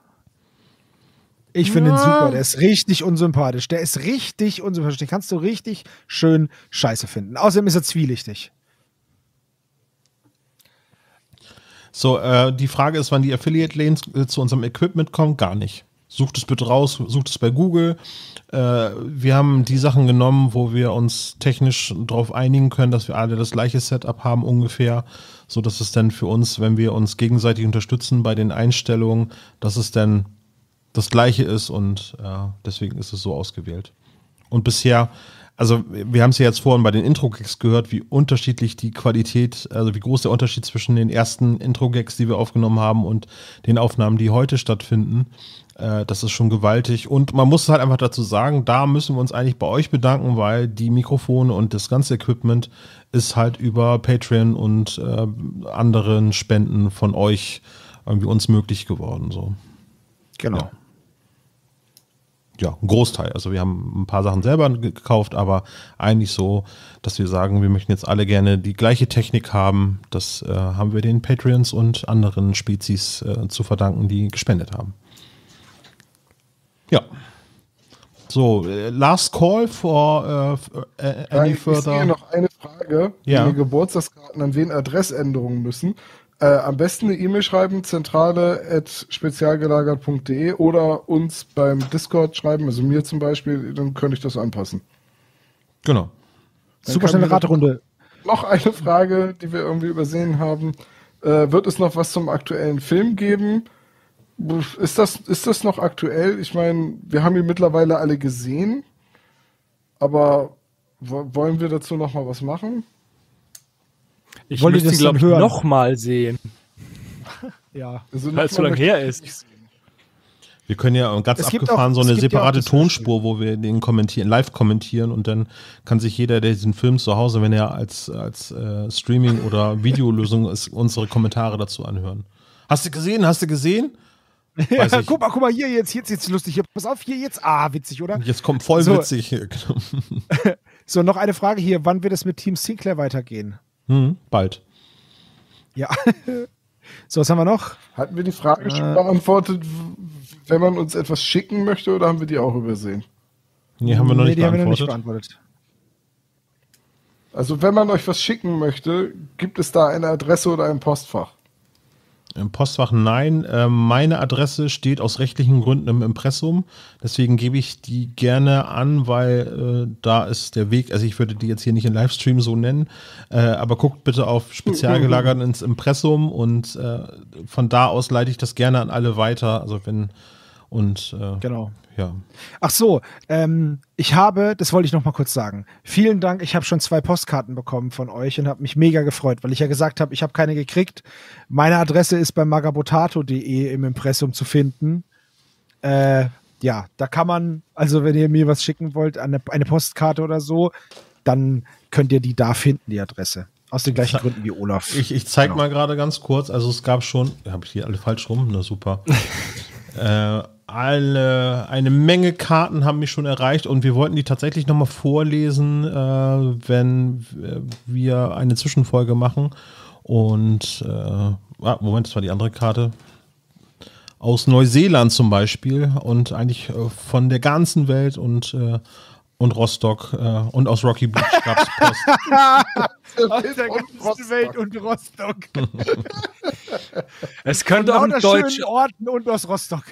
Ich finde ihn Ja. super. Der ist richtig unsympathisch. Der ist richtig unsympathisch. Den kannst du richtig schön scheiße finden. Außerdem ist er zwielichtig. So, äh, die Frage ist, wann die Affiliate-Lanes äh, zu unserem Equipment kommen. Gar nicht. sucht es bitte raus, sucht es bei Google. Äh, wir haben die Sachen genommen, wo wir uns technisch darauf einigen können, dass wir alle das gleiche Setup haben ungefähr, so dass es dann für uns, wenn wir uns gegenseitig unterstützen bei den Einstellungen, dass es dann das gleiche ist und äh, deswegen ist es so ausgewählt. Und bisher, also wir haben es ja jetzt vorhin bei den Intro-Gags gehört, wie unterschiedlich die Qualität, also wie groß der Unterschied zwischen den ersten Intro-Gags, die wir aufgenommen haben und den Aufnahmen, die heute stattfinden. Äh, das ist schon gewaltig. Und man muss halt einfach dazu sagen, da müssen wir uns eigentlich bei euch bedanken, weil die Mikrofone und das ganze Equipment ist halt über Patreon und äh, anderen Spenden von euch irgendwie uns möglich geworden. So. Genau. Ja ja, ein Großteil. Also wir haben ein paar Sachen selber gekauft, aber eigentlich so, dass wir sagen, wir möchten jetzt alle gerne die gleiche Technik haben. Das äh, haben wir den Patreons und anderen Spezies äh, zu verdanken, die gespendet haben. Ja. So, äh, last call for äh, any ich further. sehe noch eine Frage. Ja. Die Geburtstagskarten an wen Adressänderungen müssen. Äh, am besten eine E-Mail schreiben, zentrale.spezialgelagert.de oder uns beim Discord schreiben, also mir zum Beispiel, dann könnte ich das anpassen. Genau. Dann Super schnelle Raterunde. Noch eine Frage, die wir irgendwie übersehen haben. Äh, wird es noch was zum aktuellen Film geben? Ist das, ist das noch aktuell? Ich meine, wir haben ihn mittlerweile alle gesehen, aber wo, wollen wir dazu noch mal was machen? Ich Wollt ihr müsste das glaube ich, dann hören? noch mal sehen, <laughs> Ja. Also weil es so lange her ist. Wir können ja ganz Es abgefahren auch- so eine ja separate das Tonspur, wo wir den kommentieren, live kommentieren und dann kann sich jeder, der diesen Film zu Hause, wenn er als, als äh, Streaming- oder <laughs> Videolösung ist, unsere Kommentare dazu anhören. Hast du gesehen? Hast du gesehen? <laughs> Ja, guck mal, guck mal, hier jetzt, jetzt, jetzt lustig. Hier, pass auf, hier jetzt. Ah, witzig, oder? Jetzt kommt voll So. witzig. Genau. So, noch eine Frage hier. Wann wird es mit Team Sinclair weitergehen? Hm, bald. Ja. <laughs> so, was haben wir noch? Hatten wir die Frage Äh. schon beantwortet, w- wenn man uns etwas schicken möchte, oder haben wir die auch übersehen? Nee, haben wir noch Nee, nicht die haben wir noch beantwortet. nicht beantwortet. Also wenn man euch was schicken möchte, gibt es da eine Adresse oder ein Postfach? Im Postfach nein. Äh, meine Adresse steht aus rechtlichen Gründen im Impressum. Deswegen gebe ich die gerne an, weil äh, da ist der Weg. Also ich würde die jetzt hier nicht im Livestream so nennen. Äh, aber guckt bitte auf spezialgelagert ins Impressum und äh, von da aus leite ich das gerne an alle weiter. Also wenn und äh, Genau. Ja. Ach so, ähm, ich habe, das wollte ich noch mal kurz sagen. Vielen Dank, ich habe schon zwei Postkarten bekommen von euch und habe mich mega gefreut, weil ich ja gesagt habe, ich habe keine gekriegt. Meine Adresse ist bei magabotato.de im Impressum zu finden. Äh, ja, da kann man, also wenn ihr mir was schicken wollt, eine, eine Postkarte oder so, dann könnt ihr die da finden, die Adresse. Aus den gleichen Gründen wie Olaf. Ich, ich zeige Genau. mal gerade ganz kurz. Also es gab schon, habe ich hier alle falsch rum? Na super. <laughs> äh, alle, eine Menge Karten haben mich schon erreicht und wir wollten die tatsächlich nochmal vorlesen, äh, wenn wir eine Zwischenfolge machen. Und äh, ah, Moment, das war die andere Karte. Aus Neuseeland zum Beispiel und eigentlich äh, von der ganzen Welt und, äh, und Rostock äh, und aus Rocky Beach gab es <laughs> Post. Aus der ganzen Welt und Rostock. <laughs> Es könnte Von auch ein lauter Deutsch, Orten und aus Rostock.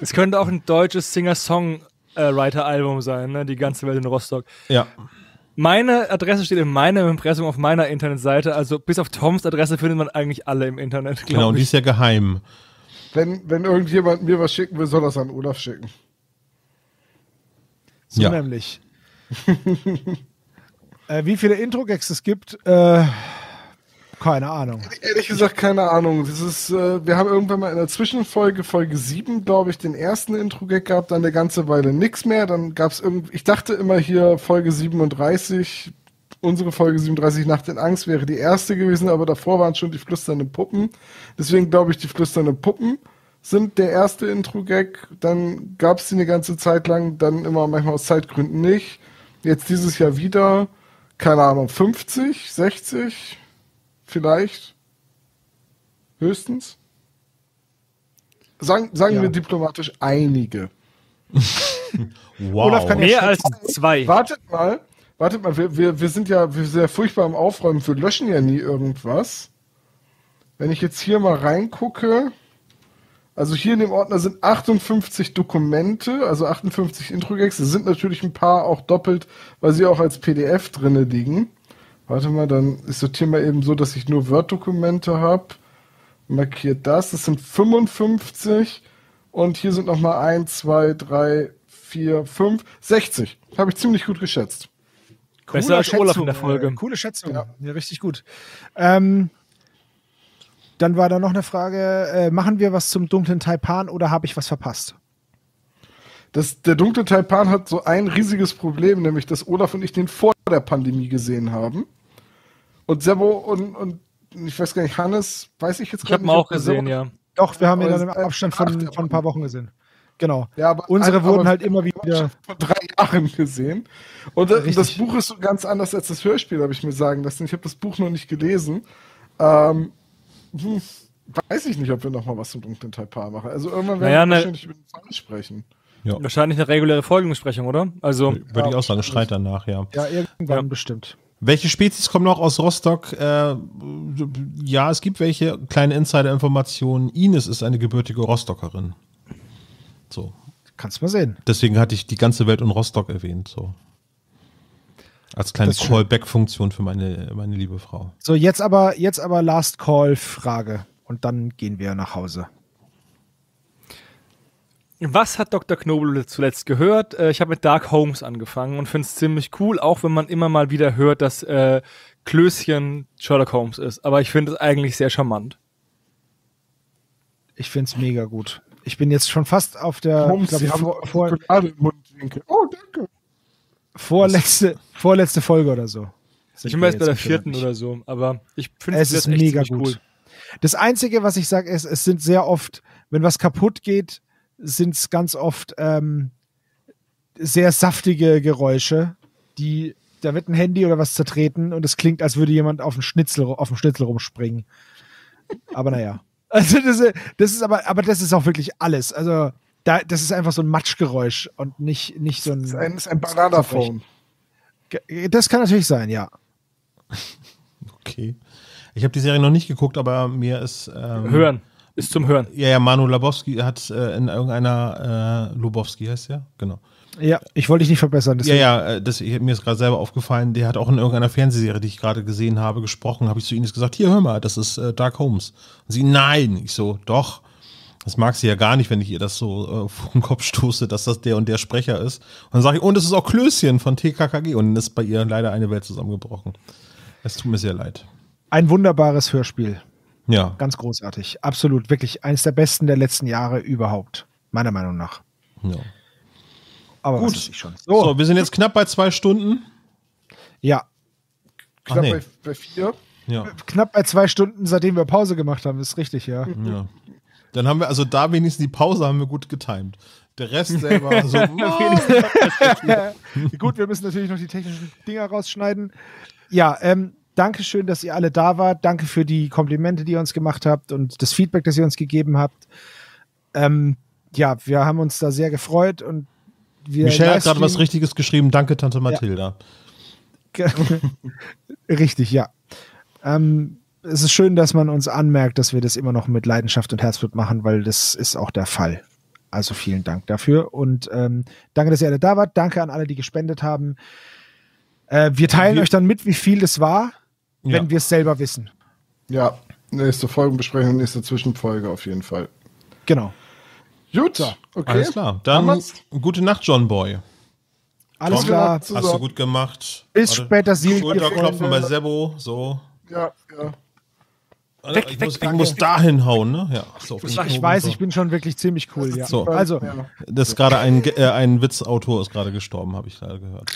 Es könnte auch ein deutsches Singer-Songwriter-Album sein, ne? Die ganze Welt in Rostock. Ja. Meine Adresse steht in meinem Impressum auf meiner Internetseite. Also bis auf Toms Adresse findet man eigentlich alle im Internet. Genau, und die ist ja geheim. Wenn, wenn irgendjemand mir was schicken will, soll das an Olaf schicken. So Ja. nämlich. <laughs> äh, wie viele Intro-Gags es gibt, äh, keine Ahnung. Ehrlich gesagt, keine Ahnung. Ist, äh, wir haben irgendwann mal in der Zwischenfolge, Folge 7, glaube ich, den ersten Intro-Gag gehabt, dann eine ganze Weile nichts mehr. Dann gab es irgendwie, ich dachte immer hier Folge 37, unsere Folge 37 Nacht in Angst wäre die erste gewesen, aber davor waren schon die flüsternden Puppen. Deswegen glaube ich, die flüsternden Puppen sind der erste Intro-Gag. Dann gab es die eine ganze Zeit lang, dann immer manchmal aus Zeitgründen nicht. Jetzt dieses Jahr wieder, keine Ahnung, 50, 60 vielleicht. Höchstens. Sagen, sagen Ja. wir diplomatisch einige. <laughs> Wow. Olaf kann ja Mehr als zwei. Wartet mal, wartet mal, wir, wir, wir sind ja wir sind ja furchtbar am Aufräumen, wir löschen ja nie irgendwas. Wenn ich jetzt hier mal reingucke, Also hier in dem Ordner sind 58 Dokumente, also 58 Introgags. Es sind natürlich ein paar auch doppelt, weil sie auch als PDF drinne liegen. Warte mal, dann ich sortiere mal eben so, dass ich nur Word-Dokumente habe. Markiert das. Das sind 55. Und hier sind nochmal 1, 2, 3, 4, 5, 60. Habe ich ziemlich gut geschätzt. Besser als Olaf in der Schätzung, Folge. äh, Coole Schätzung. Ja, richtig gut. Ähm, dann war da noch eine Frage: äh, Machen wir was zum dunklen Taipan oder habe ich was verpasst? Das, der dunkle Taipan hat so ein riesiges Problem, nämlich dass Olaf und ich den vor der Pandemie gesehen haben. Und Sebo und, und ich weiß gar nicht, Hannes, weiß ich jetzt Ich gar habe ihn nicht. auch gesehen, Sebo- ja. Doch, wir haben ihn dann im Abstand von, von ein paar Wochen gesehen. Genau. Ja, aber Unsere aber- wurden halt immer <laughs> wieder. vor drei Jahren gesehen. Und das, das Buch ist so ganz anders als das Hörspiel, habe ich mir sagen lassen. Ich habe das Buch noch nicht gelesen. Ähm, hm, weiß ich nicht, ob wir noch mal was zum dunklen Taipan machen. Also irgendwann werden Naja, wir ne- wahrscheinlich über den Fall sprechen. Ja. Wahrscheinlich eine reguläre Folgenbesprechung, oder? Also Würde ich auch sagen, schreit danach, ja. Ja, irgendwann bestimmt. Welche Spezies kommen noch aus Rostock? Äh, ja, es gibt welche. Kleine Insider-Informationen. Ines ist eine gebürtige Rostockerin. So. Kannst mal sehen. Deswegen hatte ich die ganze Welt in Rostock erwähnt. So. Als kleine. Callback-Funktion für meine, meine liebe Frau. So, jetzt aber, jetzt aber Last Call Frage. Und dann gehen wir nach Hause. Was hat Dr. Knobel zuletzt gehört? Äh, ich habe mit Dark Holmes angefangen und finde es ziemlich cool, auch wenn man immer mal wieder hört, dass äh, Klößchen Sherlock Holmes ist. Aber ich finde es eigentlich sehr charmant. Ich finde es mega gut. Ich bin jetzt schon fast auf der Holmes, glaub, die vor, vor, Mundwinkel. Oh, danke. vorletzte, vorletzte Folge oder so. Ich bin jetzt bei der vierten oder so, aber ich finde Es ist echt mega gut. Das Einzige, was ich sage, ist, es sind sehr oft, wenn was kaputt geht, sind es ganz oft ähm, sehr saftige Geräusche, die, da wird ein Handy oder was zertreten und es klingt, als würde jemand auf den Schnitzel, auf den Schnitzel rumspringen. Aber naja. <laughs> Also das, ist- das ist aber, aber das ist auch wirklich alles. Also da, das ist einfach so ein Matschgeräusch und nicht, nicht so ein. Das ist ein, das ist ein Bananaphone. Das kann natürlich sein, ja. <laughs> Okay. Ich habe die Serie noch nicht geguckt, aber mir ist. Ähm, Hören. Ist zum Hören. Ja, ja, Manu Labowski hat äh, in irgendeiner. Äh, Lubowski heißt der? Genau. Ja, ich wollte dich nicht verbessern. Ja, deswegen- ja, äh, das, ich, mir ist gerade selber aufgefallen, der hat auch in irgendeiner Fernsehserie, die ich gerade gesehen habe, gesprochen. Habe ich zu Ines gesagt: Hier, hör mal, das ist äh, Dark Holmes. Und sie, nein. Ich so, doch. Das mag sie ja gar nicht, wenn ich ihr das so äh, <laughs> vor den Kopf stoße, dass das der und der Sprecher ist. Und dann sage ich, und es ist auch Klößchen von TKKG. Und dann ist bei ihr leider eine Welt zusammengebrochen. Es tut mir sehr leid. Ein wunderbares Hörspiel. Ja. Ganz großartig. Absolut. Wirklich eines der besten der letzten Jahre überhaupt. Meiner Meinung nach. ja. Aber Gut. ich schon. So. wir sind jetzt knapp bei zwei Stunden. Ja. Ach, nee. bei, bei vier. Ja. Knapp bei zwei Stunden, seitdem wir Pause gemacht haben, ist richtig, ja. ja. Dann haben wir, also da wenigstens die Pause haben wir gut getimt. Der Rest selber <laughs> so. <laughs> <laughs> Gut, wir müssen natürlich noch die technischen Dinger rausschneiden. Ja, ähm, danke schön, dass ihr alle da wart. Danke für die Komplimente, die ihr uns gemacht habt und das Feedback, das ihr uns gegeben habt. Ähm, ja, wir haben uns da sehr gefreut und wir Michelle hat gerade was Richtiges geschrieben. Danke, Tante Mathilda. <laughs> Richtig, ja. Ähm, es ist schön, dass man uns anmerkt, dass wir das immer noch mit Leidenschaft und Herzblut machen, weil das ist auch der Fall. Also vielen Dank dafür und ähm, danke, dass ihr alle da wart. Danke an alle, die gespendet haben. Äh, wir teilen Wir- euch dann mit, wie viel das war, Ja. wenn wir es selber wissen. Ja, nächste Folgenbesprechung, nächste Zwischenfolge auf jeden Fall. Genau. Gut, okay. Alles klar. Dann gute Nacht, John Boy. Alles Tom, klar. Hast du gut gemacht. Bis später, Silke, Schulterklopfen bei Sebo. So. Ja, ja. Warte, ich, muss, ich muss da hinhauen, ne? Ja. So, Ich Knoten weiß, so. ich bin schon wirklich ziemlich cool, ja. So. Also, Das ist gerade ein, äh, ein Witzautor ist gerade gestorben, habe ich gerade gehört.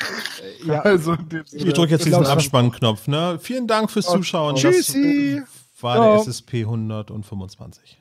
ja. <laughs> Also, Ich drücke jetzt diesen was- Abspannknopf. Ne? Vielen Dank fürs Zuschauen. Tschüssi. Das war der SSP 125.